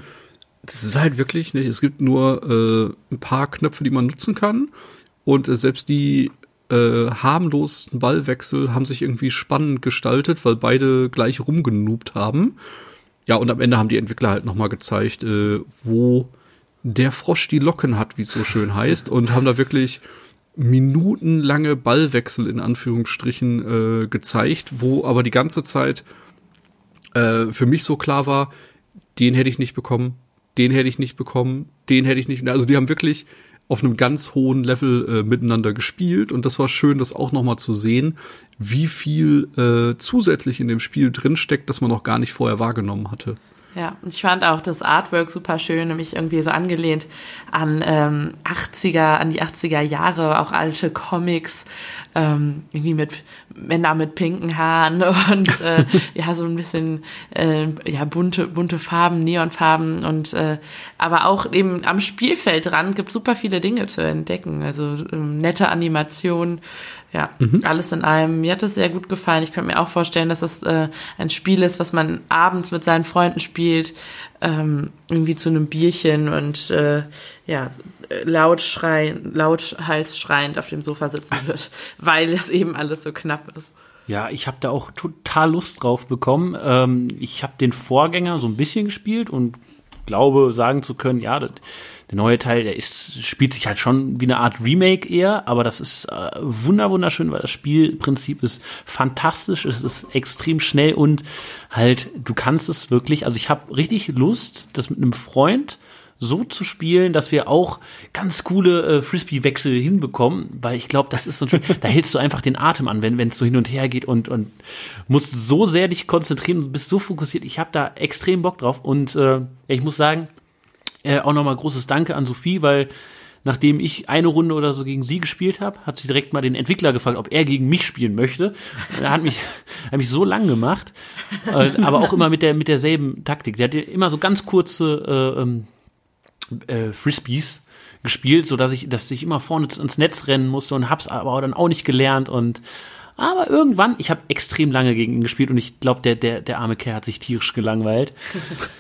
das ist halt wirklich nicht. Es gibt nur äh, ein paar Knöpfe, die man nutzen kann und äh, selbst die äh, harmlosen Ballwechsel haben sich irgendwie spannend gestaltet, weil beide gleich rumgenoobt haben. Ja, und am Ende haben die Entwickler halt nochmal gezeigt, äh, wo der Frosch die Locken hat, wie es so schön heißt, und haben da wirklich minutenlange Ballwechsel in Anführungsstrichen äh, gezeigt, wo aber die ganze Zeit äh, für mich so klar war, den hätte ich nicht bekommen, den hätte ich nicht bekommen, den hätte ich nicht. Also die haben wirklich auf einem ganz hohen Level äh, miteinander gespielt und das war schön, das auch nochmal zu sehen, wie viel äh, zusätzlich in dem Spiel drinsteckt, das man noch gar nicht vorher wahrgenommen hatte. Ja, und ich fand auch das Artwork super schön, nämlich irgendwie so angelehnt an ähm, 80er, an die 80er Jahre, auch alte Comics, ähm, irgendwie mit Männer mit pinken Haaren und äh, ja, so ein bisschen äh, ja, bunte, bunte Farben, Neonfarben und äh, aber auch eben am Spielfeldrand gibt super viele Dinge zu entdecken. Also ähm, nette Animationen, ja, alles in allem. Mir hat das sehr gut gefallen. Ich könnte mir auch vorstellen, dass das äh, ein Spiel ist, was man abends mit seinen Freunden spielt, ähm, irgendwie zu einem Bierchen und äh, ja, laut schreien, laut halsschreiend auf dem Sofa sitzen wird, weil es eben alles so knapp ist. Ja, ich habe da auch total Lust drauf bekommen. Ähm, ich habe den Vorgänger so ein bisschen gespielt und glaube sagen zu können, ja, das, der neue Teil, der ist, spielt sich halt schon wie eine Art Remake eher, aber das ist äh, wunder wunderschön, weil das Spielprinzip ist fantastisch, es ist extrem schnell und halt, du kannst es wirklich, also ich habe richtig Lust, das mit einem Freund so zu spielen, dass wir auch ganz coole äh, Frisbee-Wechsel hinbekommen, weil ich glaube, das ist so, da hältst du einfach den Atem an, wenn es so hin und her geht und und musst so sehr dich konzentrieren bist so fokussiert. Ich habe da extrem Bock drauf und äh, ich muss sagen, äh, auch nochmal großes Danke an Sophie, weil nachdem ich eine Runde oder so gegen sie gespielt habe, hat sie direkt mal den Entwickler gefragt, ob er gegen mich spielen möchte. Er hat mich, hat mich so lang gemacht, äh, aber auch immer mit der mit derselben Taktik. Der hat immer so ganz kurze äh, ähm, äh, Frisbees gespielt, so dass ich, dass ich immer vorne ins Netz rennen musste und hab's aber dann auch nicht gelernt und aber irgendwann, ich habe extrem lange gegen ihn gespielt und ich glaube, der, der, der arme Kerl hat sich tierisch gelangweilt.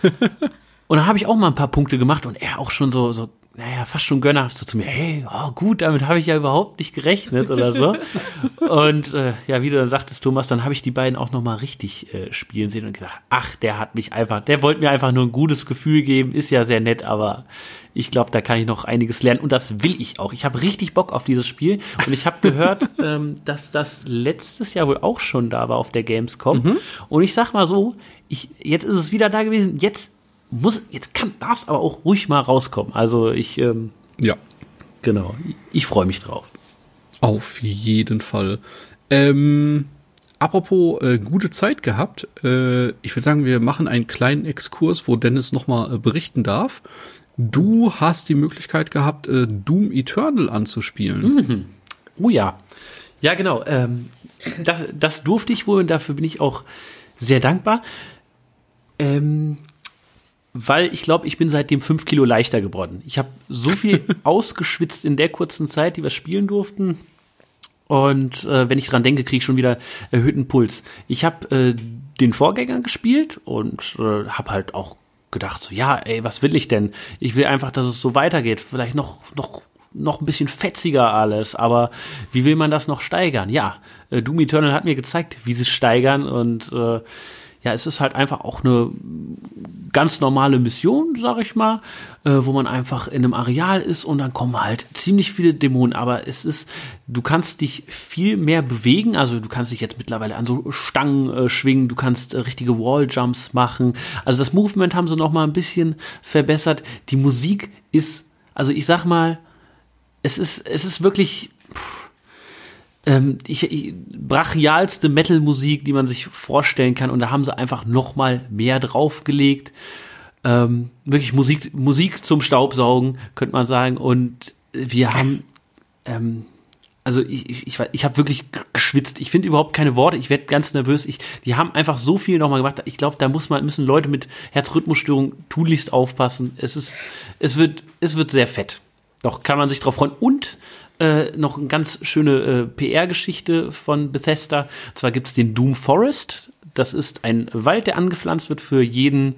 und dann habe ich auch mal ein paar Punkte gemacht und er auch schon so, so naja, fast schon gönnerhaft so zu mir, hey, oh, gut, damit habe ich ja überhaupt nicht gerechnet oder so. und äh, ja, wie du dann sagtest, Thomas, dann habe ich die beiden auch nochmal richtig äh, spielen sehen und gesagt, ach, der hat mich einfach, der wollte mir einfach nur ein gutes Gefühl geben, ist ja sehr nett, aber ich glaube, da kann ich noch einiges lernen und das will ich auch. Ich habe richtig Bock auf dieses Spiel und ich habe gehört, ähm, dass das letztes Jahr wohl auch schon da war auf der Gamescom. Mhm. Und ich sag mal so, ich, jetzt ist es wieder da gewesen, jetzt muss, jetzt kann, darf es aber auch ruhig mal rauskommen. Also ich, ähm, ja. Genau. Ich freue mich drauf. Auf jeden Fall. Ähm, apropos äh, gute Zeit gehabt. Äh, ich würde sagen, wir machen einen kleinen Exkurs, wo Dennis nochmal äh, berichten darf. Du hast die Möglichkeit gehabt, äh, Doom Eternal anzuspielen. Mhm. Oh ja. Ja, genau. Ähm, das, das durfte ich wohl und dafür bin ich auch sehr dankbar. Ähm, weil ich glaube, ich bin seitdem fünf Kilo leichter geworden. Ich habe so viel ausgeschwitzt in der kurzen Zeit, die wir spielen durften. Und äh, wenn ich dran denke, kriege ich schon wieder erhöhten Puls. Ich habe äh, den Vorgänger gespielt und äh, habe halt auch gedacht, so ja, ey, was will ich denn? Ich will einfach, dass es so weitergeht. Vielleicht noch noch noch ein bisschen fetziger alles, aber wie will man das noch steigern? Ja, äh, Doom Eternal hat mir gezeigt, wie sie es steigern und äh, ja, es ist halt einfach auch eine ganz normale Mission, sag ich mal, äh, wo man einfach in einem Areal ist und dann kommen halt ziemlich viele Dämonen. Aber es ist, du kannst dich viel mehr bewegen. Also du kannst dich jetzt mittlerweile an so Stangen äh, schwingen, du kannst äh, richtige Walljumps machen. Also das Movement haben sie noch mal ein bisschen verbessert. Die Musik ist, also ich sag mal, es ist, es ist wirklich. Pff, ähm, ich, ich, brachialste Metal-Musik, die man sich vorstellen kann. Und da haben sie einfach noch mal mehr draufgelegt. Ähm, wirklich Musik, Musik zum Staubsaugen, könnte man sagen. Und wir haben, ähm, also ich, ich, ich, ich habe wirklich geschwitzt. Ich finde überhaupt keine Worte. Ich werde ganz nervös. Ich, die haben einfach so viel nochmal gemacht. Ich glaube, da muss man, müssen Leute mit Herzrhythmusstörung tunlichst aufpassen. Es ist, es wird, es wird sehr fett. Doch kann man sich drauf freuen. Und äh, noch eine ganz schöne äh, PR-Geschichte von Bethesda. Und zwar gibt es den Doom Forest. Das ist ein Wald, der angepflanzt wird für jeden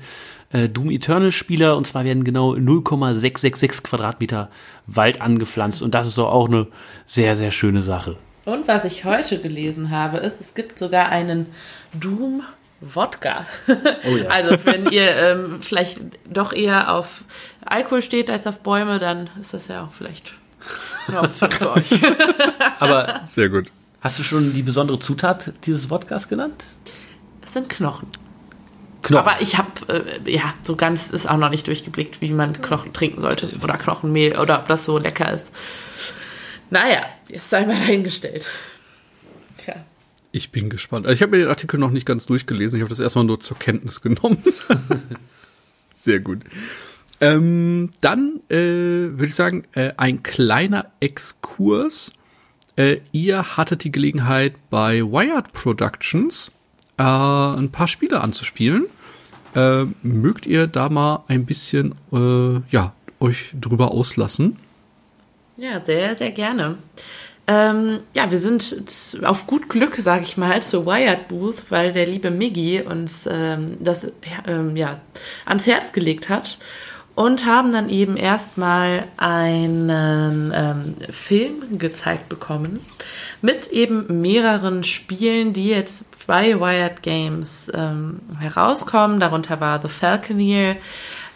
äh, Doom Eternal-Spieler. Und zwar werden genau 0,666 Quadratmeter Wald angepflanzt. Und das ist doch auch eine sehr, sehr schöne Sache. Und was ich heute gelesen habe, ist, es gibt sogar einen Doom Wodka. Oh ja. Also wenn ihr ähm, vielleicht doch eher auf Alkohol steht als auf Bäume, dann ist das ja auch vielleicht eine Option für euch. Aber sehr gut. Hast du schon die besondere Zutat dieses Wodkas genannt? Es sind Knochen. Knochen. Aber ich habe, äh, ja, so ganz ist auch noch nicht durchgeblickt, wie man Knochen trinken sollte oder Knochenmehl oder ob das so lecker ist. Naja, jetzt sei mal dahingestellt. Tja. Ich bin gespannt. Also ich habe mir den Artikel noch nicht ganz durchgelesen. Ich habe das erstmal nur zur Kenntnis genommen. Sehr gut. Ähm, dann äh, würde ich sagen, äh, ein kleiner Exkurs. Äh, ihr hattet die Gelegenheit bei Wired Productions äh, ein paar Spiele anzuspielen. Äh, mögt ihr da mal ein bisschen äh, ja, euch drüber auslassen? Ja, sehr, sehr gerne. Ähm, ja, wir sind auf gut Glück, sage ich mal, zur Wired Booth, weil der liebe Miggy uns ähm, das ähm, ja, ans Herz gelegt hat und haben dann eben erstmal einen ähm, Film gezeigt bekommen mit eben mehreren Spielen, die jetzt bei Wired Games ähm, herauskommen. Darunter war The Falconeer,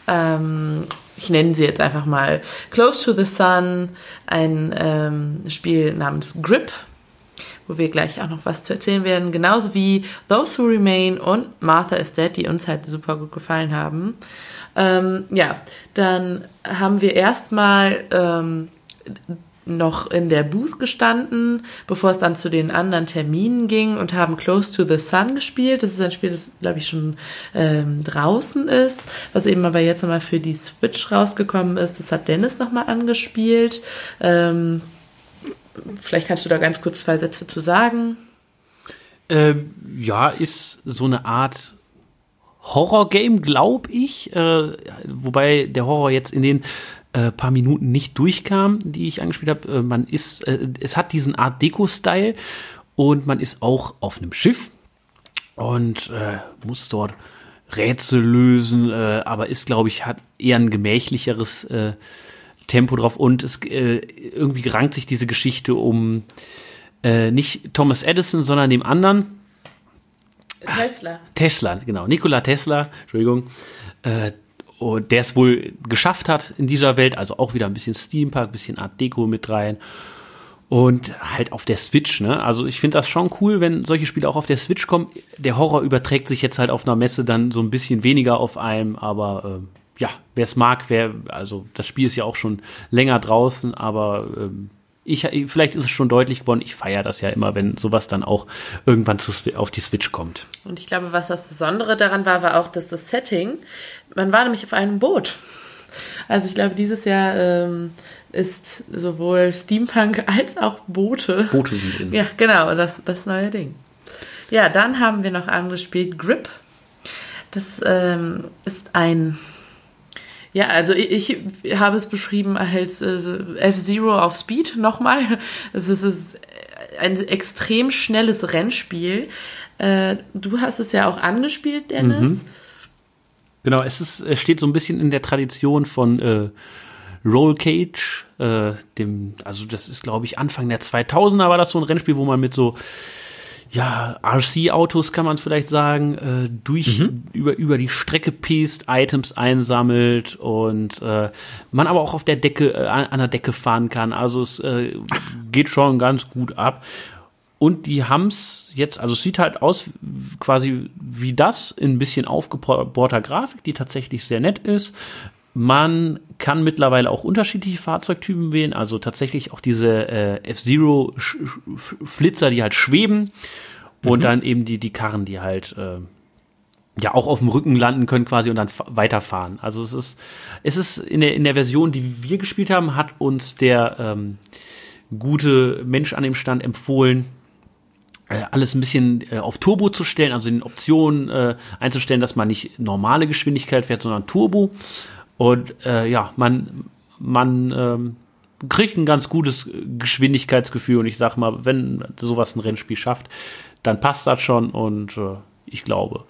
ähm, ich nenne sie jetzt einfach mal Close to the Sun, ein ähm, Spiel namens Grip, wo wir gleich auch noch was zu erzählen werden, genauso wie Those Who Remain und Martha is Dead, die uns halt super gut gefallen haben. Ähm, ja, dann haben wir erstmal ähm, noch in der Booth gestanden, bevor es dann zu den anderen Terminen ging und haben Close to the Sun gespielt. Das ist ein Spiel, das, glaube ich, schon ähm, draußen ist, was eben aber jetzt nochmal für die Switch rausgekommen ist. Das hat Dennis nochmal angespielt. Ähm, vielleicht kannst du da ganz kurz zwei Sätze zu sagen. Ähm, ja, ist so eine Art Horror-Game, glaube ich. Äh, wobei der Horror jetzt in den äh, paar Minuten nicht durchkam, die ich angespielt habe. Äh, man ist, äh, es hat diesen Art Deco-Style und man ist auch auf einem Schiff und äh, muss dort Rätsel lösen, äh, aber ist, glaube ich, hat eher ein gemächlicheres Tempo drauf und es irgendwie rankt sich diese Geschichte um nicht Thomas Edison, sondern dem anderen. Tesla. Tesla, genau. Nikola Tesla, Entschuldigung. Äh, und der es wohl geschafft hat in dieser Welt, also auch wieder ein bisschen Steampunk, ein bisschen Art Deco mit rein. Und halt auf der Switch, ne? Also ich finde das schon cool, wenn solche Spiele auch auf der Switch kommen. Der Horror überträgt sich jetzt halt auf einer Messe dann so ein bisschen weniger auf einem, aber ähm, ja, wer es mag, wer, also das Spiel ist ja auch schon länger draußen, aber ähm, ich, vielleicht ist es schon deutlich geworden, ich feiere das ja immer, wenn sowas dann auch irgendwann zu, auf die Switch kommt. Und ich glaube, was das Besondere daran war, war auch, dass das Setting, man war nämlich auf einem Boot. Also ich glaube, dieses Jahr ähm, ist sowohl Steampunk als auch Boote. Boote sind in. Ja, genau, das, das neue Ding. Ja, dann haben wir noch angespielt Grip. Das ähm, ist ein ja, also ich, ich habe es beschrieben als äh, F-Zero auf Speed nochmal. Es ist, ein extrem schnelles Rennspiel. Äh, du hast es ja auch angespielt, Dennis. Mhm. Genau, es, ist, es steht so ein bisschen in der Tradition von äh, Roll Cage, äh, dem, also das ist glaube ich Anfang der 2000er war das so ein Rennspiel, wo man mit so ja, RC-Autos kann man es vielleicht sagen, äh, durch mhm. über, über die Strecke piest, Items einsammelt und äh, man aber auch auf der Decke, äh, an der Decke fahren kann. Also es äh, geht schon ganz gut ab. Und die haben's jetzt, also es sieht halt aus quasi wie das, in ein bisschen aufgebohrter Grafik, die tatsächlich sehr nett ist. Man kann mittlerweile auch unterschiedliche Fahrzeugtypen wählen, also tatsächlich auch diese äh, F-Zero-Flitzer, die halt schweben und mhm. dann eben die, die Karren, die halt äh, ja auch auf dem Rücken landen können quasi und dann weiterfahren. Also es ist, es ist in der, in der Version, die wir gespielt haben, hat uns der ähm, gute Mensch an dem Stand empfohlen, äh, alles ein bisschen äh, auf Turbo zu stellen, also in Optionen äh, einzustellen, dass man nicht normale Geschwindigkeit fährt, sondern Turbo. Und äh, ja, man, man ähm, kriegt ein ganz gutes Geschwindigkeitsgefühl. Und ich sag mal, wenn sowas ein Rennspiel schafft, dann passt das schon. Und äh, ich glaube,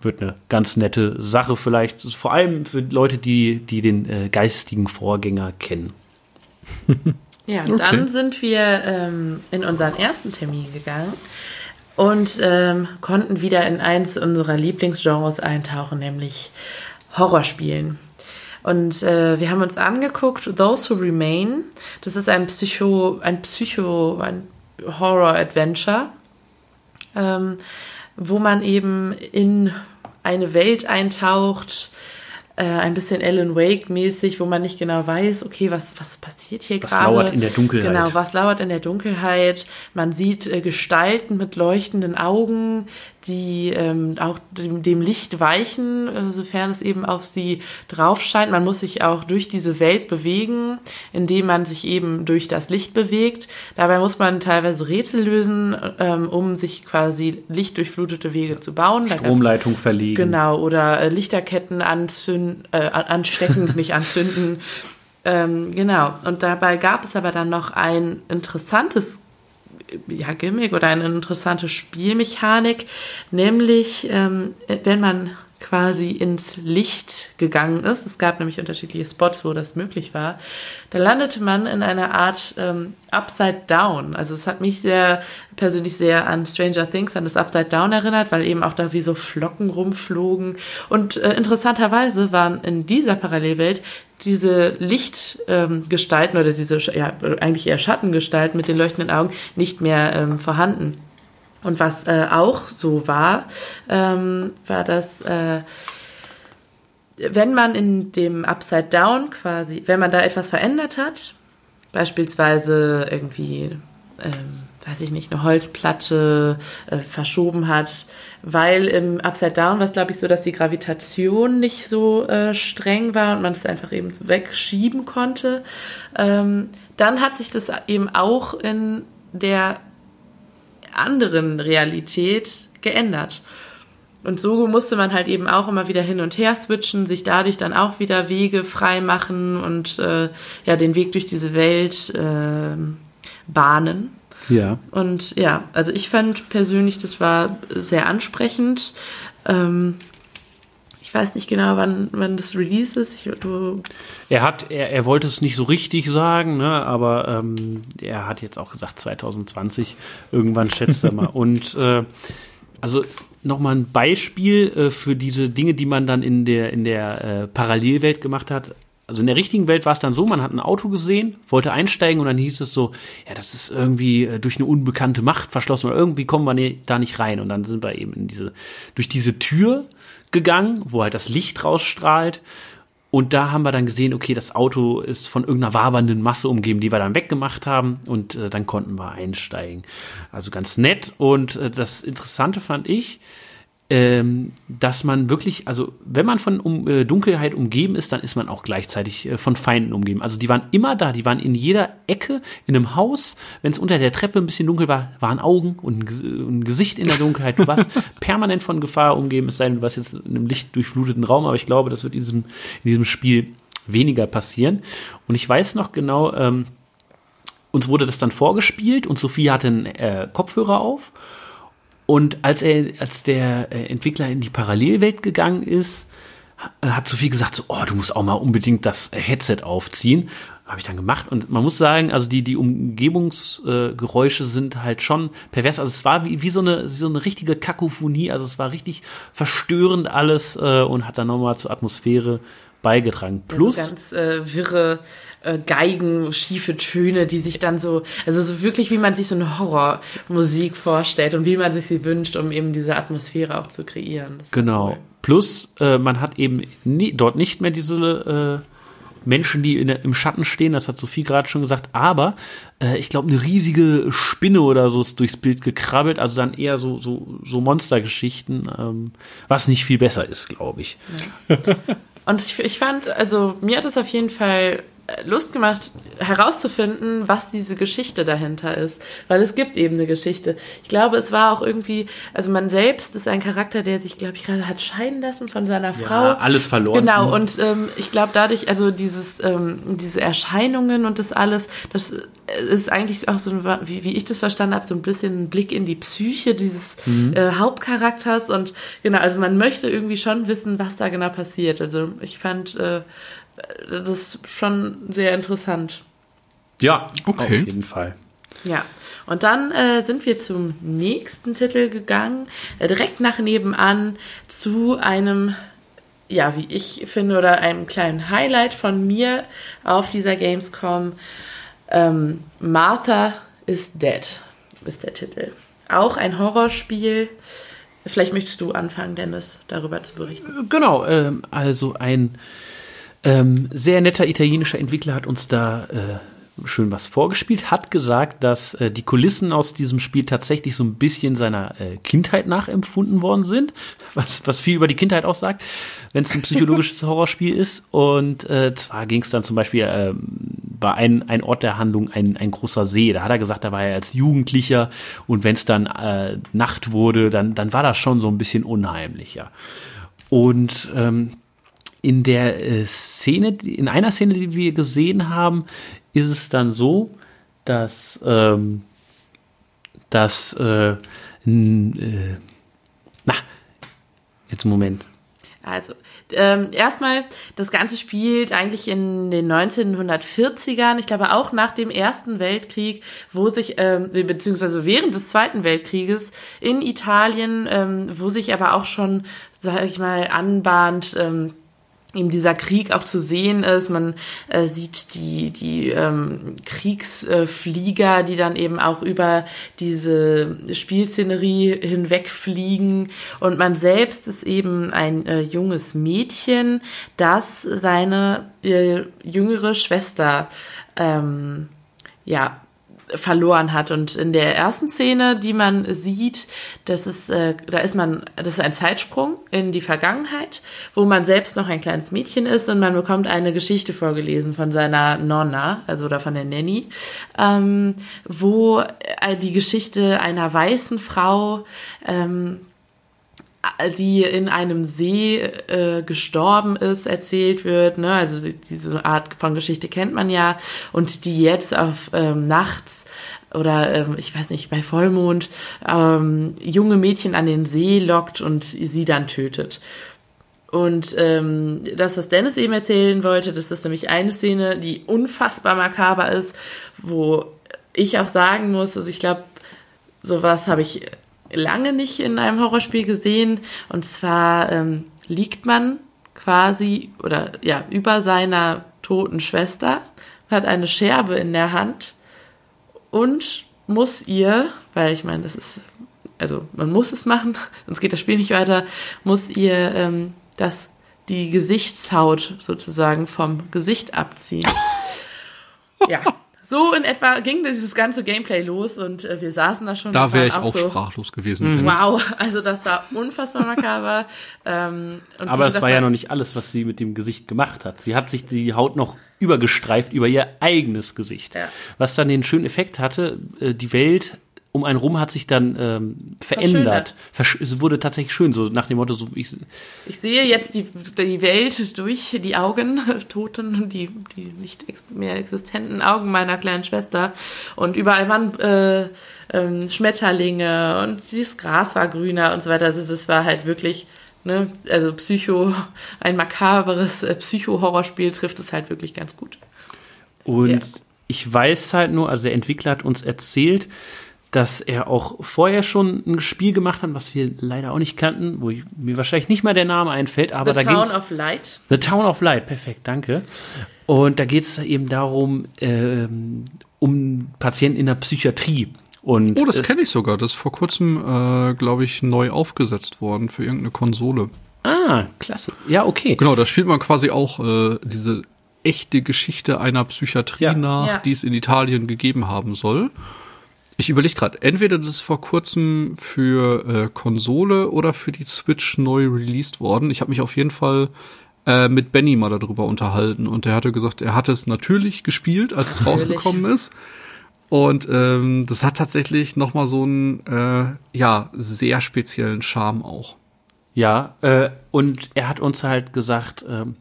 wird eine ganz nette Sache vielleicht. Vor allem für Leute, die, die den äh, geistigen Vorgänger kennen. ja, okay. dann sind wir ähm, in unseren ersten Termin gegangen und ähm, konnten wieder in eins unserer Lieblingsgenres eintauchen, nämlich Horrorspielen. Und äh, wir haben uns angeguckt, Those Who Remain. Das ist ein Psycho, ein Psycho, ein Horror-Adventure, ähm, wo man eben in eine Welt eintaucht, äh, ein bisschen Alan Wake mäßig, wo man nicht genau weiß, okay, was, was passiert hier gerade? Was lauert in der Dunkelheit? Genau, was lauert in der Dunkelheit? Man sieht äh, Gestalten mit leuchtenden Augen, die ähm, auch dem, dem Licht weichen, äh, sofern es eben auf sie drauf scheint. Man muss sich auch durch diese Welt bewegen, indem man sich eben durch das Licht bewegt. Dabei muss man teilweise Rätsel lösen, ähm, um sich quasi lichtdurchflutete Wege zu bauen. Stromleitung verlegen. Genau, oder äh, Lichterketten anzünden, äh, anstecken, nicht anzünden. Ähm, genau, und dabei gab es aber dann noch ein interessantes ja, Gimmick oder eine interessante Spielmechanik, nämlich ähm, wenn man quasi ins Licht gegangen ist, es gab nämlich unterschiedliche Spots, wo das möglich war, da landete man in einer Art ähm, Upside Down. Also es hat mich sehr persönlich sehr an Stranger Things, an das Upside Down erinnert, weil eben auch da wie so Flocken rumflogen. Und äh, interessanterweise waren in dieser Parallelwelt diese Lichtgestalten ähm, oder diese ja, eigentlich eher Schattengestalten mit den leuchtenden Augen nicht mehr ähm, vorhanden. Und was äh, auch so war, ähm, war, dass äh, wenn man in dem Upside Down quasi, wenn man da etwas verändert hat, beispielsweise irgendwie, ähm, weiß ich nicht, eine Holzplatte äh, verschoben hat, weil im Upside Down war es, glaube ich, so, dass die Gravitation nicht so äh, streng war und man es einfach eben wegschieben konnte. Ähm, dann hat sich das eben auch in der anderen Realität geändert. Und so musste man halt eben auch immer wieder hin und her switchen, sich dadurch dann auch wieder Wege frei machen und äh, ja den Weg durch diese Welt äh, bahnen. Ja. Und ja, also ich fand persönlich, das war sehr ansprechend. Ähm, weiß nicht genau, wann, wann das Release ist. Ich, Er hat, er, er wollte es nicht so richtig sagen, ne, aber ähm, er hat jetzt auch gesagt 2020 irgendwann schätzt er mal. Und äh, also nochmal ein Beispiel äh, für diese Dinge, die man dann in der in der äh, Parallelwelt gemacht hat. Also in der richtigen Welt war es dann so, man hat ein Auto gesehen, wollte einsteigen und dann hieß es so, ja, das ist irgendwie äh, durch eine unbekannte Macht verschlossen oder irgendwie kommen wir ne, da nicht rein. Und dann sind wir eben in diese, durch diese Tür gegangen, wo halt das Licht rausstrahlt. Und da haben wir dann gesehen, okay, das Auto ist von irgendeiner wabernden Masse umgeben, die wir dann weggemacht haben. Und äh, dann konnten wir einsteigen. Also ganz nett. Und äh, das Interessante fand ich, ähm, dass man wirklich, also wenn man von um, äh, Dunkelheit umgeben ist, dann ist man auch gleichzeitig äh, von Feinden umgeben. Also die waren immer da, die waren in jeder Ecke in einem Haus. Wenn es unter der Treppe ein bisschen dunkel war, waren Augen und ein, Ges- ein Gesicht in der Dunkelheit. Du warst permanent von Gefahr umgeben, es sei denn, du warst jetzt in einem lichtdurchfluteten Raum, aber ich glaube, das wird in diesem, in diesem Spiel weniger passieren. Und ich weiß noch genau, ähm, uns wurde das dann vorgespielt und Sophie hatte einen äh, Kopfhörer auf. Und als er, als der äh, Entwickler in die Parallelwelt gegangen ist, ha- hat Sophie gesagt so, oh, du musst auch mal unbedingt das Headset aufziehen. Habe ich dann gemacht und man muss sagen, also die die Umgebungsgeräusche äh, sind halt schon pervers. Also es war wie, wie so eine so eine richtige Kakophonie. Also es war richtig verstörend alles äh, und hat dann nochmal zur Atmosphäre beigetragen. Plus so ganz äh, wirre äh, Geigen, schiefe Töne, die sich dann so, also so wirklich, wie man sich so eine Horrormusik vorstellt und wie man sich sie wünscht, um eben diese Atmosphäre auch zu kreieren. Das Genau. cool. Plus, äh, man hat eben nie, dort nicht mehr diese äh, Menschen, die der, im Schatten stehen, das hat Sophie gerade schon gesagt, aber äh, ich glaube, eine riesige Spinne oder so ist durchs Bild gekrabbelt, also dann eher so, so, so Monstergeschichten, ähm, was nicht viel besser ist, glaube ich. Und ich, ich fand, also mir hat es auf jeden Fall Lust gemacht, herauszufinden, was diese Geschichte dahinter ist. Weil es gibt eben eine Geschichte. Ich glaube, es war auch irgendwie, also man selbst ist ein Charakter, der sich, glaube ich, gerade hat scheiden lassen von seiner Frau. alles verloren. Genau, Mhm. und ähm, ich glaube dadurch, also dieses, ähm, diese Erscheinungen und das alles, das ist eigentlich auch so, wie, wie ich das verstanden habe, so ein bisschen ein Blick in die Psyche dieses Mhm. äh, Hauptcharakters und genau, also man möchte irgendwie schon wissen, was da genau passiert. Also ich fand äh, das schon sehr interessant. Ja, Okay. auf jeden Fall. Ja. Und dann äh, sind wir zum nächsten Titel gegangen, äh, direkt nach nebenan zu einem, ja, wie ich finde, oder einem kleinen Highlight von mir auf dieser Gamescom. Ähm, Martha is Dead ist der Titel. Auch ein Horrorspiel. Vielleicht möchtest du anfangen, Dennis, darüber zu berichten. Genau, ähm, also ein ähm, sehr netter italienischer Entwickler hat uns da äh, schön was vorgespielt, hat gesagt, dass äh, die Kulissen aus diesem Spiel tatsächlich so ein bisschen seiner äh, Kindheit nachempfunden worden sind, was, was viel über die Kindheit aussagt, wenn es ein psychologisches Horrorspiel ist. Und äh, zwar ging es dann zum Beispiel, äh, war ein, ein Ort der Handlung ein, ein großer See. Da hat er gesagt, da war er als Jugendlicher und wenn es dann äh, Nacht wurde, dann, dann war das schon so ein bisschen unheimlicher. Und ähm, in der äh, Szene, in einer Szene, die wir gesehen haben, ist es dann so, dass, ähm, dass äh, äh, na, jetzt einen Moment. Also, ähm, erstmal, das Ganze spielt eigentlich in den 1940ern, ich glaube auch nach dem Ersten Weltkrieg, wo sich, ähm, beziehungsweise während des Zweiten Weltkrieges in Italien, ähm, wo sich aber auch schon, sag ich mal, anbahnt, ähm, eben dieser Krieg auch zu sehen ist. Man äh, sieht die, die ähm, Kriegsflieger, die dann eben auch über diese Spielszenerie hinwegfliegen. Und man selbst ist eben ein äh, junges Mädchen, das seine äh, jüngere Schwester ähm, ja, verloren hat. Und in der ersten Szene, die man sieht, das ist, äh, da ist man, das ist ein Zeitsprung in die Vergangenheit, wo man selbst noch ein kleines Mädchen ist und man bekommt eine Geschichte vorgelesen von seiner Nonna, also oder von der Nanny, ähm, wo äh, die Geschichte einer weißen Frau ähm, die in einem See äh, gestorben ist, erzählt wird. Ne? Also die, diese Art von Geschichte kennt man ja. Und die jetzt auf ähm, nachts oder ähm, ich weiß nicht, bei Vollmond ähm, junge Mädchen an den See lockt und sie dann tötet. Und ähm, das, was Dennis eben erzählen wollte, das ist nämlich eine Szene, die unfassbar makaber ist, wo ich auch sagen muss, also ich glaube, sowas habe ich lange nicht in einem Horrorspiel gesehen. Und zwar ähm, liegt man quasi oder ja über seiner toten Schwester, hat eine Scherbe in der Hand und muss ihr, weil ich meine, das ist, also man muss es machen, sonst geht das Spiel nicht weiter, muss ihr ähm, das die Gesichtshaut sozusagen vom Gesicht abziehen. ja, so in etwa ging dieses ganze Gameplay los und äh, wir saßen da schon. Da wäre ich auch, so, sprachlos gewesen. Mhm. Wow, also das war unfassbar makaber. ähm, Aber es war ja noch nicht alles, was sie mit dem Gesicht gemacht hat. Sie hat sich die Haut noch übergestreift über ihr eigenes Gesicht. Ja. Was dann den schönen Effekt hatte, äh, die Welt um einen rum hat sich dann ähm, verändert. Versch es wurde tatsächlich schön, so nach dem Motto, so ich, Ich sehe jetzt die, die Welt durch die Augen, toten, die, die nicht ex mehr existenten Augen meiner kleinen Schwester. Und überall waren äh, ähm, Schmetterlinge und das Gras war grüner und so weiter. Also es war halt wirklich, ne, also Psycho, ein makaberes äh, Psycho-Horrorspiel trifft es halt wirklich ganz gut. Und Ja. ich weiß halt nur, also der Entwickler hat uns erzählt, dass er auch vorher schon ein Spiel gemacht hat, was wir leider auch nicht kannten, wo ich, mir wahrscheinlich nicht mal der Name einfällt, aber The da Town of Light. The Town of Light, perfekt, danke. Und da geht es eben darum, ähm, um Patienten in der Psychiatrie. Und Oh, das kenne ich sogar. Das ist vor kurzem, äh, glaube ich, neu aufgesetzt worden für irgendeine Konsole. Ah, klasse. Ja, okay. Genau, da spielt man quasi auch äh, diese echte Geschichte einer Psychiatrie Ja. nach, Ja. die es in Italien gegeben haben soll. Ich überlege gerade, entweder das ist vor kurzem für äh, Konsole oder für die Switch neu released worden. Ich habe mich auf jeden Fall äh, mit Benny mal darüber unterhalten und der hatte gesagt, er hat es natürlich gespielt, als es Natürlich. rausgekommen ist. Und ähm, das hat tatsächlich noch mal so einen äh, ja sehr speziellen Charme auch. Ja, äh, und er hat uns halt gesagt, ähm,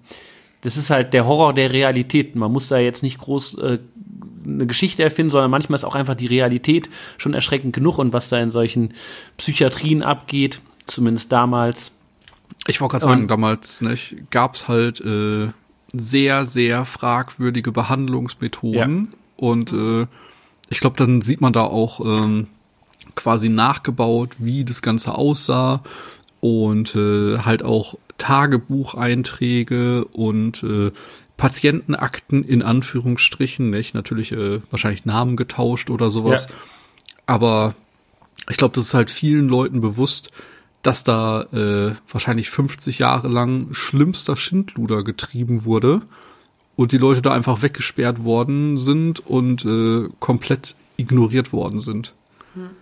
das ist halt der Horror der Realität. Man muss da jetzt nicht groß äh, eine Geschichte erfinden, sondern manchmal ist auch einfach die Realität schon erschreckend genug und was da in solchen Psychiatrien abgeht, zumindest damals. Ich wollte gerade sagen, damals nicht, gab's halt äh, sehr, sehr fragwürdige Behandlungsmethoden. Und äh, ich glaube, dann sieht man da auch ähm, quasi nachgebaut, wie das Ganze aussah. Und äh, halt auch Tagebucheinträge und äh, Patientenakten in Anführungsstrichen, nicht? Natürlich äh, wahrscheinlich Namen getauscht oder sowas. Ja. Aber ich glaube, das ist halt vielen Leuten bewusst, dass da äh, wahrscheinlich 50 Jahre lang schlimmster Schindluder getrieben wurde und die Leute da einfach weggesperrt worden sind und äh, komplett ignoriert worden sind.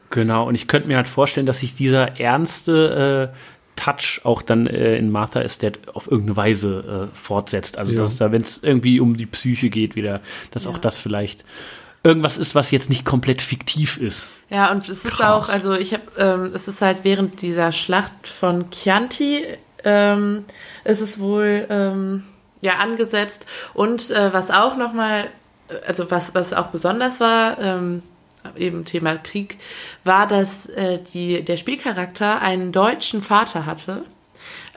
Genau, und ich könnte mir halt vorstellen, dass sich dieser ernste äh, Touch auch dann äh, in Martha is Dead auf irgendeine Weise äh, fortsetzt. Also, Ja. dass da, wenn es irgendwie um die Psyche geht, wieder, dass auch Ja. das vielleicht irgendwas ist, was jetzt nicht komplett fiktiv ist. Ja, und es ist Krass. auch, also ich habe, ähm, es ist halt während dieser Schlacht von Chianti, ähm, ist es wohl ähm, ja angesetzt. Und äh, was auch nochmal, also was, was auch besonders war, ähm, eben Thema Krieg, war, dass äh, die, der Spielcharakter einen deutschen Vater hatte.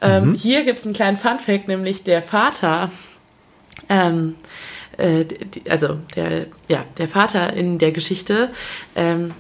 Ähm, Hier gibt es einen kleinen Funfact, nämlich der Vater ähm, äh, die, also der, ja, der Vater in der Geschichte ähm,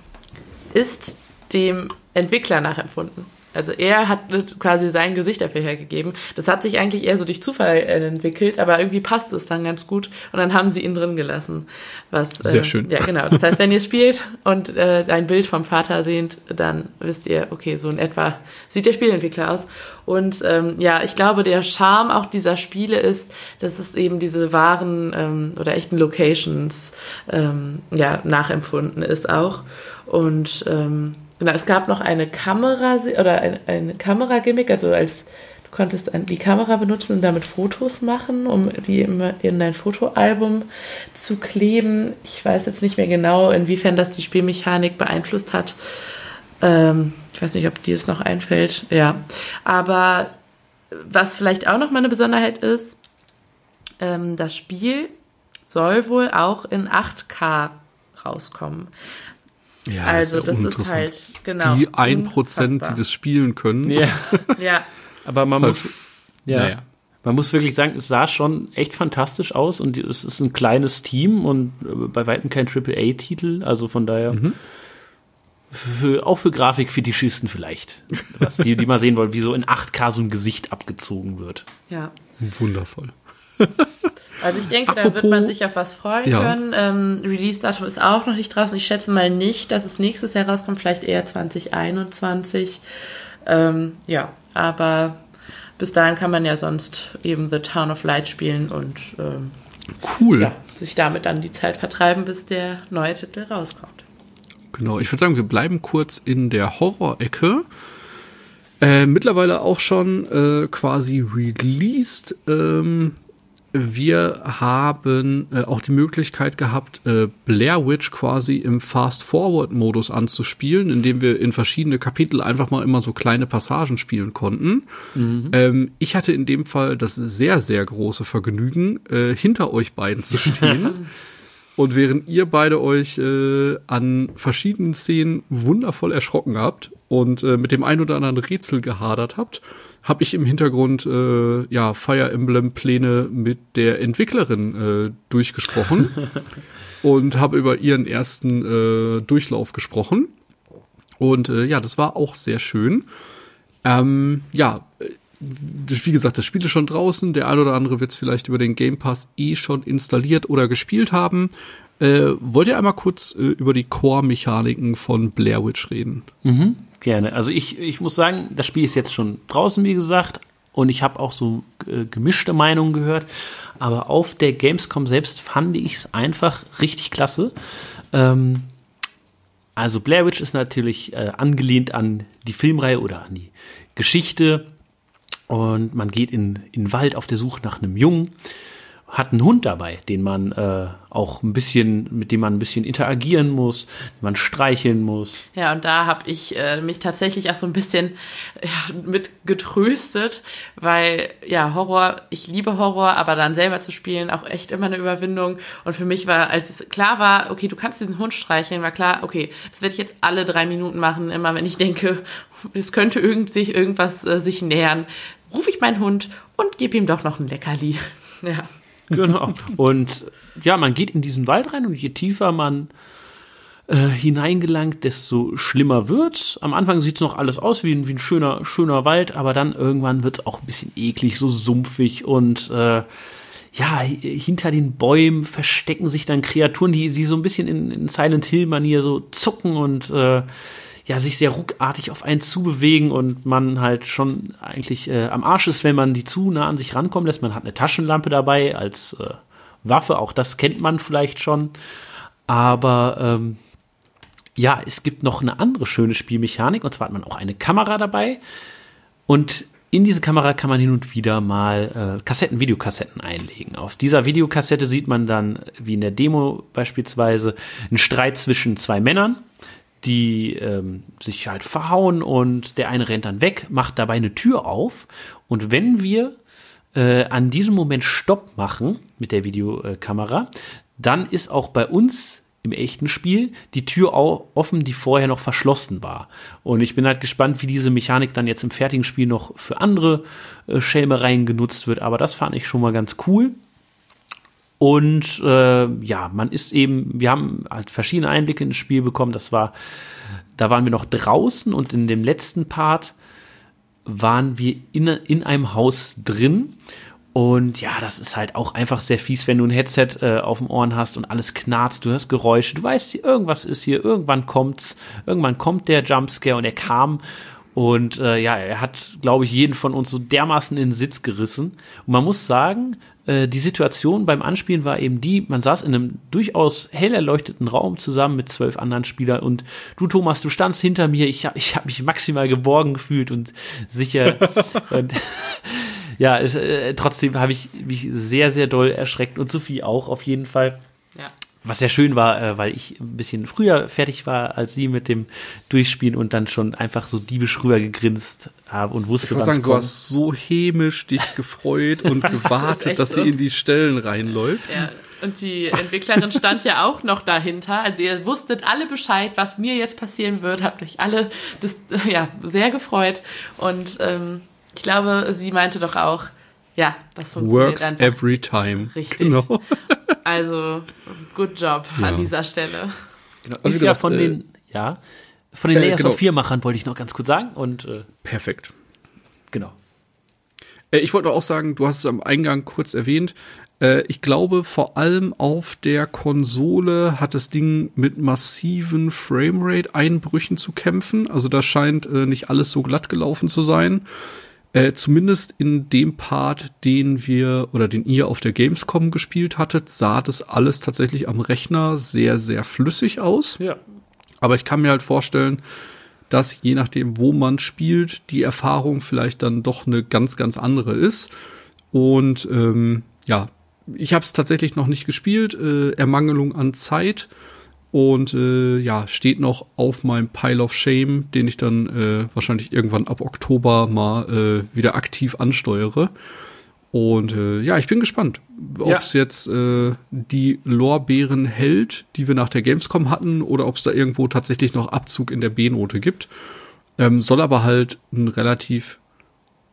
ist dem Entwickler nachempfunden. Also er hat quasi sein Gesicht dafür hergegeben. Das hat sich eigentlich eher so durch Zufall äh, entwickelt, aber irgendwie passt es dann ganz gut und dann haben sie ihn drin gelassen. Was, Sehr äh, schön. Ja, genau. Das heißt, wenn ihr spielt und äh, ein Bild vom Vater seht, dann wisst ihr, okay, so in etwa sieht der Spielentwickler aus. Und ähm, ja, ich glaube, der Charme auch dieser Spiele ist, dass es eben diese wahren ähm, oder echten Locations ähm, ja, nachempfunden ist auch. Und ähm, genau, es gab noch eine Kamera oder ein, eine Kameragimmick, also als du konntest die Kamera benutzen und damit Fotos machen, um die in dein Fotoalbum zu kleben. Ich weiß jetzt nicht mehr genau, inwiefern das die Spielmechanik beeinflusst hat. Ähm, ich weiß nicht, ob dir das noch einfällt. Ja, aber was vielleicht auch noch mal eine Besonderheit ist, ähm, das Spiel soll wohl auch in 8K rauskommen. Ja, also ist ja das ist halt genau Die 1%, unfassbar. die das spielen können. Ja, ja aber man muss, ja, Naja. man muss wirklich sagen, es sah schon echt fantastisch aus und es ist ein kleines Team und äh, bei weitem kein AAA-Titel, also von daher für, auch für Grafikfetischisten vielleicht, was, die, die mal sehen wollen, wie so in 8K so ein Gesicht abgezogen wird. ja Wundervoll. Also ich denke, da Apropos- wird man sich auf was freuen Ja. können. Ähm, Release-Datum ist auch noch nicht draußen. Ich schätze mal nicht, dass es nächstes Jahr rauskommt, vielleicht eher 2021. Ähm, ja, aber bis dahin kann man ja sonst eben The Town of Light spielen und ähm, Cool. ja, sich damit dann die Zeit vertreiben, bis der neue Titel rauskommt. Genau, ich würde sagen, wir bleiben kurz in der Horror-Ecke. Äh, mittlerweile auch schon äh, quasi released. Ähm, wir haben äh, auch die Möglichkeit gehabt, äh, Blair Witch quasi im Fast-Forward-Modus anzuspielen, indem wir in verschiedene Kapitel einfach mal immer so kleine Passagen spielen konnten. Ähm, ich hatte in dem Fall das sehr, sehr große Vergnügen, äh, hinter euch beiden zu stehen. Und während ihr beide euch äh, an verschiedenen Szenen wundervoll erschrocken habt und äh, mit dem ein oder anderen Rätsel gehadert habt, habe ich im Hintergrund äh, ja Fire Emblem Pläne mit der Entwicklerin äh, durchgesprochen und habe über ihren ersten äh, Durchlauf gesprochen. Und äh, ja, das war auch sehr schön. Ähm, ja, äh, wie gesagt, das Spiel ist schon draußen. Der ein oder andere wird es vielleicht über den Game Pass eh schon installiert oder gespielt haben. Äh, wollt ihr einmal kurz äh, über die Core-Mechaniken von Blair Witch reden? Gerne. Also ich, ich muss sagen, das Spiel ist jetzt schon draußen, wie gesagt, und ich habe auch so äh, gemischte Meinungen gehört. Aber auf der Gamescom selbst fand ich es einfach richtig klasse. Ähm, also Blair Witch ist natürlich äh, angelehnt an die Filmreihe oder an die Geschichte. Und man geht in, in den Wald auf der Suche nach einem Jungen hat einen Hund dabei, den man äh, auch ein bisschen, mit dem man ein bisschen interagieren muss, den man streicheln muss. Ja, und da habe ich äh, mich tatsächlich auch so ein bisschen ja, mit getröstet, weil ja, Horror, ich liebe Horror, aber dann selber zu spielen auch echt immer eine Überwindung. Und für mich war, als es klar war, okay, du kannst diesen Hund streicheln, war klar, okay, das werde ich jetzt alle drei Minuten machen, immer wenn ich denke, es könnte irgend sich irgendwas äh, sich nähern, rufe ich meinen Hund und gebe ihm doch noch ein Leckerli. Ja. Genau. Und ja, man geht in diesen Wald rein und je tiefer man äh, hineingelangt, desto schlimmer wird. Am Anfang sieht es noch alles aus wie ein, wie ein schöner, schöner Wald, aber dann irgendwann wird es auch ein bisschen eklig, so sumpfig und äh, ja, hi- hinter den Bäumen verstecken sich dann Kreaturen, die sie so ein bisschen in, in Silent Hill-Manier so zucken und äh, ja, sich sehr ruckartig auf einen zubewegen und man halt schon eigentlich äh, am Arsch ist, wenn man die zu nah an sich rankommen lässt. Man hat eine Taschenlampe dabei als äh, Waffe, auch das kennt man vielleicht schon. Aber ähm, ja, es gibt noch eine andere schöne Spielmechanik und zwar hat man auch eine Kamera dabei und in diese Kamera kann man hin und wieder mal äh, Kassetten, Videokassetten einlegen. Auf dieser Videokassette sieht man dann, wie in der Demo beispielsweise, einen Streit zwischen zwei Männern, die ähm, sich halt verhauen und der eine rennt dann weg, macht dabei eine Tür auf und wenn wir äh, an diesem Moment Stopp machen mit der Videokamera, dann ist auch bei uns im echten Spiel die Tür offen, die vorher noch verschlossen war. Und ich bin halt gespannt, wie diese Mechanik dann jetzt im fertigen Spiel noch für andere äh, Schelmereien genutzt wird. Aber das fand ich schon mal ganz cool. Und äh, ja, man ist eben, wir haben halt verschiedene Einblicke ins Spiel bekommen. Das war, da waren wir noch draußen und in dem letzten Part waren wir in, in einem Haus drin. Und ja, das ist halt auch einfach sehr fies, wenn du ein Headset äh, auf dem Ohren hast und alles knarzt, du hörst Geräusche, du weißt, irgendwas ist hier, irgendwann kommt's, irgendwann kommt der Jumpscare und er kam. Und äh, ja, er hat, glaube ich, jeden von uns so dermaßen in den Sitz gerissen. Und man muss sagen, äh, die Situation beim Anspielen war eben die, man saß in einem durchaus hell erleuchteten Raum zusammen mit zwölf anderen Spielern und du, Thomas, du standst hinter mir, ich habe ich hab mich maximal geborgen gefühlt und sicher. und, ja, äh, trotzdem habe ich mich sehr, sehr doll erschreckt und Sophie auch auf jeden Fall. Ja. Was sehr schön war, äh, weil ich ein bisschen früher fertig war als sie mit dem Durchspielen und dann schon einfach so diebisch rüber gegrinst habe und wusste, Ich muss sagen, du hast so hämisch dich gefreut und gewartet, echt dass sie in die Stellen reinläuft. Ja, und die Entwicklerin stand ja auch noch dahinter. Also ihr wusstet alle Bescheid, was mir jetzt passieren wird, habt euch alle das ja sehr gefreut. Und ähm, ich glaube, sie meinte doch auch, ja, das funktioniert Works einfach. every time. Richtig. Genau. Also good job Ja. an dieser Stelle. Also ist ja von äh, den, ja, von den äh, Layers genau. of 4 Machern wollte ich noch ganz kurz sagen und äh, Perfekt. genau. Äh, Ich wollte auch sagen, du hast es am Eingang kurz erwähnt. Äh, Ich glaube, vor allem auf der Konsole hat das Ding mit massiven Framerate-Einbrüchen zu kämpfen. Also da scheint äh, nicht alles so glatt gelaufen zu sein. Äh, zumindest in dem Part, den wir oder den ihr auf der Gamescom gespielt hattet, sah das alles tatsächlich am Rechner sehr, sehr flüssig aus. Ja. Aber ich kann mir halt vorstellen, dass je nachdem, wo man spielt, die Erfahrung vielleicht dann doch eine ganz, ganz andere ist. Und ähm, ja, ich habe es tatsächlich noch nicht gespielt, äh, Ermangelung an Zeit. Und äh, ja, steht noch auf meinem Pile of Shame, den ich dann äh, wahrscheinlich irgendwann ab Oktober mal äh, wieder aktiv ansteuere. Und äh, ja, ich bin gespannt, ob Ja. es jetzt äh, die Lorbeeren hält, die wir nach der Gamescom hatten, oder ob es da irgendwo tatsächlich noch Abzug in der B-Note gibt. Ähm, soll aber halt ein relativ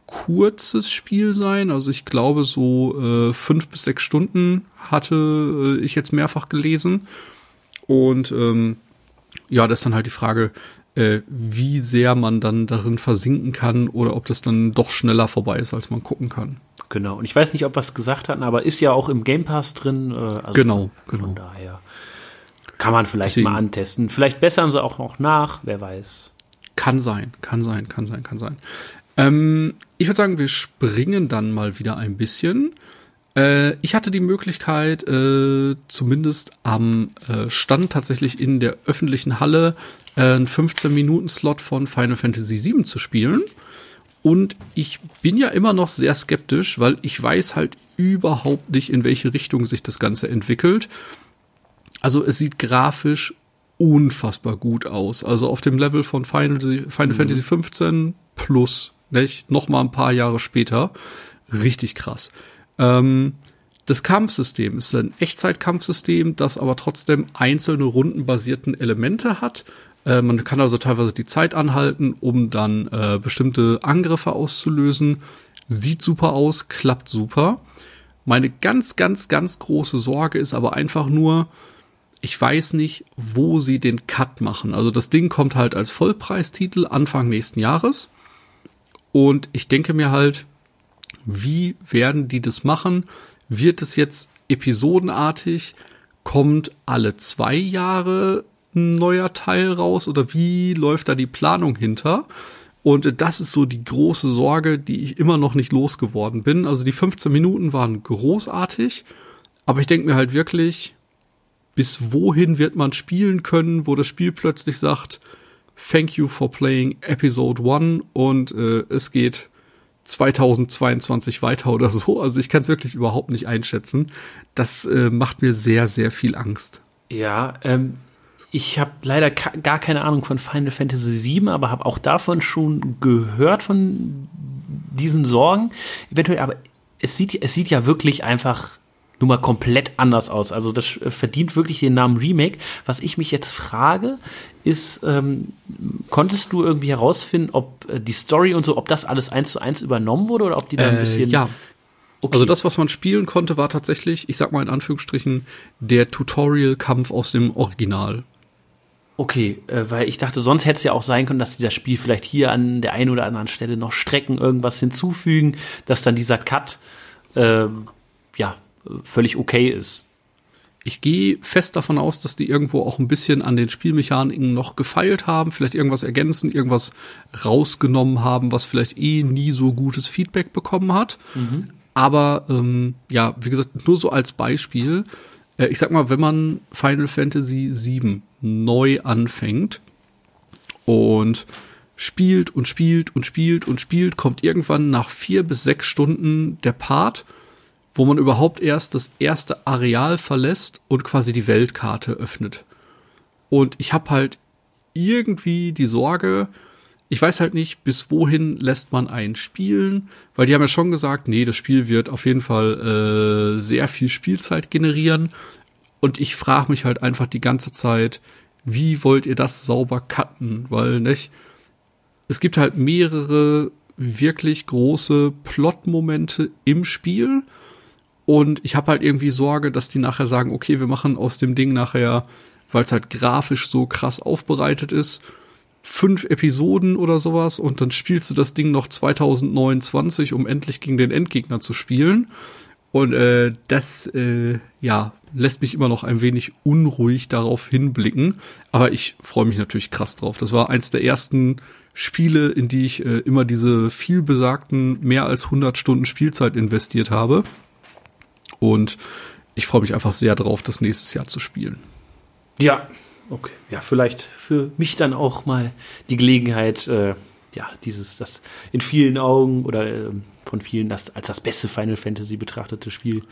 kurzes Spiel sein. Also ich glaube, so äh, fünf bis sechs Stunden hatte äh, ich jetzt mehrfach gelesen. Und ähm, ja, das ist dann halt die Frage, äh, wie sehr man dann darin versinken kann oder ob das dann doch schneller vorbei ist, als man gucken kann. Genau. Und ich weiß nicht, ob wir es gesagt hatten, aber ist ja auch im Game Pass drin. Äh, also Genau, Von genau. daher kann man vielleicht Deswegen- mal antesten. Vielleicht bessern sie auch noch nach, wer weiß. Kann sein, kann sein, kann sein, kann sein. Ähm, ich würde sagen, wir springen dann mal wieder ein bisschen. Äh, ich hatte die Möglichkeit, äh, zumindest am äh, Stand tatsächlich in der öffentlichen Halle äh, einen 15-Minuten-Slot von Final Fantasy VII zu spielen. Und ich bin ja immer noch sehr skeptisch, weil ich weiß halt überhaupt nicht, in welche Richtung sich das Ganze entwickelt. Also es sieht grafisch unfassbar gut aus. Also auf dem Level von Final, Final Fantasy 15 plus, nicht? Noch mal ein paar Jahre später. Richtig krass. Ähm, das Kampfsystem ist ein Echtzeitkampfsystem, das aber trotzdem einzelne rundenbasierten Elemente hat. Äh, man kann also teilweise die Zeit anhalten, um dann äh, bestimmte Angriffe auszulösen. Sieht super aus, klappt super. Meine ganz, ganz, ganz große Sorge ist aber einfach nur, ich weiß nicht, wo sie den Cut machen. Also das Ding kommt halt als Vollpreistitel Anfang nächsten Jahres. Und ich denke mir halt, wie werden die das machen? Wird es jetzt episodenartig? Kommt alle zwei Jahre ein neuer Teil raus? Oder wie läuft da die Planung hinter? Und das ist so die große Sorge, die ich immer noch nicht losgeworden bin. Also die 15 Minuten waren großartig, aber ich denke mir halt wirklich, bis wohin wird man spielen können, wo das Spiel plötzlich sagt, thank you for playing Episode 1 und äh, es geht 2022 weiter oder so. Also ich kann es wirklich überhaupt nicht einschätzen. Das äh, macht mir sehr, sehr viel Angst. Ja, ähm, ich habe leider gar keine Ahnung von Final Fantasy VII, aber habe auch davon schon gehört von diesen Sorgen. Eventuell, aber es sieht, es sieht ja wirklich einfach nur mal komplett anders aus. Also das äh, verdient wirklich den Namen Remake. Was ich mich jetzt frage, ist, ähm, konntest du irgendwie herausfinden, ob äh, die Story und so, ob das alles eins zu eins übernommen wurde oder ob die da ein Äh, bisschen. ja, okay. Also das, was man spielen konnte, war tatsächlich, ich sag mal in Anführungsstrichen, der Tutorial-Kampf aus dem Original. Okay, äh, weil ich dachte, sonst hätte es ja auch sein können, dass die das Spiel vielleicht hier an der einen oder anderen Stelle noch strecken, irgendwas hinzufügen, dass dann dieser Cut ähm, ja völlig okay ist. Ich gehe fest davon aus, dass die irgendwo auch ein bisschen an den Spielmechaniken noch gefeilt haben, vielleicht irgendwas ergänzen, irgendwas rausgenommen haben, was vielleicht eh nie so gutes Feedback bekommen hat. Aber ähm, ja, wie gesagt, nur so als Beispiel. Äh, ich sag mal, wenn man Final Fantasy VII neu anfängt und spielt und spielt und spielt und spielt, kommt irgendwann nach vier bis sechs Stunden der Part, wo man überhaupt erst das erste Areal verlässt und quasi die Weltkarte öffnet. Und ich habe halt irgendwie die Sorge, ich weiß halt nicht, bis wohin lässt man einen spielen, weil die haben ja schon gesagt, nee, das Spiel wird auf jeden Fall äh, sehr viel Spielzeit generieren. Und ich frage mich halt einfach die ganze Zeit, wie wollt ihr das sauber cutten? Weil, nicht? Es gibt halt mehrere wirklich große Plot-Momente im Spiel. Und ich habe halt irgendwie Sorge, dass die nachher sagen, okay, wir machen aus dem Ding nachher, weil es halt grafisch so krass aufbereitet ist, fünf Episoden oder sowas und dann spielst du das Ding noch 2029, um endlich gegen den Endgegner zu spielen. Und äh, das, äh, ja, lässt mich immer noch ein wenig unruhig darauf hinblicken. Aber ich freue mich natürlich krass drauf. Das war eins der ersten Spiele, in die ich äh, immer diese vielbesagten mehr als 100 Stunden Spielzeit investiert habe. Und ich freue mich einfach sehr drauf, das nächstes Jahr zu spielen. Ja, okay. Ja, vielleicht für mich dann auch mal die Gelegenheit, äh, ja, dieses, das in vielen Augen oder äh, von vielen das als das beste Final Fantasy betrachtete Spiel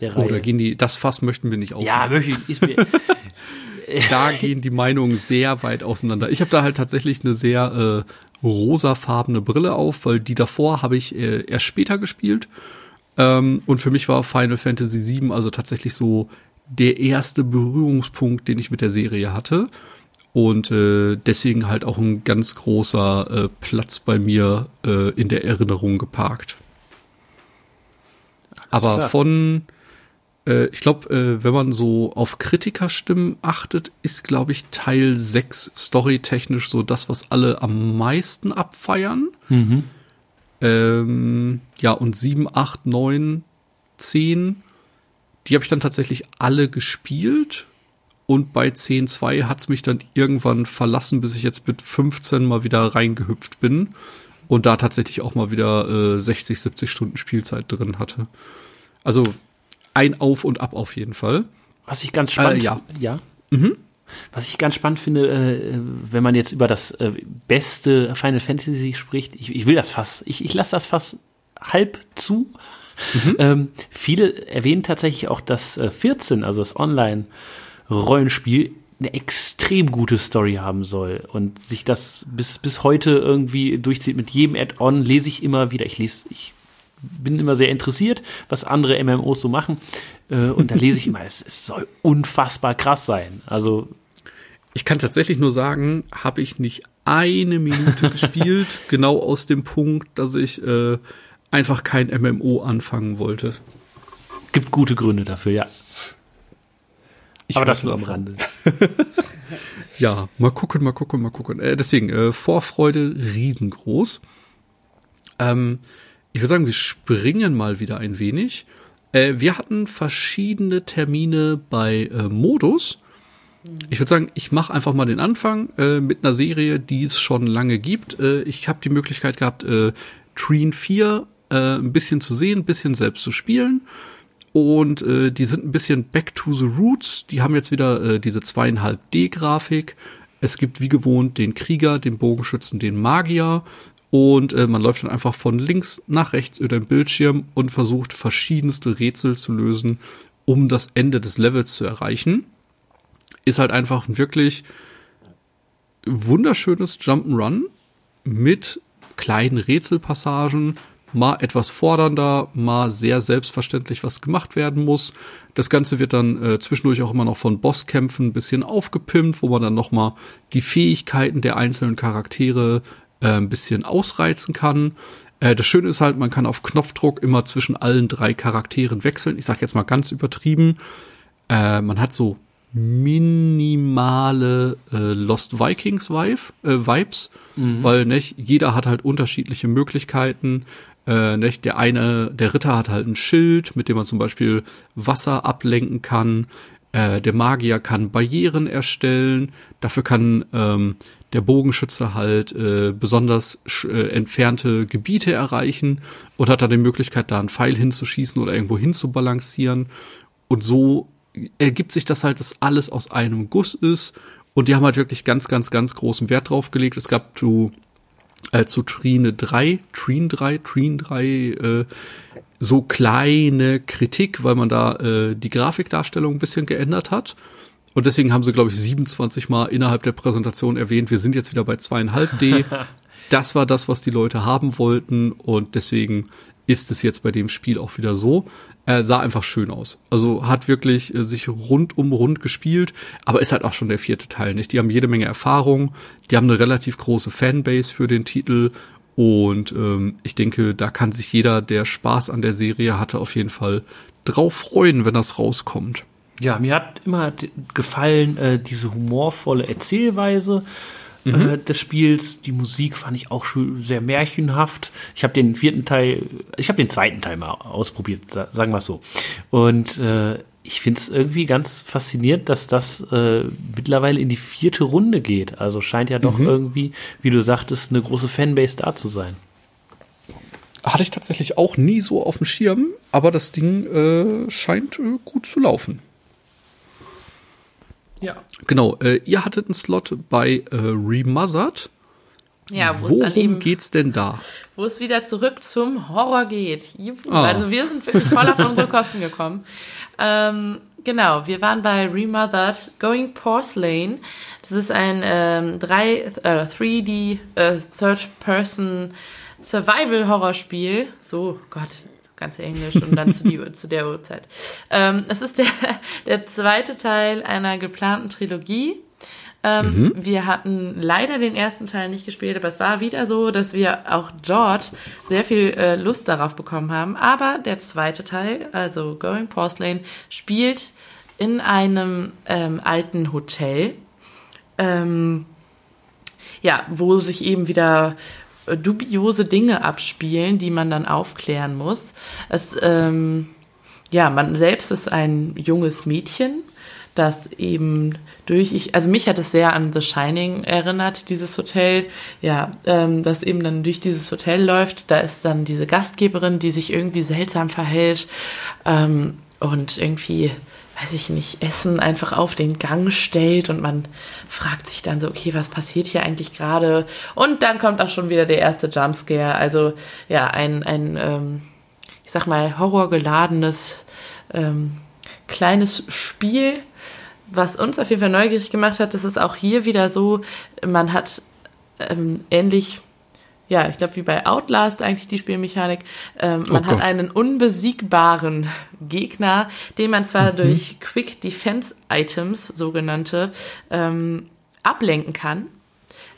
der Reihe. Oder gehen die, das Fass möchten wir nicht aufmachen. ja, möchte ich, ist mir, da gehen die Meinungen sehr weit auseinander. Ich habe da halt tatsächlich eine sehr äh, rosafarbene Brille auf, weil die davor habe ich äh, erst später gespielt. Ähm, und für mich war Final Fantasy VII also tatsächlich so der erste Berührungspunkt, den ich mit der Serie hatte. Und äh, deswegen halt auch ein ganz großer äh, Platz bei mir äh, in der Erinnerung geparkt. Aber klar. von, äh, ich glaube, äh, wenn man so auf Kritikerstimmen achtet, ist, glaube ich, Teil 6 storytechnisch so das, was alle am meisten abfeiern. Ähm, ja, und 7, 8, 9, 10, die habe ich dann tatsächlich alle gespielt. Und bei 10.2 hat's mich dann irgendwann verlassen, bis ich jetzt mit 15 mal wieder reingehüpft bin. Und da tatsächlich auch mal wieder äh, 60, 70 Stunden Spielzeit drin hatte. Also ein Auf und Ab auf jeden Fall. Was ich ganz spannend Äh, ja. ja. Was ich ganz spannend finde, äh, wenn man jetzt über das äh, beste Final Fantasy spricht, ich, ich will das Fass, ich, ich lasse das Fass halb zu. Ähm, viele erwähnen tatsächlich auch, dass äh, 14, also das Online-Rollenspiel, eine extrem gute Story haben soll und sich das bis, bis heute irgendwie durchzieht. Mit jedem Add-on lese ich immer wieder, ich lese, ich bin immer sehr interessiert, was andere MMOs so machen. Äh, und da lese ich immer, es, es soll unfassbar krass sein. Also, Ich kann tatsächlich nur sagen, habe ich nicht eine Minute gespielt, genau aus dem Punkt, dass ich äh, einfach kein MMO anfangen wollte. gibt gute Gründe dafür, ja. Ich Aber das nur am. Rande. Ja, mal gucken, mal gucken, mal gucken. Äh, deswegen, äh, Vorfreude riesengroß. Ähm, ich würde sagen, wir springen mal wieder ein wenig. Äh, wir hatten verschiedene Termine bei äh, Modus. Ich würde sagen, ich mache einfach mal den Anfang äh, mit einer Serie, die es schon lange gibt. Äh, ich habe die Möglichkeit gehabt, äh, Treen 4 äh, ein bisschen zu sehen, ein bisschen selbst zu spielen. Und äh, die sind ein bisschen back to the roots. Die haben jetzt wieder diese 2,5D-Grafik. Es gibt wie gewohnt den Krieger, den Bogenschützen, den Magier. Und äh, man läuft dann einfach von links nach rechts über den Bildschirm und versucht verschiedenste Rätsel zu lösen, um das Ende des Levels zu erreichen. Ist halt einfach ein wirklich wunderschönes Jump'n'Run mit kleinen Rätselpassagen, mal etwas fordernder, mal sehr selbstverständlich, was gemacht werden muss. Das Ganze wird dann äh, zwischendurch auch immer noch von Bosskämpfen ein bisschen aufgepimpt, wo man dann noch mal die Fähigkeiten der einzelnen Charaktere äh, ein bisschen ausreizen kann. Äh, das Schöne ist halt, man kann auf Knopfdruck immer zwischen allen drei Charakteren wechseln. Ich sage jetzt mal ganz übertrieben. Äh, man hat so minimale äh, Lost Vikings Vibe, äh, Vibes, weil nicht jeder hat halt unterschiedliche Möglichkeiten. Äh, nicht der eine, der Ritter hat halt ein Schild, mit dem man zum Beispiel Wasser ablenken kann. Äh, der Magier kann Barrieren erstellen. Dafür kann ähm, der Bogenschütze halt äh, besonders äh, entfernte Gebiete erreichen und hat dann die Möglichkeit, da einen Pfeil hinzuschießen oder irgendwo hinzubalancieren. Und so ergibt sich das halt, dass alles aus einem Guss ist. Und die haben halt wirklich ganz, ganz, ganz großen Wert drauf gelegt. Es gab zu, äh, zu Trine 3, Trine 3, Trine 3, äh, so kleine Kritik, weil man da äh, die Grafikdarstellung ein bisschen geändert hat. Und deswegen haben sie, glaube ich, 27 Mal innerhalb der Präsentation erwähnt, wir sind jetzt wieder bei zweieinhalb D. das war das, was die Leute haben wollten und deswegen ist es jetzt bei dem Spiel auch wieder so. Äh, sah einfach schön aus. Also hat wirklich äh, sich rund um rund gespielt, aber ist halt auch schon der vierte Teil, nicht? Die haben jede Menge Erfahrung, die haben eine relativ große Fanbase für den Titel und ähm, ich denke, da kann sich jeder, der Spaß an der Serie hatte, auf jeden Fall drauf freuen, wenn das rauskommt. Ja, mir hat immer gefallen äh, diese humorvolle Erzählweise äh, des Spiels. Die Musik fand ich auch schon sehr märchenhaft. Ich habe den vierten Teil, ich habe den zweiten Teil mal ausprobiert, sa- sagen wir es so. Und äh, ich finde es irgendwie ganz faszinierend, dass das äh, mittlerweile in die vierte Runde geht. Also scheint ja doch irgendwie, wie du sagtest, eine große Fanbase da zu sein. Hatte ich tatsächlich auch nie so auf dem Schirm, aber das Ding äh, scheint äh, gut zu laufen. Ja. Genau, äh, ihr hattet einen Slot bei äh, Remothered. Ja, wo Worum eben, geht's denn da? wo es wieder zurück zum Horror geht. Juhu. Ah. Also wir sind wirklich voll auf unsere Kosten gekommen. Ähm, genau, wir waren bei Remothered Going Porcelain. Das ist ein ähm, 3, äh, 3D äh, Third-Person Survival-Horrorspiel. So, Gott, ganz Englisch und dann zu, die, zu der Uhrzeit. Ähm, es ist der, der zweite Teil einer geplanten Trilogie. Ähm, Wir hatten leider den ersten Teil nicht gespielt, aber es war wieder so, dass wir auch dort sehr viel äh, Lust darauf bekommen haben. Aber der zweite Teil, also Going Porcelain, spielt in einem ähm, alten Hotel. Ähm, ja, wo sich eben wieder dubiose Dinge abspielen, die man dann aufklären muss. Es, ähm, ja, man selbst ist ein junges Mädchen, das eben durch, ich, also mich hat es sehr an The Shining erinnert, dieses Hotel, ja, ähm, das eben dann durch dieses Hotel läuft. Da ist dann diese Gastgeberin, die sich irgendwie seltsam verhält ähm, und irgendwie weiß ich nicht, Essen einfach auf den Gang stellt und man fragt sich dann so, okay, was passiert hier eigentlich gerade? Und dann kommt auch schon wieder der erste Jumpscare. Also ja, ein, ein ähm, ich sag mal, horrorgeladenes ähm, kleines Spiel, was uns auf jeden Fall neugierig gemacht hat. Das ist auch hier wieder so, man hat ähm, ähnlich ja, ich glaube, wie bei Outlast eigentlich die Spielmechanik. Ähm, man Oh hat Gott. einen unbesiegbaren Gegner, den man zwar durch Quick Defense Items, sogenannte, ähm, ablenken kann,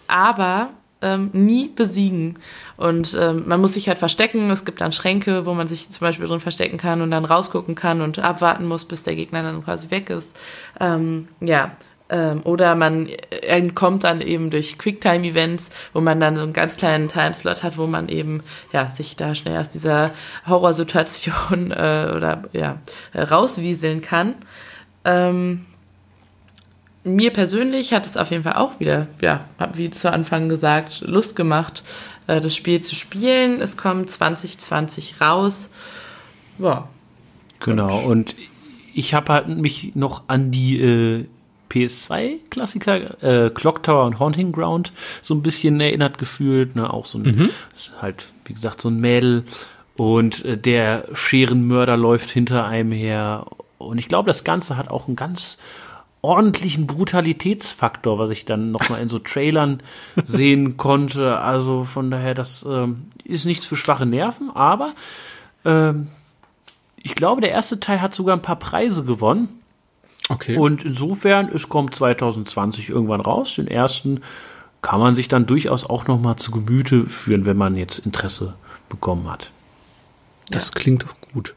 aber ähm, nie besiegen. Und ähm, man muss sich halt verstecken. Es gibt dann Schränke, wo man sich zum Beispiel drin verstecken kann und dann rausgucken kann und abwarten muss, bis der Gegner dann quasi weg ist. Ähm, ja. Ähm, oder man entkommt dann eben durch Quicktime-Events, wo man dann so einen ganz kleinen Timeslot hat, wo man eben ja sich da schnell aus dieser Horrorsituation äh, oder ja äh, rauswieseln kann. Ähm, mir persönlich hat es auf jeden Fall auch wieder, ja, wie zu Anfang gesagt, Lust gemacht, äh, das Spiel zu spielen. Es kommt 2020 raus. Ja, Genau, und ich habe halt mich noch an die äh, PS2-Klassiker, äh, Clock Tower und Haunting Ground, so ein bisschen erinnert gefühlt. Ne? Auch so ein, ist halt, wie gesagt, so ein Mädel und äh, der Scherenmörder läuft hinter einem her. Und ich glaube, das Ganze hat auch einen ganz ordentlichen Brutalitätsfaktor, was ich dann noch mal in so Trailern sehen konnte. Also von daher, das ähm, ist nichts für schwache Nerven, aber ähm, ich glaube, der erste Teil hat sogar ein paar Preise gewonnen. Okay. Und insofern, es kommt 2020 irgendwann raus. Den ersten kann man sich dann durchaus auch noch mal zu Gemüte führen, wenn man jetzt Interesse bekommen hat. Das klingt doch gut.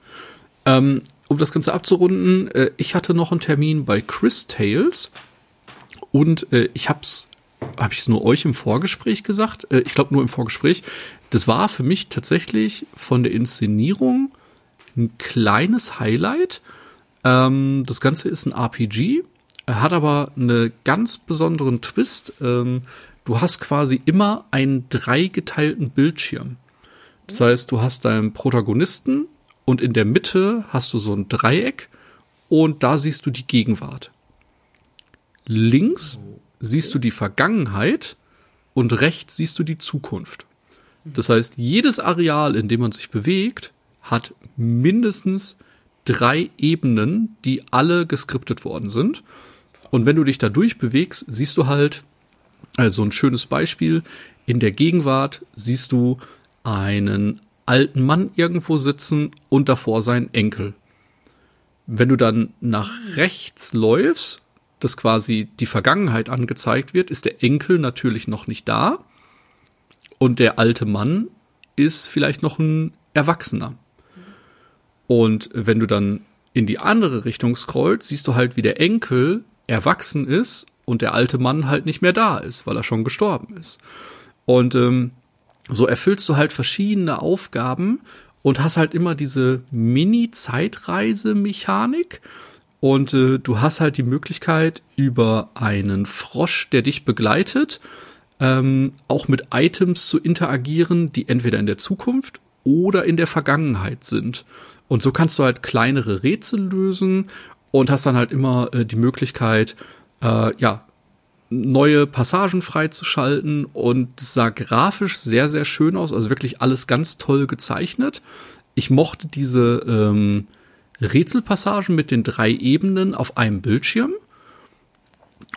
Ähm, um das Ganze abzurunden, äh, ich hatte noch einen Termin bei Chris Tales und äh, ich hab's, habe ich es nur euch im Vorgespräch gesagt? Äh, ich glaube nur im Vorgespräch. Das war für mich tatsächlich von der Inszenierung ein kleines Highlight. Ähm, das Ganze ist ein RPG, hat aber einen ganz besonderen Twist. Ähm, du hast quasi immer einen dreigeteilten Bildschirm. Das heißt, du hast deinen Protagonisten und in der Mitte hast du so ein Dreieck und da siehst du die Gegenwart. Links siehst du die Vergangenheit und rechts siehst du die Zukunft. Das heißt, jedes Areal, in dem man sich bewegt, hat mindestens drei Ebenen, die alle geskriptet worden sind. Und wenn du dich da durchbewegst, siehst du halt, also ein schönes Beispiel, in der Gegenwart siehst du einen alten Mann irgendwo sitzen und davor seinen Enkel. Wenn du dann nach rechts läufst, dass quasi die Vergangenheit angezeigt wird, ist der Enkel natürlich noch nicht da und der alte Mann ist vielleicht noch ein Erwachsener. Und wenn du dann in die andere Richtung scrollst, siehst du halt, wie der Enkel erwachsen ist und der alte Mann halt nicht mehr da ist, weil er schon gestorben ist. Und ähm, so erfüllst du halt verschiedene Aufgaben und hast halt immer diese Mini-Zeitreise-Mechanik. Und äh, du hast halt die Möglichkeit, über einen Frosch, der dich begleitet, ähm, auch mit Items zu interagieren, die entweder in der Zukunft oder in der Vergangenheit sind. Und so kannst du halt kleinere Rätsel lösen und hast dann halt immer äh, die Möglichkeit, äh, ja, neue Passagen freizuschalten und es sah grafisch sehr, sehr schön aus, also wirklich alles ganz toll gezeichnet. Ich mochte diese ähm, Rätselpassagen mit den drei Ebenen auf einem Bildschirm.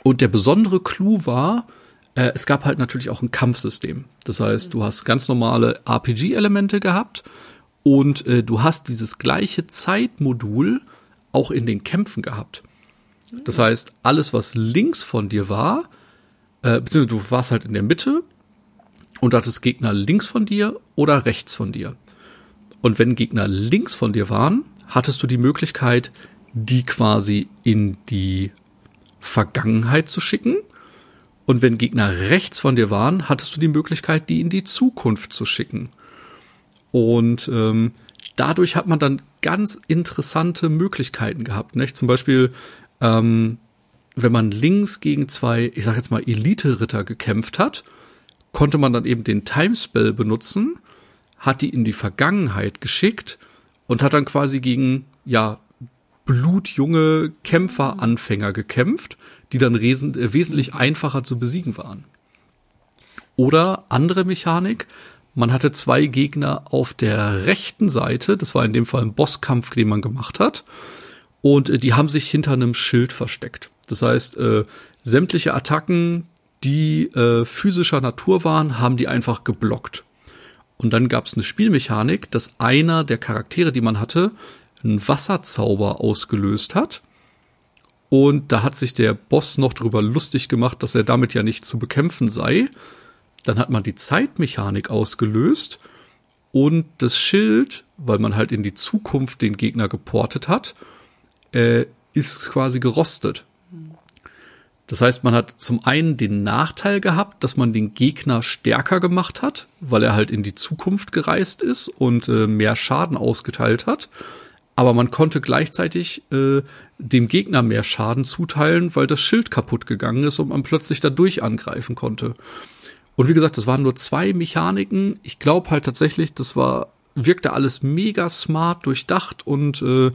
Und der besondere Clou war, äh, es gab halt natürlich auch ein Kampfsystem. Das heißt, du hast ganz normale RPG-Elemente gehabt und äh, du hast dieses gleiche Zeitmodul auch in den Kämpfen gehabt. Das heißt, alles, was links von dir war, äh, beziehungsweise du warst halt in der Mitte und hattest Gegner links von dir oder rechts von dir. Und wenn Gegner links von dir waren, hattest du die Möglichkeit, die quasi in die Vergangenheit zu schicken. Und wenn Gegner rechts von dir waren, hattest du die Möglichkeit, die in die Zukunft zu schicken. Und ähm, dadurch hat man dann ganz interessante Möglichkeiten gehabt. Nicht? Zum Beispiel ähm, wenn man links gegen zwei, ich sag jetzt mal, Elite-Ritter gekämpft hat, konnte man dann eben den Timespell benutzen, hat die in die Vergangenheit geschickt und hat dann quasi gegen, ja, blutjunge Kämpferanfänger gekämpft, die dann wesentlich einfacher zu besiegen waren. Oder andere Mechanik, man hatte zwei Gegner auf der rechten Seite, das war in dem Fall ein Bosskampf, den man gemacht hat, und äh, die haben sich hinter einem Schild versteckt. Das heißt, äh, sämtliche Attacken, die äh, physischer Natur waren, haben die einfach geblockt. Und dann gab es eine Spielmechanik, dass einer der Charaktere, die man hatte, einen Wasserzauber ausgelöst hat. Und da hat sich der Boss noch drüber lustig gemacht, dass er damit ja nicht zu bekämpfen sei. Dann hat man die Zeitmechanik ausgelöst und das Schild, weil man halt in die Zukunft den Gegner geportet hat, äh, ist quasi gerostet. Das heißt, man hat zum einen den Nachteil gehabt, dass man den Gegner stärker gemacht hat, weil er halt in die Zukunft gereist ist und äh, mehr Schaden ausgeteilt hat. Aber man konnte gleichzeitig äh, dem Gegner mehr Schaden zuteilen, weil das Schild kaputt gegangen ist und man plötzlich dadurch angreifen konnte. Und wie gesagt, das waren nur zwei Mechaniken. Ich glaube halt tatsächlich, das war wirkte alles mega smart durchdacht und äh,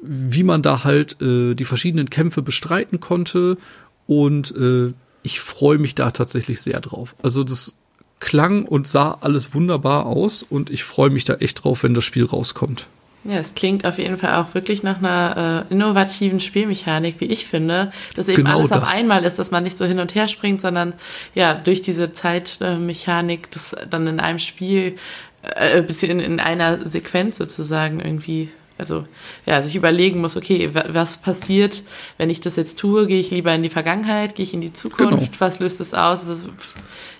wie man da halt äh, die verschiedenen Kämpfe bestreiten konnte. Und äh, ich freue mich da tatsächlich sehr drauf. Also das klang und sah alles wunderbar aus und ich freue mich da echt drauf, wenn das Spiel rauskommt. Ja, es klingt auf jeden Fall auch wirklich nach einer äh, innovativen Spielmechanik, wie ich finde, dass eben genau alles das. auf einmal ist, dass man nicht so hin und her springt, sondern ja, durch diese Zeitmechanik, das dann in einem Spiel, äh, in, in einer Sequenz sozusagen irgendwie also ja, sich überlegen muss, okay, was passiert, wenn ich das jetzt tue? Gehe ich lieber in die Vergangenheit, gehe ich in die Zukunft? Genau. Was löst das aus? Das ist,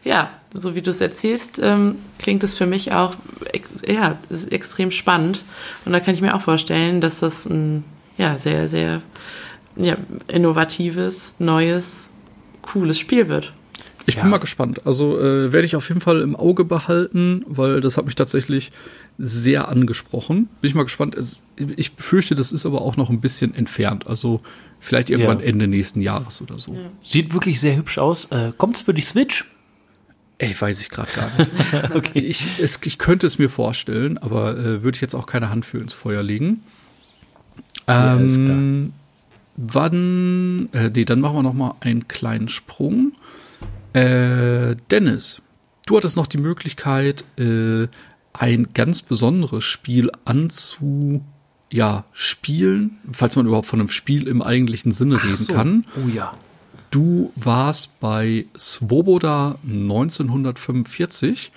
ja, so wie du es erzählst, ähm, klingt es für mich auch ja, extrem spannend. Und da kann ich mir auch vorstellen, dass das ein ja, sehr, sehr ja, innovatives, neues, cooles Spiel wird. Ich ja. bin mal gespannt. Also äh, werde ich auf jeden Fall im Auge behalten, weil das hat mich tatsächlich sehr angesprochen. Bin ich mal gespannt. Es, ich befürchte, das ist aber auch noch ein bisschen entfernt. Also vielleicht irgendwann ja. Ende nächsten Jahres oder so. Ja. Sieht wirklich sehr hübsch aus. Äh, es für die Switch? Ey, weiß ich gerade gar nicht. okay. Ich, es, ich könnte es mir vorstellen, aber äh, würde ich jetzt auch keine Hand für ins Feuer legen. Ähm, wann? Äh, nee, dann machen wir noch mal einen kleinen Sprung. Äh, Dennis, du hattest noch die Möglichkeit, äh, ein ganz besonderes Spiel anzu ja, spielen, falls man überhaupt von einem Spiel im eigentlichen Sinne Ach reden so. kann. Oh ja. Du warst bei Svoboda 1945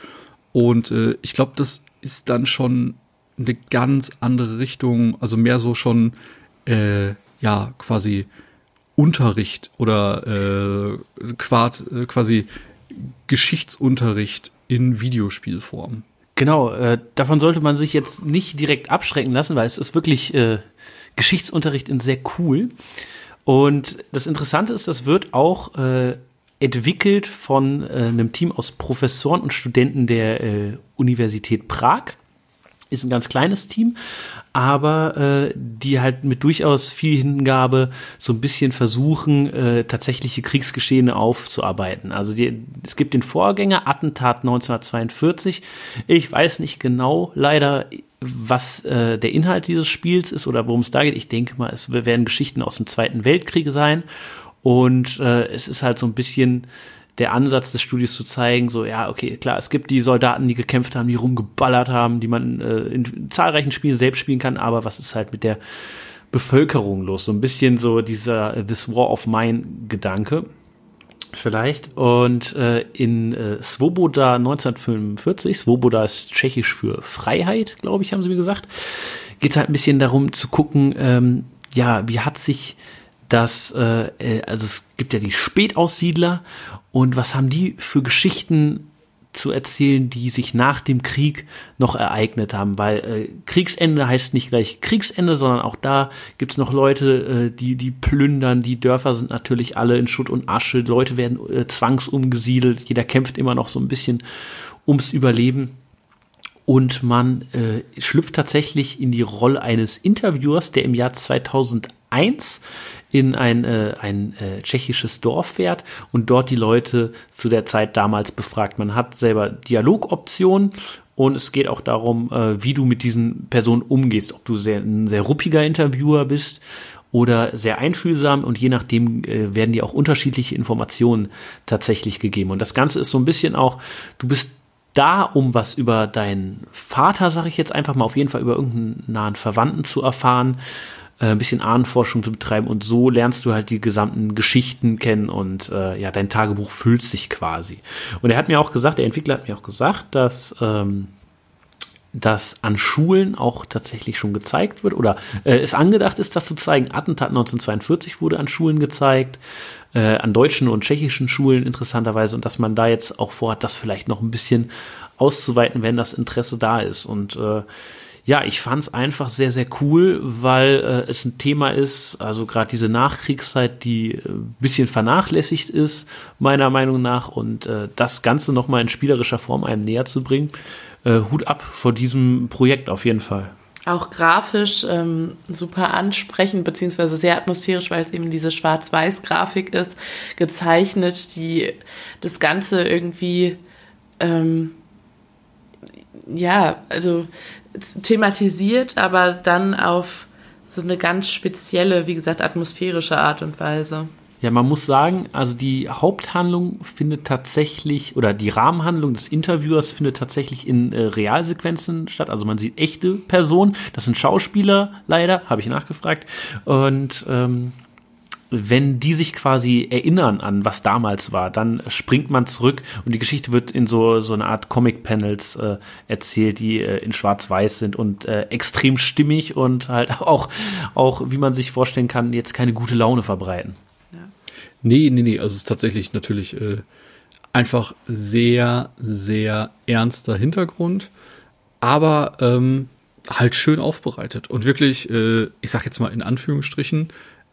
und äh, ich glaube, das ist dann schon eine ganz andere Richtung, also mehr so schon äh, ja quasi Unterricht oder äh, äh, quasi Geschichtsunterricht in Videospielform. Genau, äh, davon sollte man sich jetzt nicht direkt abschrecken lassen, weil es ist wirklich äh, Geschichtsunterricht in sehr cool. Und das Interessante ist, das wird auch äh, entwickelt von äh, einem Team aus Professoren und Studenten der äh, Universität Prag ist ein ganz kleines Team, aber äh, die halt mit durchaus viel Hingabe so ein bisschen versuchen, äh, tatsächliche Kriegsgeschehene aufzuarbeiten. Also die, es gibt den Vorgänger, Attentat 1942. Ich weiß nicht genau leider, was äh, der Inhalt dieses Spiels ist oder worum es da geht. Ich denke mal, es werden Geschichten aus dem Zweiten Weltkrieg sein. Und äh, es ist halt so ein bisschen der Ansatz des Studios zu zeigen, so ja, okay, klar, es gibt die Soldaten, die gekämpft haben, die rumgeballert haben, die man äh, in zahlreichen Spielen selbst spielen kann, aber was ist halt mit der Bevölkerung los? So ein bisschen so dieser uh, This War of Mine Gedanke vielleicht. Und äh, in äh, Svoboda 1945, Svoboda ist tschechisch für Freiheit, glaube ich, haben sie mir gesagt, geht halt ein bisschen darum zu gucken, ähm, ja, wie hat sich das, äh, äh also es gibt ja die Spätaussiedler. Und was haben die für Geschichten zu erzählen, die sich nach dem Krieg noch ereignet haben, weil äh, Kriegsende heißt nicht gleich Kriegsende, sondern auch da gibt's noch Leute, äh, die die plündern, die Dörfer sind natürlich alle in Schutt und Asche, Leute werden äh, zwangsumgesiedelt, jeder kämpft immer noch so ein bisschen ums Überleben. Und man äh, schlüpft tatsächlich in die Rolle eines Interviewers, der im Jahr 2001 in ein, äh, ein äh, tschechisches Dorf fährt und dort die Leute zu der Zeit damals befragt. Man hat selber Dialogoptionen und es geht auch darum, äh, wie du mit diesen Personen umgehst, ob du sehr, ein sehr ruppiger Interviewer bist oder sehr einfühlsam und je nachdem äh, werden dir auch unterschiedliche Informationen tatsächlich gegeben. Und das Ganze ist so ein bisschen auch, du bist da, um was über deinen Vater, sage ich jetzt einfach mal, auf jeden Fall über irgendeinen nahen Verwandten zu erfahren äh, ein bisschen Ahnenforschung zu betreiben und so lernst du halt die gesamten Geschichten kennen und äh, ja, dein Tagebuch füllt sich quasi. Und er hat mir auch gesagt, der Entwickler hat mir auch gesagt, dass ähm, das an Schulen auch tatsächlich schon gezeigt wird oder äh, es angedacht ist, das zu zeigen. Attentat 1942 wurde an Schulen gezeigt, äh, an deutschen und tschechischen Schulen interessanterweise und dass man da jetzt auch vorhat, das vielleicht noch ein bisschen auszuweiten, wenn das Interesse da ist. Und äh, ja, ich fand es einfach sehr, sehr cool, weil äh, es ein Thema ist, also gerade diese Nachkriegszeit, die äh, bisschen vernachlässigt ist, meiner Meinung nach, und äh, das Ganze nochmal in spielerischer Form einem näher zu bringen. Äh, Hut ab vor diesem Projekt auf jeden Fall. Auch grafisch ähm, super ansprechend, beziehungsweise sehr atmosphärisch, weil es eben diese Schwarz-Weiß-Grafik ist, gezeichnet, die das Ganze irgendwie ähm, ja, also thematisiert, aber dann auf so eine ganz spezielle, wie gesagt, atmosphärische Art und Weise. Ja, man muss sagen, also die Haupthandlung findet tatsächlich, oder die Rahmenhandlung des Interviewers findet tatsächlich in äh, Realsequenzen statt. Also man sieht echte Personen. Das sind Schauspieler, leider, habe ich nachgefragt. Und ähm, wenn die sich quasi erinnern an, was damals war, dann springt man zurück und die Geschichte wird in so, so eine Art Comic-Panels äh, erzählt, die äh, in schwarz-weiß sind und äh, extrem stimmig und halt auch, auch, wie man sich vorstellen kann, jetzt keine gute Laune verbreiten. Nee, nee, nee, also es ist tatsächlich natürlich äh, einfach sehr, sehr ernster Hintergrund, aber ähm, halt schön aufbereitet und wirklich, äh, ich sag jetzt mal in Anführungsstrichen,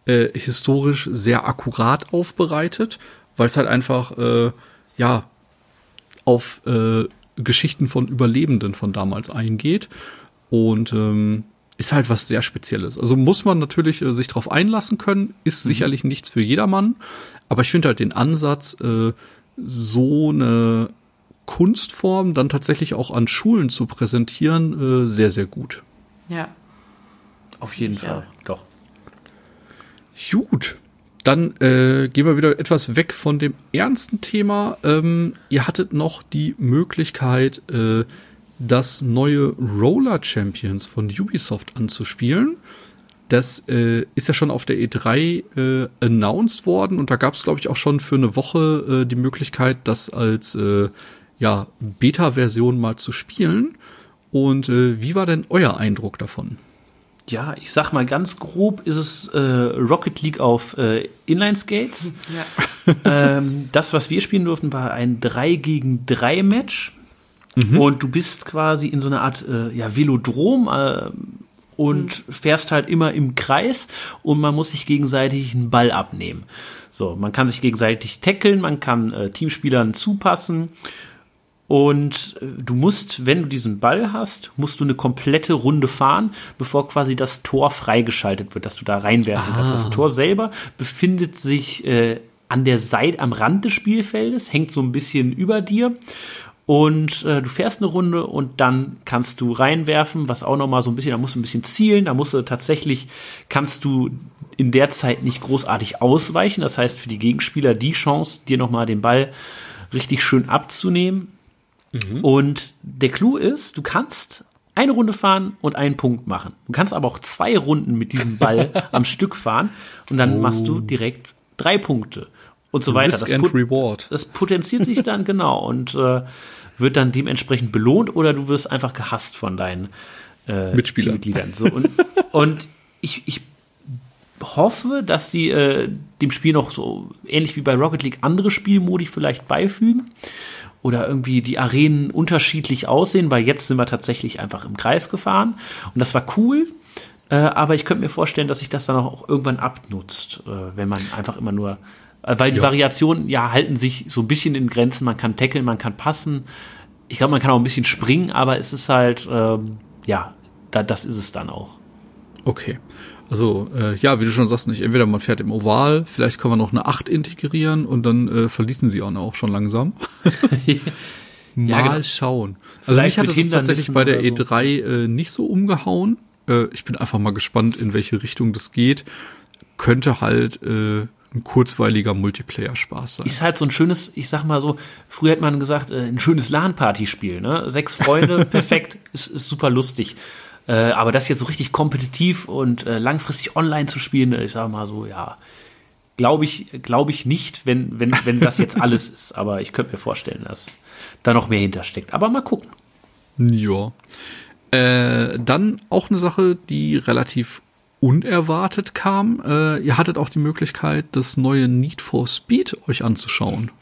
äh, historisch sehr akkurat aufbereitet, weil es halt einfach, äh, ja, auf äh, Geschichten von Überlebenden von damals eingeht und ähm, ist halt was sehr Spezielles. Also muss man natürlich äh, sich darauf einlassen können, ist mhm. sicherlich nichts für jedermann, aber ich finde halt den Ansatz, äh, so eine Kunstform dann tatsächlich auch an Schulen zu präsentieren, äh, sehr, sehr gut. Ja. Auf jeden ich Fall, auch. doch. Gut, dann äh, gehen wir wieder etwas weg von dem ernsten Thema. Ähm, ihr hattet noch die Möglichkeit, äh, das neue Roller Champions von Ubisoft anzuspielen. Das äh, ist ja schon auf der E3 äh, announced worden und da gab es, glaube ich, auch schon für eine Woche äh, die Möglichkeit, das als äh, ja, Beta-Version mal zu spielen. Und wie war denn euer Eindruck davon? Ja, ich sag mal ganz grob ist es äh, Rocket League auf äh, Inline-Skates. Ja. ähm, das, was wir spielen durften, war ein 3 gegen 3 Match. Mhm. Und du bist quasi in so einer Art äh, ja, Velodrom äh, und mhm. fährst halt immer im Kreis und man muss sich gegenseitig einen Ball abnehmen. So, man kann sich gegenseitig tackeln, man kann äh, Teamspielern zupassen und äh, du musst, wenn du diesen Ball hast, musst du eine komplette Runde fahren, bevor quasi das Tor freigeschaltet wird, dass du da reinwerfen ah. kannst. Das ah. Tor selber befindet sich äh, an der Seite, am Rand des Spielfeldes, hängt so ein bisschen über dir und äh, du fährst eine Runde und dann kannst du reinwerfen, was auch nochmal so ein bisschen, da musst du ein bisschen zielen, da musst du tatsächlich, kannst du in der Zeit nicht großartig ausweichen. Das heißt, für die Gegenspieler die Chance, dir nochmal den Ball richtig schön abzunehmen. Mhm. Und der Clou ist, du kannst eine Runde fahren und einen Punkt machen. Du kannst aber auch zwei Runden mit diesem Ball am Stück fahren und dann oh. machst du direkt drei Punkte und so weiter. Risk das, and Reward. das potenziert sich dann genau und äh, wird dann dementsprechend belohnt oder du wirst einfach gehasst von deinen äh, Mitspielern. Mitgliedern. So, und, und ich, ich hoffe, dass sie äh, dem Spiel noch so ähnlich wie bei Rocket League andere Spielmodi vielleicht beifügen oder irgendwie die Arenen unterschiedlich aussehen, weil jetzt sind wir tatsächlich einfach im Kreis gefahren und das war cool. Äh, aber ich könnte mir vorstellen, dass sich das dann auch irgendwann abnutzt, äh, wenn man einfach immer nur äh, weil die ja. Variationen ja halten sich so ein bisschen in Grenzen. Man kann tackeln, man kann passen. Ich glaube, man kann auch ein bisschen springen, aber es ist halt, ähm, ja, da, das ist es dann auch. Okay. Also, äh, ja, wie du schon sagst, nicht entweder man fährt im Oval, vielleicht kann man noch eine 8 integrieren und dann äh, verließen sie auch schon langsam. Mal ja, genau. schauen. Also vielleicht mich hat es tatsächlich bei der so. E3 äh, nicht so umgehauen. Äh, ich bin einfach mal gespannt, in welche Richtung das geht. Könnte halt äh, ein kurzweiliger Multiplayer-Spaß sein. Ist halt so ein schönes, ich sag mal so, früher hätte man gesagt, äh, ein schönes LAN-Party-Spiel, ne? Sechs Freunde, perfekt, ist, ist super lustig. Äh, aber das jetzt so richtig kompetitiv und äh, langfristig online zu spielen, ich sag mal so, ja, glaube ich, glaube ich nicht, wenn, wenn, wenn das jetzt alles ist. Aber ich könnte mir vorstellen, dass da noch mehr hintersteckt. Aber mal gucken. Ja. Äh, dann auch eine Sache, die relativ unerwartet kam. Äh, ihr hattet auch die Möglichkeit, das neue Need for Speed euch anzuschauen.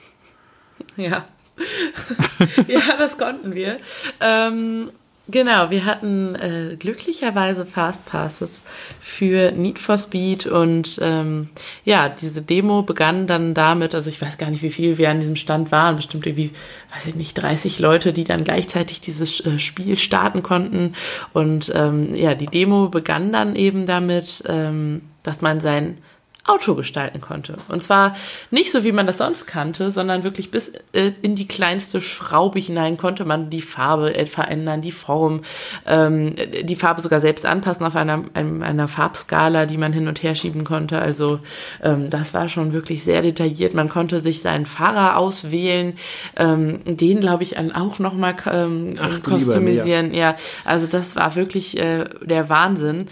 Ja. ja, das konnten wir. Ähm, Genau, wir hatten äh, glücklicherweise Fastpasses für Need for Speed und ähm, ja, diese Demo begann dann damit, also ich weiß gar nicht, wie viel wir an diesem Stand waren, bestimmt irgendwie, weiß ich nicht, 30 Leute, die dann gleichzeitig dieses äh, Spiel starten konnten und ähm, ja, die Demo begann dann eben damit, ähm, dass man sein Auto gestalten konnte. Und zwar nicht so, wie man das sonst kannte, sondern wirklich bis äh, in die kleinste Schraube hinein konnte man die Farbe äh, verändern, die Form, ähm, die Farbe sogar selbst anpassen auf einer, einer Farbskala, die man hin und her schieben konnte. Also ähm, das war schon wirklich sehr detailliert. Man konnte sich seinen Fahrer auswählen, ähm, den glaube ich auch nochmal ähm, Ach. Ja, also das war wirklich äh, der Wahnsinn.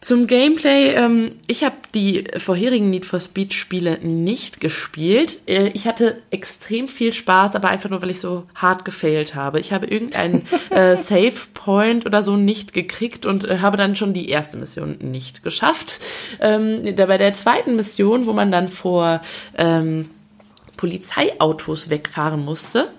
Zum Gameplay, ähm, ich habe die vorherigen Need for Speed Spiele nicht gespielt. Äh, ich hatte extrem viel Spaß, aber einfach nur, weil ich so hart gefailt habe. Ich habe irgendeinen äh, Save Point oder so nicht gekriegt und äh, habe dann schon die erste Mission nicht geschafft. Ähm, bei der zweiten Mission, wo man dann vor ähm, Polizeiautos wegfahren musste,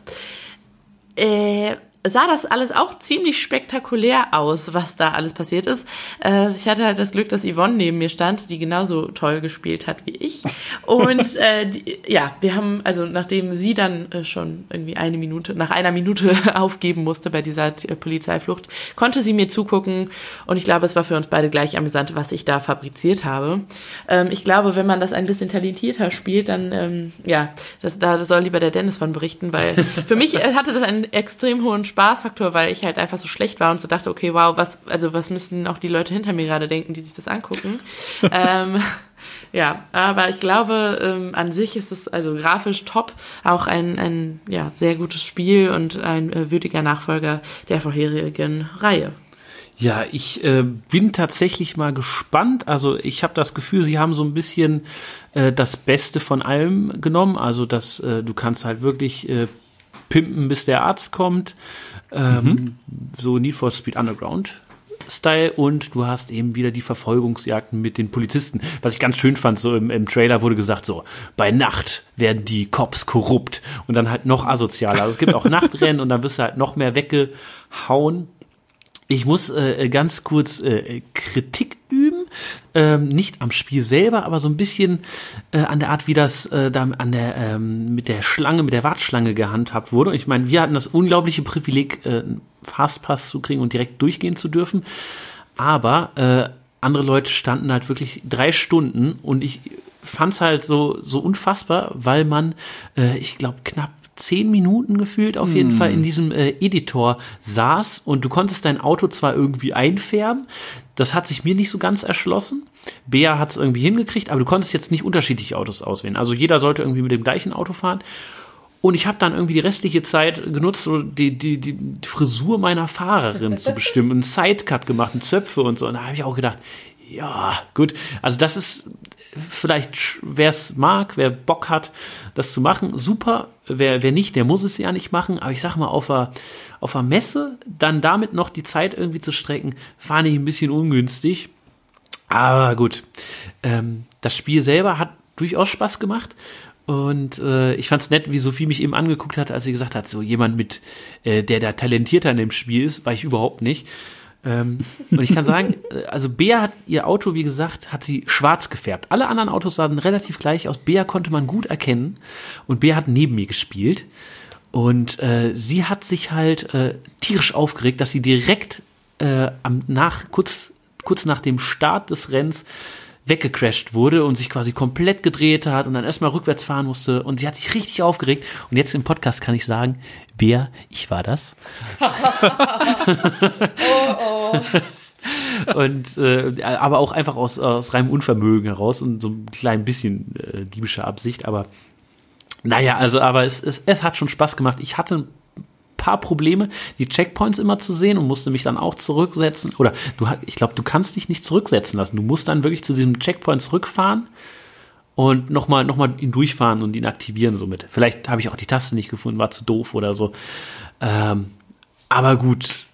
äh, sah das alles auch ziemlich spektakulär aus, was da alles passiert ist. Äh, ich hatte halt das Glück, dass Yvonne neben mir stand, die genauso toll gespielt hat wie ich. Und äh, die, ja, wir haben, also nachdem sie dann äh, schon irgendwie eine Minute, nach einer Minute aufgeben musste bei dieser äh, Polizeiflucht, konnte sie mir zugucken. Und ich glaube, es war für uns beide gleich amüsant, was ich da fabriziert habe. Ähm, ich glaube, wenn man das ein bisschen talentierter spielt, dann, ähm, ja, das, da soll lieber der Dennis von berichten, weil für mich äh, hatte das einen extrem hohen Spaßfaktor, weil ich halt einfach so schlecht war und so dachte, okay, wow, was, also was müssten auch die Leute hinter mir gerade denken, die sich das angucken. ähm, ja, aber ich glaube, ähm, an sich ist es also grafisch top, auch ein, ein ja, sehr gutes Spiel und ein äh, würdiger Nachfolger der vorherigen Reihe. Ja, ich äh, bin tatsächlich mal gespannt. Also ich habe das Gefühl, sie haben so ein bisschen äh, das Beste von allem genommen. Also dass äh, du kannst halt wirklich äh, pimpen, bis der Arzt kommt. Ähm, mhm. So Need for Speed Underground. Style und du hast eben wieder die Verfolgungsjagden mit den Polizisten. Was ich ganz schön fand, so im, im Trailer wurde gesagt, so, bei Nacht werden die Cops korrupt und dann halt noch asozialer. Also es gibt auch Nachtrennen und dann wirst du halt noch mehr weggehauen. Ich muss äh, ganz kurz äh, Kritik üben, ähm, nicht am Spiel selber, aber so ein bisschen äh, an der Art, wie das äh, da an der ähm, mit der Schlange, mit der Wartschlange gehandhabt wurde. Ich meine, wir hatten das unglaubliche Privileg, äh, Fastpass zu kriegen und direkt durchgehen zu dürfen, aber äh, andere Leute standen halt wirklich drei Stunden und ich fand's halt so so unfassbar, weil man, äh, ich glaube, knapp zehn Minuten gefühlt auf jeden hm. Fall in diesem äh, Editor saß und du konntest dein Auto zwar irgendwie einfärben, das hat sich mir nicht so ganz erschlossen. Bea hat es irgendwie hingekriegt, aber du konntest jetzt nicht unterschiedliche Autos auswählen. Also jeder sollte irgendwie mit dem gleichen Auto fahren. Und ich habe dann irgendwie die restliche Zeit genutzt, so die, die, die Frisur meiner Fahrerin zu bestimmen, einen Sidecut gemacht, einen Zöpfe und so. Und da habe ich auch gedacht, ja, gut. Also das ist vielleicht, wer es mag, wer Bock hat, das zu machen, super. Wer, wer nicht, der muss es ja nicht machen. Aber ich sag mal, auf einer, auf Messe dann damit noch die Zeit irgendwie zu strecken, fand ich ein bisschen ungünstig. Aber gut, ähm, das Spiel selber hat durchaus Spaß gemacht. Und äh, ich fand's nett, wie Sophie mich eben angeguckt hat, als sie gesagt hat, so jemand mit, äh, der da talentierter in dem Spiel ist, war ich überhaupt nicht. Ähm, und ich kann sagen, äh, also Bea hat ihr Auto, wie gesagt, hat sie schwarz gefärbt. Alle anderen Autos sahen relativ gleich aus. Bea konnte man gut erkennen und Bea hat neben mir gespielt. Und äh, sie hat sich halt äh, tierisch aufgeregt, dass sie direkt äh, am nach kurz kurz nach dem Start des Rennens weggecrashed wurde und sich quasi komplett gedreht hat und dann erstmal rückwärts fahren musste und sie hat sich richtig aufgeregt und jetzt im Podcast kann ich sagen, Bea, ich war das. oh, oh. und äh, aber auch einfach aus, aus reinem Unvermögen heraus und so ein klein bisschen äh, diebische Absicht, aber naja, also aber es, es, es hat schon Spaß gemacht. Ich hatte paar Probleme, die Checkpoints immer zu sehen und musste mich dann auch zurücksetzen. Oder du, ich glaube, du kannst dich nicht zurücksetzen lassen. Du musst dann wirklich zu diesem Checkpoint zurückfahren und nochmal noch mal ihn durchfahren und ihn aktivieren somit. Vielleicht habe ich auch die Taste nicht gefunden, war zu doof oder so. Ähm, aber gut,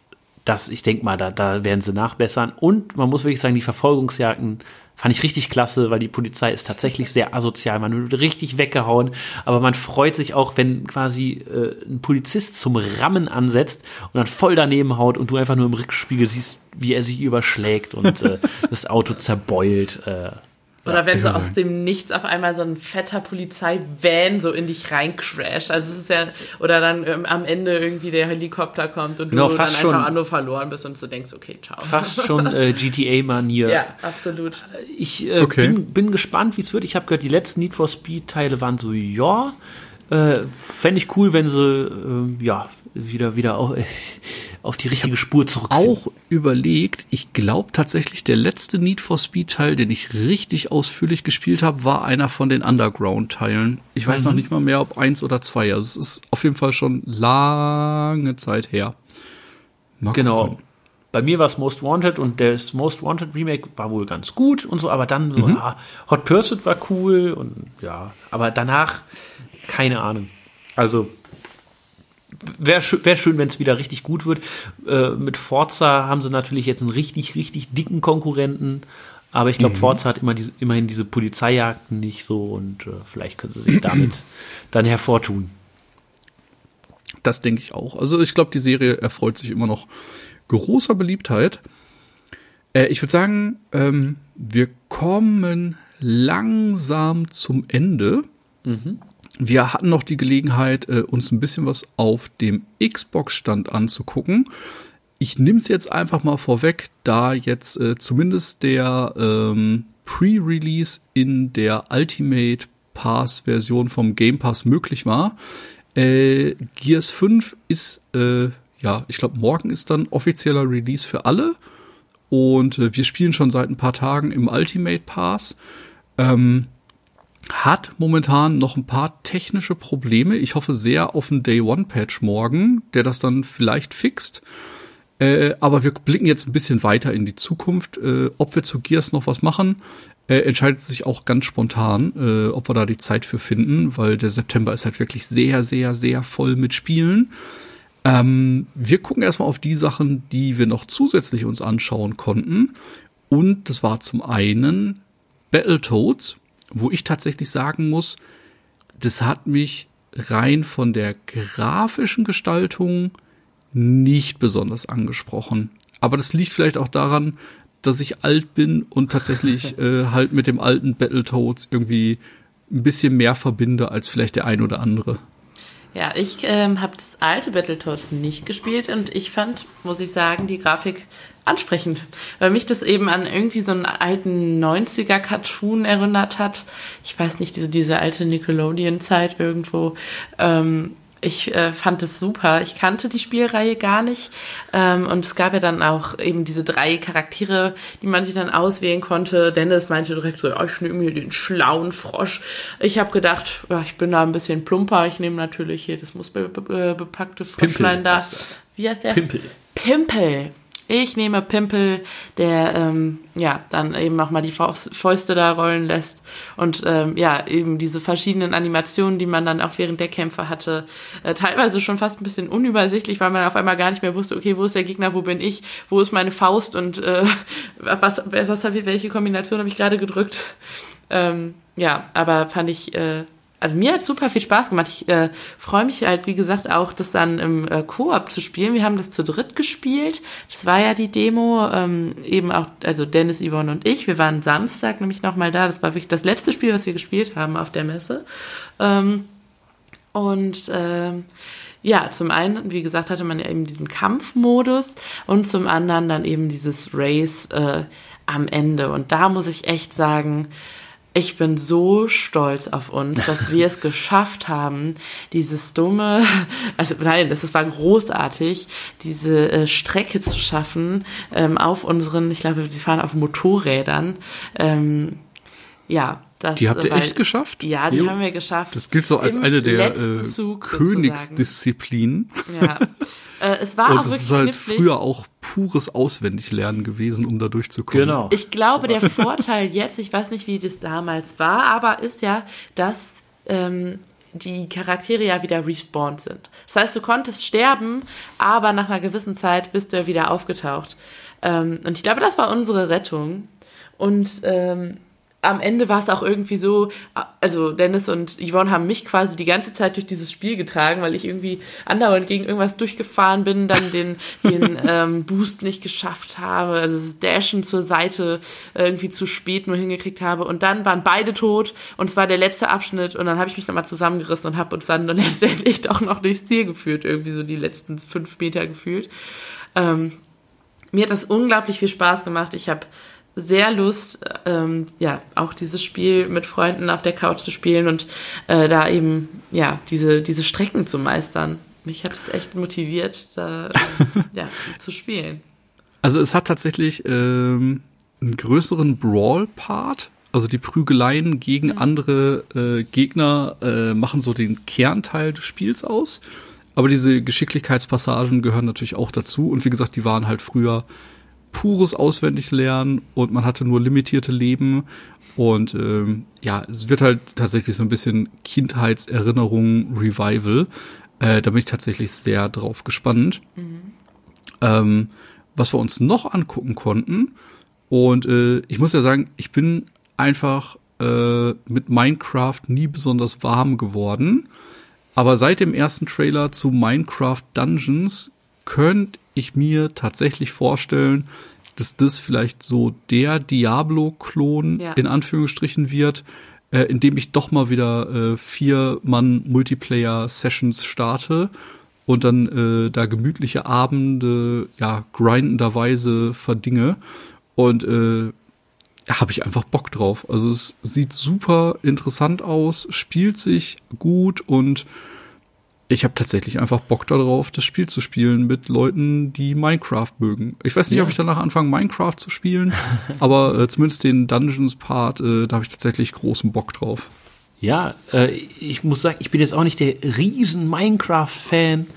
das, ich denke mal, da, da werden sie nachbessern. Und man muss wirklich sagen, die Verfolgungsjagden Fand ich richtig klasse, weil die Polizei ist tatsächlich sehr asozial. Man wird richtig weggehauen, aber man freut sich auch, wenn quasi äh, ein Polizist zum Rammen ansetzt und dann voll daneben haut und du einfach nur im Rückspiegel siehst, wie er sich überschlägt und äh, das Auto zerbeult. Äh, oder wenn so aus dem Nichts auf einmal so ein fetter Polizei-Van so in dich reincrasht. Also es ist ja, oder dann ähm, am Ende irgendwie der Helikopter kommt und genau, du dann schon, einfach nur verloren bist und du denkst, okay, ciao. Fast schon äh, GTA-Manier. Ja, absolut. Ich äh, okay. bin, bin gespannt, wie es wird. Ich habe gehört, die letzten Need for Speed-Teile waren so, ja, äh, fände ich cool, wenn sie äh, ja wieder wieder auch, äh, auf die richtige Spur zurück. Auch überlegt, ich glaube tatsächlich, der letzte Need for Speed Teil, den ich richtig ausführlich gespielt habe, war einer von den Underground Teilen. Ich weiß mhm. noch nicht mal mehr, ob eins oder zwei. Also es ist auf jeden Fall schon lange Zeit her. Mal genau. Gucken. bei mir war es Most Wanted und das Most Wanted Remake war wohl ganz gut und so, aber dann so, Mhm. ja, Hot Pursuit war cool und ja, aber danach keine Ahnung. Also wäre schön, wär schön wenn es wieder richtig gut wird. Äh, mit Forza haben sie natürlich jetzt einen richtig, richtig dicken Konkurrenten. Aber ich glaube, Forza hat immer diese, immerhin diese Polizeijagden nicht so und äh, vielleicht können sie sich damit dann hervortun. Das denke ich auch. Also ich glaube, die Serie erfreut sich immer noch großer Beliebtheit. Äh, ich würde sagen, ähm, wir kommen langsam zum Ende. Wir hatten noch die Gelegenheit, äh, uns ein bisschen was auf dem Xbox-Stand anzugucken. Ich nehme es jetzt einfach mal vorweg, da jetzt äh, zumindest der ähm, Pre-Release in der Ultimate Pass-Version vom Game Pass möglich war. Äh, Gears 5 ist, äh, ja, ich glaube, morgen ist dann offizieller Release für alle. Und äh, wir spielen schon seit ein paar Tagen im Ultimate Pass. Ähm, hat momentan noch ein paar technische Probleme. Ich hoffe sehr auf einen Day One Patch morgen, der das dann vielleicht fixt. Äh, aber wir blicken jetzt ein bisschen weiter in die Zukunft. Äh, ob wir zu Gears noch was machen, äh, entscheidet sich auch ganz spontan, äh, ob wir da die Zeit für finden, weil der September ist halt wirklich sehr, sehr, sehr voll mit Spielen. Ähm, wir gucken erstmal auf die Sachen, die wir noch zusätzlich uns anschauen konnten. Und das war zum einen Battletoads, wo ich tatsächlich sagen muss, das hat mich rein von der grafischen Gestaltung nicht besonders angesprochen. Aber das liegt vielleicht auch daran, dass ich alt bin und tatsächlich äh, halt mit dem alten Battletoads irgendwie ein bisschen mehr verbinde als vielleicht der ein oder andere. Ja, ich ähm, habe das alte Battletoads nicht gespielt und ich fand, muss ich sagen, die Grafik ansprechend, weil mich das eben an irgendwie so einen alten 90er Cartoon erinnert hat. Ich weiß nicht, diese, diese alte Nickelodeon-Zeit irgendwo. Ähm, ich äh, fand es super. Ich kannte die Spielreihe gar nicht. Ähm, und es gab ja dann auch eben diese drei Charaktere, die man sich dann auswählen konnte. Dennis meinte direkt so, ja, ich nehme hier den schlauen Frosch. Ich habe gedacht, ja, ich bin da ein bisschen plumper. Ich nehme natürlich hier das muskelbepackte Froschlein da. heißt er. Wie heißt der? Pimpel. Pimpel. Ich nehme Pimpel, der ähm, ja dann eben auch mal die Fäuste da rollen lässt und ähm, ja eben diese verschiedenen Animationen, die man dann auch während der Kämpfe hatte, äh, teilweise schon fast ein bisschen unübersichtlich, weil man auf einmal gar nicht mehr wusste, okay, wo ist der Gegner, wo bin ich, wo ist meine Faust und äh, was was habe ich, welche Kombination habe ich gerade gedrückt? Ähm, ja, aber fand ich äh, also mir hat super viel Spaß gemacht. Ich äh, freue mich halt, wie gesagt, auch das dann im äh, Koop zu spielen. Wir haben das zu dritt gespielt. Das war ja die Demo, ähm, eben auch, also Dennis, Yvonne und ich. Wir waren Samstag nämlich nochmal da. Das war wirklich das letzte Spiel, was wir gespielt haben auf der Messe. Ähm, und ähm, ja, zum einen, wie gesagt, hatte man ja eben diesen Kampfmodus und zum anderen dann eben dieses Race äh, am Ende. Und da muss ich echt sagen, ich bin so stolz auf uns, dass wir es geschafft haben, dieses dumme, also nein, das, das war großartig, diese äh, Strecke zu schaffen ähm, auf unseren, ich glaube, die fahren auf Motorrädern. Ähm, ja, das Die habt ihr weil- echt geschafft? Ja, die Jo. haben wir geschafft. Das gilt so als Im eine der äh, Zug. Königsdisziplinen. Ja. Äh, es war Und auch es wirklich ist halt knifflig. früher auch pures Auswendiglernen gewesen, um da durchzukommen. Genau. Ich glaube, der Vorteil jetzt, ich weiß nicht, wie das damals war, aber ist ja, dass ähm, die Charaktere ja wieder respawned sind. Das heißt, du konntest sterben, aber nach einer gewissen Zeit bist du ja wieder aufgetaucht. Ähm, und ich glaube, das war unsere Rettung. Und ähm, am Ende war es auch irgendwie so, also Dennis und Yvonne haben mich quasi die ganze Zeit durch dieses Spiel getragen, weil ich irgendwie andauernd gegen irgendwas durchgefahren bin, dann den, den ähm, Boost nicht geschafft habe, also das Dashen zur Seite irgendwie zu spät nur hingekriegt habe und dann waren beide tot und es war der letzte Abschnitt und dann habe ich mich nochmal zusammengerissen und habe uns dann, dann letztendlich doch noch durchs Ziel geführt, irgendwie so die letzten fünf Meter gefühlt. Ähm, mir hat das unglaublich viel Spaß gemacht. Ich habe sehr Lust, ähm, ja, auch dieses Spiel mit Freunden auf der Couch zu spielen und äh, da eben, ja, diese, diese Strecken zu meistern. Mich hat es echt motiviert, da, ja, zu, zu spielen. Also es hat tatsächlich ähm, einen größeren Brawl-Part. Also die Prügeleien gegen andere äh, Gegner äh, machen so den Kernteil des Spiels aus. aber diese Geschicklichkeitspassagen gehören natürlich auch dazu. Und wie gesagt, die waren halt früher pures Auswendiglernen und man hatte nur limitierte Leben. Und ähm, ja, es wird halt tatsächlich so ein bisschen Kindheitserinnerung Revival. Äh, da bin ich tatsächlich sehr drauf gespannt. Ähm, was wir uns noch angucken konnten. Und äh, ich muss ja sagen, ich bin einfach äh, mit Minecraft nie besonders warm geworden. Aber seit dem ersten Trailer zu Minecraft Dungeons könnte ich mir tatsächlich vorstellen, dass das vielleicht so der Diablo-Klon Ja. in Anführungsstrichen wird, äh, indem ich doch mal wieder äh, vier Mann Multiplayer-Sessions starte und dann äh, da gemütliche Abende, ja, grindenderweise verdinge. Und äh, habe ich einfach Bock drauf. Also es sieht super interessant aus, spielt sich gut und ich habe tatsächlich einfach Bock darauf, das Spiel zu spielen mit Leuten, die Minecraft mögen. Ich weiß nicht, Ja. ob ich danach anfange, Minecraft zu spielen, aber äh, zumindest den Dungeons-Part, äh, da habe ich tatsächlich großen Bock drauf. Ja, äh, ich muss sagen, ich bin jetzt auch nicht der riesen Minecraft-Fan.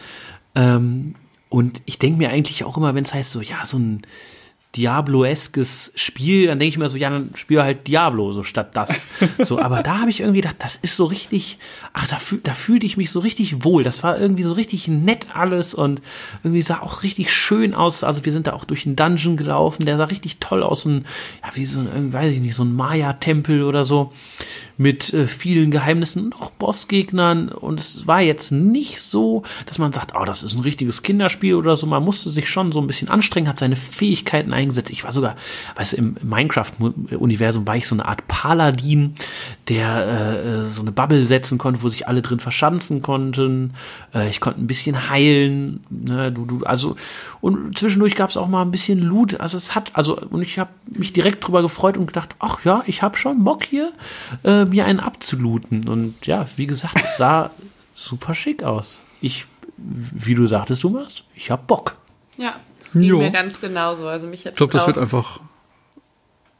Ähm, und ich denke mir eigentlich auch immer, wenn es heißt so, ja, so ein Diablo-eskes Spiel, dann denke ich mir so, ja, dann spiel halt Diablo so statt das. So, aber da habe ich irgendwie gedacht, das ist so richtig, ach, da, fühl, da fühlte ich mich so richtig wohl. Das war irgendwie so richtig nett alles und irgendwie sah auch richtig schön aus. Also wir sind da auch durch einen Dungeon gelaufen, der sah richtig toll aus, ein, ja, wie so ein, weiß ich nicht, so ein Maya-Tempel oder so mit äh, vielen Geheimnissen und auch Bossgegnern. Und es war jetzt nicht so, dass man sagt, oh, das ist ein richtiges Kinderspiel oder so. Man musste sich schon so ein bisschen anstrengen, hat seine Fähigkeiten eingesetzt. Ich war sogar, weißt du, im Minecraft-Universum war ich so eine Art Paladin, der äh, äh, so eine Bubble setzen konnte, wo sich alle drin verschanzen konnten. Äh, ich konnte ein bisschen heilen. Ne, du, du, also, und zwischendurch gab es auch mal ein bisschen Loot. Also es hat, also, und ich habe mich direkt drüber gefreut und gedacht, ach ja, ich habe schon Bock hier, äh, mir einen abzulooten. Und ja, wie gesagt, es sah super schick aus. Ich, wie du sagtest, du machst, ich hab Bock. Ja, das ging Jo. mir ganz genauso. Also mich Ich glaube, das wird einfach.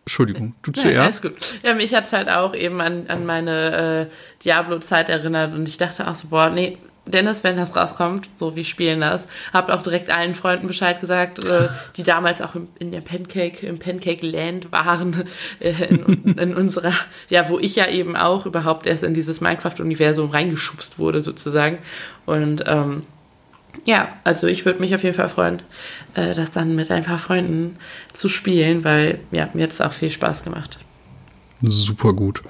Entschuldigung, du Ja, alles zuerst. gut. Ja, mich hat's halt auch eben an, an meine äh, Diablo-Zeit erinnert und ich dachte auch so, boah, nee, Dennis, wenn das rauskommt, so wie spielen das, habt auch direkt allen Freunden Bescheid gesagt, äh, die damals auch im, in der Pancake, im Pancake Land waren, äh, in, in unserer, ja, wo ich ja eben auch überhaupt erst in dieses Minecraft-Universum reingeschubst wurde sozusagen und ähm, ja, also ich würde mich auf jeden Fall freuen, äh, das dann mit ein paar Freunden zu spielen, weil ja, mir hat es auch viel Spaß gemacht. Super gut.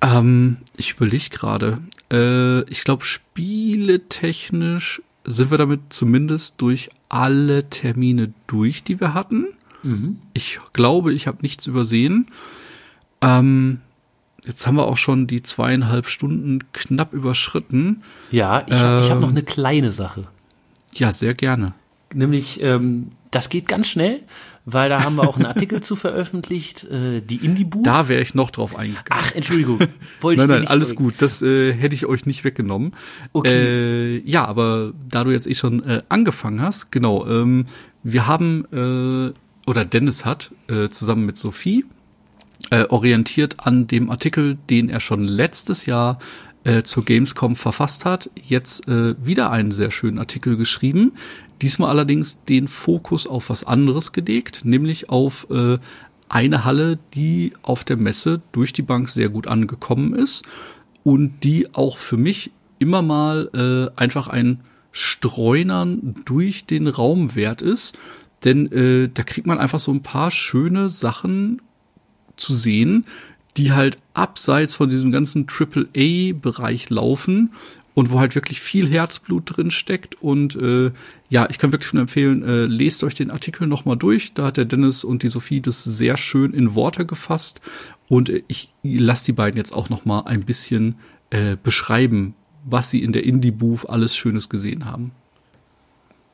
Ähm, ich überlege gerade. Äh, ich glaube, spieletechnisch sind wir damit zumindest durch alle Termine durch, die wir hatten. Ich glaube, ich habe nichts übersehen. Ähm, jetzt haben wir auch schon die zweieinhalb Stunden knapp überschritten. Ja, ich, hab- ich habe Ähm. noch eine kleine Sache. Ja, sehr gerne. Nämlich, ähm, das geht ganz schnell, weil da haben wir auch einen Artikel zu veröffentlicht, äh, die Indie-Booth. Da wäre ich noch drauf eingegangen. Ach, Entschuldigung. Wollte Nein, nein, nicht alles vorweg- gut. Das äh, hätte ich euch nicht weggenommen. Okay. Äh, ja, aber da du jetzt eh schon äh, angefangen hast, genau, ähm, wir haben, äh, oder Dennis hat, äh, zusammen mit Sophie, äh, orientiert an dem Artikel, den er schon letztes Jahr äh, zur Gamescom verfasst hat, jetzt äh, wieder einen sehr schönen Artikel geschrieben. Diesmal allerdings den Fokus auf was anderes gelegt, nämlich auf äh, eine Halle, die auf der Messe durch die Bank sehr gut angekommen ist und die auch für mich immer mal äh, einfach ein Streunern durch den Raum wert ist. Denn äh, da kriegt man einfach so ein paar schöne Sachen zu sehen, die halt abseits von diesem ganzen AAA-Bereich laufen und wo halt wirklich viel Herzblut drin steckt. Und äh, ja, ich kann wirklich nur empfehlen, äh, lest euch den Artikel nochmal durch. Da hat der Dennis und die Sophie das sehr schön in Worte gefasst. Und äh, ich lasse die beiden jetzt auch nochmal ein bisschen äh, beschreiben, was sie in der Indie-Booth alles Schönes gesehen haben.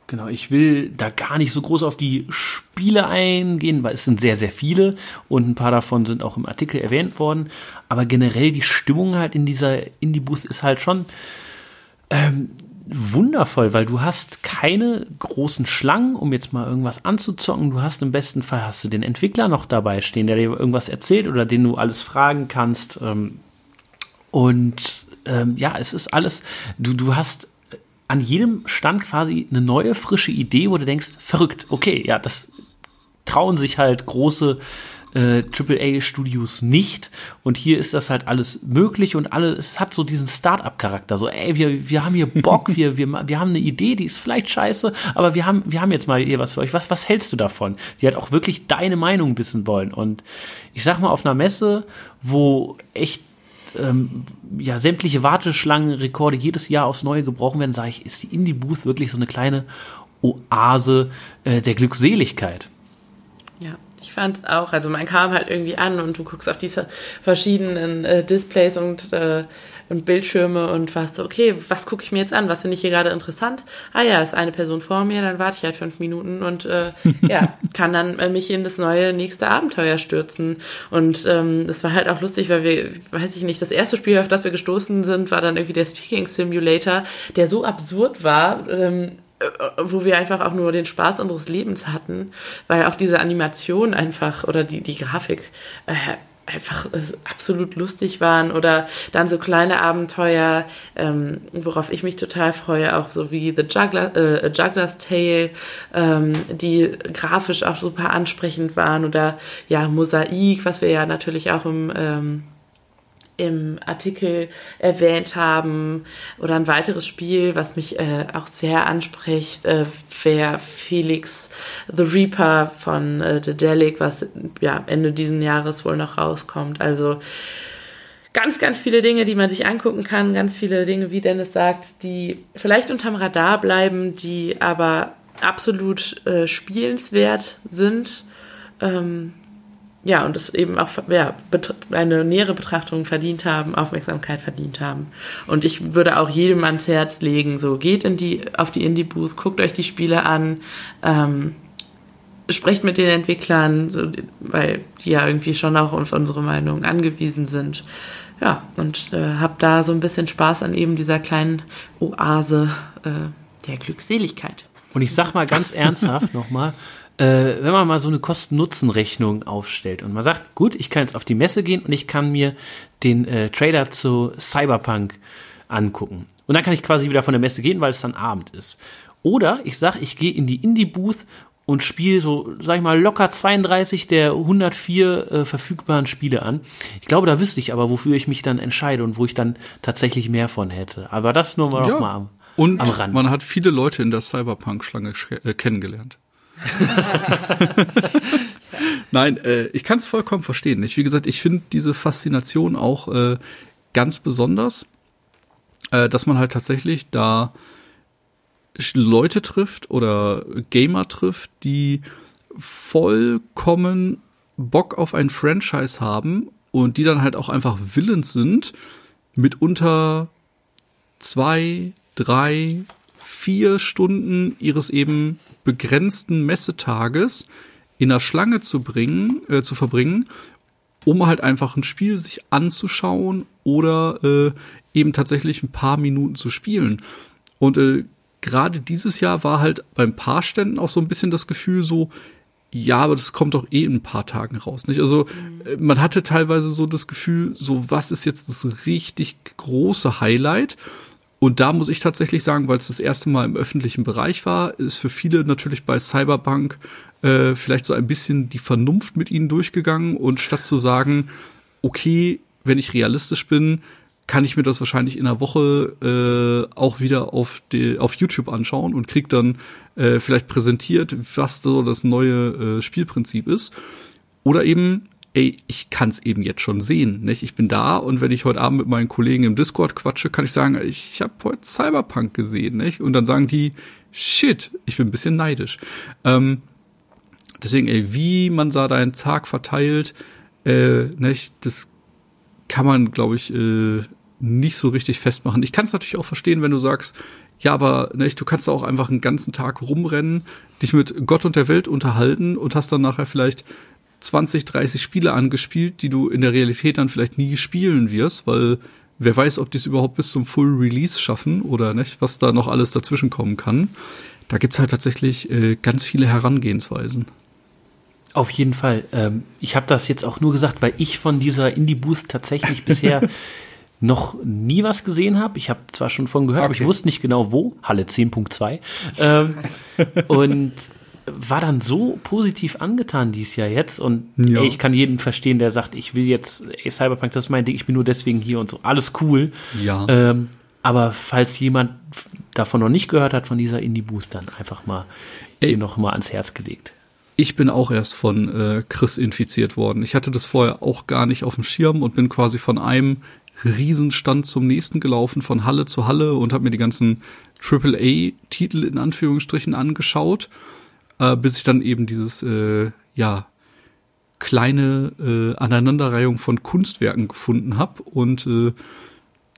Genau, ich will da gar nicht so groß auf die Spiele eingehen, weil es sind sehr, sehr viele und ein paar davon sind auch im Artikel erwähnt worden. Aber generell die Stimmung halt in dieser Indie-Booth ist halt schon ähm, wundervoll, weil du hast keine großen Schlangen, um jetzt mal irgendwas anzuzocken. Du hast im besten Fall hast du den Entwickler noch dabei stehen, der dir irgendwas erzählt oder den du alles fragen kannst. Ähm, und ähm, ja, es ist alles, du, du hast an jedem Stand quasi eine neue, frische Idee, wo du denkst, verrückt, okay, ja, das trauen sich halt große äh, AAA-Studios nicht. Und hier ist das halt alles möglich und alles, es hat so diesen Start-up-Charakter. So, ey, wir, wir haben hier Bock, wir, wir, wir haben eine Idee, die ist vielleicht scheiße, aber wir haben, wir haben jetzt mal hier was für euch. Was, was hältst du davon? Die halt auch wirklich deine Meinung wissen wollen. Und ich sag mal, auf einer Messe, wo echt ähm, ja, sämtliche Warteschlangenrekorde jedes Jahr aufs Neue gebrochen werden, sage ich, ist die Indie-Booth wirklich so eine kleine Oase äh, der Glückseligkeit. Ja, ich fand es auch. Also man kam halt irgendwie an und du guckst auf diese verschiedenen äh, Displays und, äh, und Bildschirme und warst so, okay, was gucke ich mir jetzt an? Was finde ich hier gerade interessant? Ah ja, ist eine Person vor mir, dann warte ich halt fünf Minuten und äh, ja, kann dann äh, mich in das neue nächste Abenteuer stürzen. Und ähm, das war halt auch lustig, weil wir, weiß ich nicht, das erste Spiel, auf das wir gestoßen sind, war dann irgendwie der Speaking Simulator, der so absurd war. Ähm, äh, wo wir einfach auch nur den Spaß unseres Lebens hatten, weil auch diese Animation einfach oder die, die Grafik äh, einfach äh, absolut lustig waren oder dann so kleine Abenteuer, ähm, worauf ich mich total freue, auch so wie The Juggler, äh, Juggler's Tale, ähm, die grafisch auch super ansprechend waren oder ja, Mosaik, was wir ja natürlich auch im ähm, im Artikel erwähnt haben. Oder ein weiteres Spiel, was mich äh, auch sehr anspricht, äh, wäre Felix the Reaper von äh, The Delic, was ja Ende diesen Jahres wohl noch rauskommt. Also ganz, ganz viele Dinge, die man sich angucken kann, ganz viele Dinge, wie Dennis sagt, die vielleicht unterm Radar bleiben, die aber absolut äh, spielenswert sind. Ähm, ja, und es eben auch ja, eine nähere Betrachtung verdient haben, Aufmerksamkeit verdient haben. Und ich würde auch jedem ans Herz legen, so geht in die, auf die Indie-Booth, guckt euch die Spiele an, ähm, sprecht mit den Entwicklern, so, weil die ja irgendwie schon auch auf unsere Meinung angewiesen sind. Ja, und äh, habt da so ein bisschen Spaß an eben dieser kleinen Oase äh, der Glückseligkeit. Und ich sag mal ganz ernsthaft nochmal, äh, wenn man mal so eine Kosten-Nutzen-Rechnung aufstellt und man sagt, gut, ich kann jetzt auf die Messe gehen und ich kann mir den äh, Trailer zu Cyberpunk angucken. Und dann kann ich quasi wieder von der Messe gehen, weil es dann Abend ist. Oder ich sage, ich gehe in die Indie-Booth und spiele so, sag ich mal, locker 32 der 104 äh, verfügbaren Spiele an. Ich glaube, da wüsste ich aber, wofür ich mich dann entscheide und wo ich dann tatsächlich mehr von hätte. Aber das nur mal ja. noch mal am, und am Rand. Man hat viele Leute in der Cyberpunk-Schlange äh, kennengelernt. Nein, äh, ich kann es vollkommen verstehen. Nicht? Wie gesagt, ich finde diese Faszination auch äh, ganz besonders, äh, dass man halt tatsächlich da Leute trifft oder Gamer trifft, die vollkommen Bock auf ein Franchise haben und die dann halt auch einfach willens sind, mitunter zwei, drei, vier Stunden ihres eben begrenzten Messetages in der Schlange zu bringen, äh, zu verbringen, um halt einfach ein Spiel sich anzuschauen oder äh, eben tatsächlich ein paar Minuten zu spielen. Und äh, gerade dieses Jahr war halt beim paar Ständen auch so ein bisschen das Gefühl so, ja, aber das kommt doch eh in ein paar Tagen raus, nicht? Also mhm. man hatte teilweise so das Gefühl, so was ist jetzt das richtig große Highlight? Und da muss ich tatsächlich sagen, weil es das erste Mal im öffentlichen Bereich war, ist für viele natürlich bei Cyberpunk äh, vielleicht so ein bisschen die Vernunft mit ihnen durchgegangen und statt zu sagen, okay, wenn ich realistisch bin, kann ich mir das wahrscheinlich in einer Woche äh, auch wieder auf, die, auf YouTube anschauen und krieg dann äh, vielleicht präsentiert, was so das neue äh, Spielprinzip ist. Oder eben ey, ich kann es eben jetzt schon sehen. Nicht? Ich bin da und wenn ich heute Abend mit meinen Kollegen im Discord quatsche, kann ich sagen, ich habe heute Cyberpunk gesehen. Nicht? Und dann sagen die, shit, ich bin ein bisschen neidisch. Ähm, deswegen, ey, wie man da deinen Tag verteilt, äh, nicht, das kann man, glaube ich, äh, nicht so richtig festmachen. Ich kann es natürlich auch verstehen, wenn du sagst, ja, aber nicht, du kannst auch einfach einen ganzen Tag rumrennen, dich mit Gott und der Welt unterhalten und hast dann nachher vielleicht 20, 30 Spiele angespielt, die du in der Realität dann vielleicht nie spielen wirst, weil wer weiß, ob die es überhaupt bis zum Full Release schaffen oder nicht, was da noch alles dazwischen kommen kann. Da gibt's halt tatsächlich äh, ganz viele Herangehensweisen. Auf jeden Fall. Ähm, ich habe das jetzt auch nur gesagt, weil ich von dieser Indie Boost tatsächlich bisher noch nie was gesehen habe. Ich habe zwar schon von gehört, aber ich Okay. wusste nicht genau wo. Halle 10.2. Ähm, und war dann so positiv angetan dieses Jahr jetzt. Und Ja. ey, ich kann jeden verstehen, der sagt, ich will jetzt, ey, Cyberpunk, das ist mein Ding, ich bin nur deswegen hier und so. Alles cool. Ja. Ähm, aber falls jemand davon noch nicht gehört hat, von dieser Indie-Boost, dann einfach mal ihr noch mal ans Herz gelegt. Ich bin auch erst von äh, Chris infiziert worden. Ich hatte das vorher auch gar nicht auf dem Schirm und bin quasi von einem Riesenstand zum nächsten gelaufen, von Halle zu Halle und habe mir die ganzen AAA-Titel in Anführungsstrichen angeschaut, äh, bis ich dann eben dieses, äh, ja, kleine äh, Aneinanderreihung von Kunstwerken gefunden habe und äh,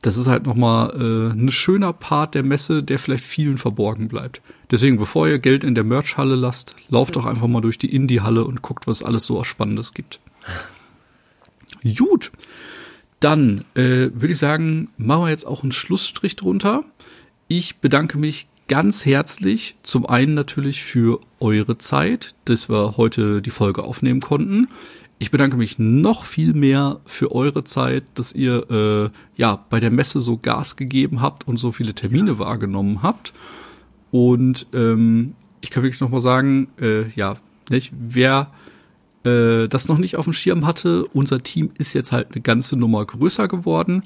das ist halt nochmal äh, ein schöner Part der Messe, der vielleicht vielen verborgen bleibt. Deswegen, bevor ihr Geld in der Merch-Halle lasst, lauft doch einfach mal durch die Indie-Halle und guckt, was alles so Spannendes gibt. Gut, dann äh, würde ich sagen, machen wir jetzt auch einen Schlussstrich drunter. Ich bedanke mich ganz herzlich zum einen natürlich für eure Zeit, dass wir heute die Folge aufnehmen konnten. Ich bedanke mich noch viel mehr für eure Zeit, dass ihr äh, ja bei der Messe so Gas gegeben habt und so viele Termine wahrgenommen habt. Und ähm, ich kann wirklich noch mal sagen, äh, ja, nicht, wer äh, das noch nicht auf dem Schirm hatte, unser Team ist jetzt halt eine ganze Nummer größer geworden.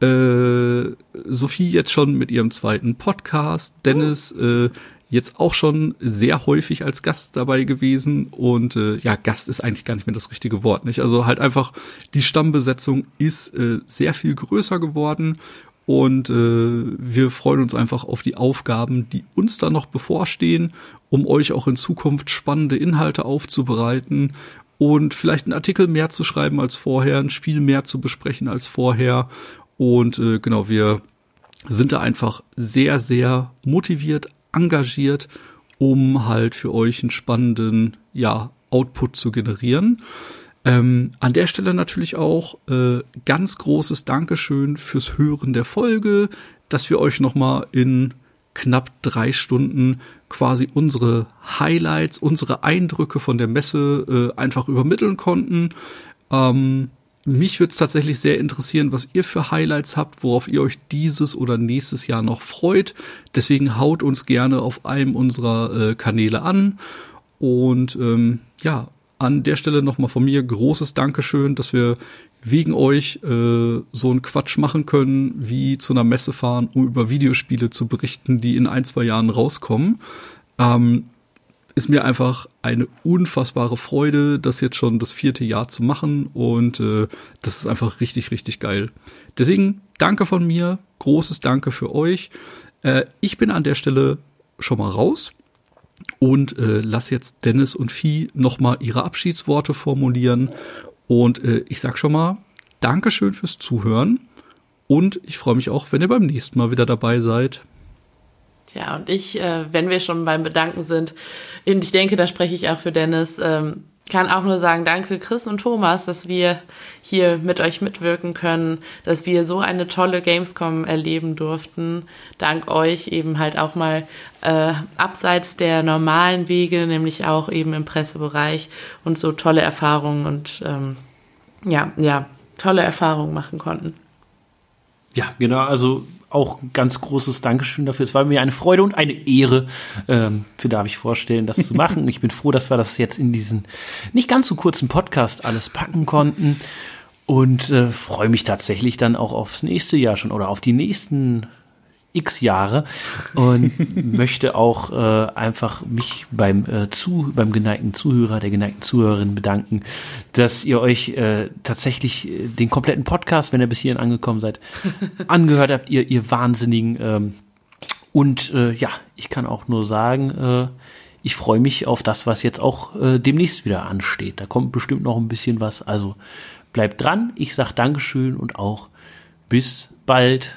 Äh, Sophie jetzt schon mit ihrem zweiten Podcast, Dennis äh, jetzt auch schon sehr häufig als Gast dabei gewesen und äh, ja, Gast ist eigentlich gar nicht mehr das richtige Wort, nicht? Also halt einfach die Stammbesetzung ist äh, sehr viel größer geworden und äh, wir freuen uns einfach auf die Aufgaben, die uns da noch bevorstehen, um euch auch in Zukunft spannende Inhalte aufzubereiten und vielleicht einen Artikel mehr zu schreiben als vorher, ein Spiel mehr zu besprechen als vorher. Und äh, genau, wir sind da einfach sehr, sehr motiviert, engagiert, um halt für euch einen spannenden, ja, Output zu generieren. Ähm, an der Stelle natürlich auch äh, ganz großes Dankeschön fürs Hören der Folge, dass wir euch nochmal in knapp drei Stunden quasi unsere Highlights, unsere Eindrücke von der Messe äh, einfach übermitteln konnten. Ähm, mich würde es tatsächlich sehr interessieren, was ihr für Highlights habt, worauf ihr euch dieses oder nächstes Jahr noch freut. Deswegen haut uns gerne auf einem unserer äh, Kanäle an. Und ähm, ja, an der Stelle nochmal von mir großes Dankeschön, dass wir wegen euch äh, so einen Quatsch machen können, wie zu einer Messe fahren, um über Videospiele zu berichten, die in ein, zwei Jahren rauskommen. Ähm, ist mir einfach eine unfassbare Freude, das jetzt schon das vierte Jahr zu machen und äh, das ist einfach richtig, richtig geil. Deswegen danke von mir, großes Danke für euch. Äh, ich bin an der Stelle schon mal raus und äh, lass jetzt Dennis und Vieh noch mal ihre Abschiedsworte formulieren und äh, ich sag schon mal Dankeschön fürs Zuhören und ich freue mich auch, wenn ihr beim nächsten Mal wieder dabei seid. Ja, und ich, äh, wenn wir schon beim Bedanken sind, und ich denke, da spreche ich auch für Dennis, ähm, kann auch nur sagen, danke Chris und Thomas, dass wir hier mit euch mitwirken können, dass wir so eine tolle Gamescom erleben durften. Dank euch eben halt auch mal äh, abseits der normalen Wege, nämlich auch eben im Pressebereich und so tolle Erfahrungen und ähm, ja, ja, tolle Erfahrungen machen konnten. Ja, genau, also auch ganz großes Dankeschön dafür. Es war mir eine Freude und eine Ehre, ähm, für darf ich vorstellen, das zu machen. Ich bin froh, dass wir das jetzt in diesen nicht ganz so kurzen Podcast alles packen konnten und äh, freue mich tatsächlich dann auch aufs nächste Jahr schon oder auf die nächsten x Jahre und möchte auch äh, einfach mich beim äh, zu beim geneigten Zuhörer der geneigten Zuhörerin bedanken, dass ihr euch äh, tatsächlich äh, den kompletten Podcast, wenn ihr bis hierhin angekommen seid, angehört habt, ihr ihr Wahnsinnigen ähm, und äh, ja, ich kann auch nur sagen, äh, ich freue mich auf das, was jetzt auch äh, demnächst wieder ansteht. Da kommt bestimmt noch ein bisschen was. Also bleibt dran. Ich sag Dankeschön und auch bis bald.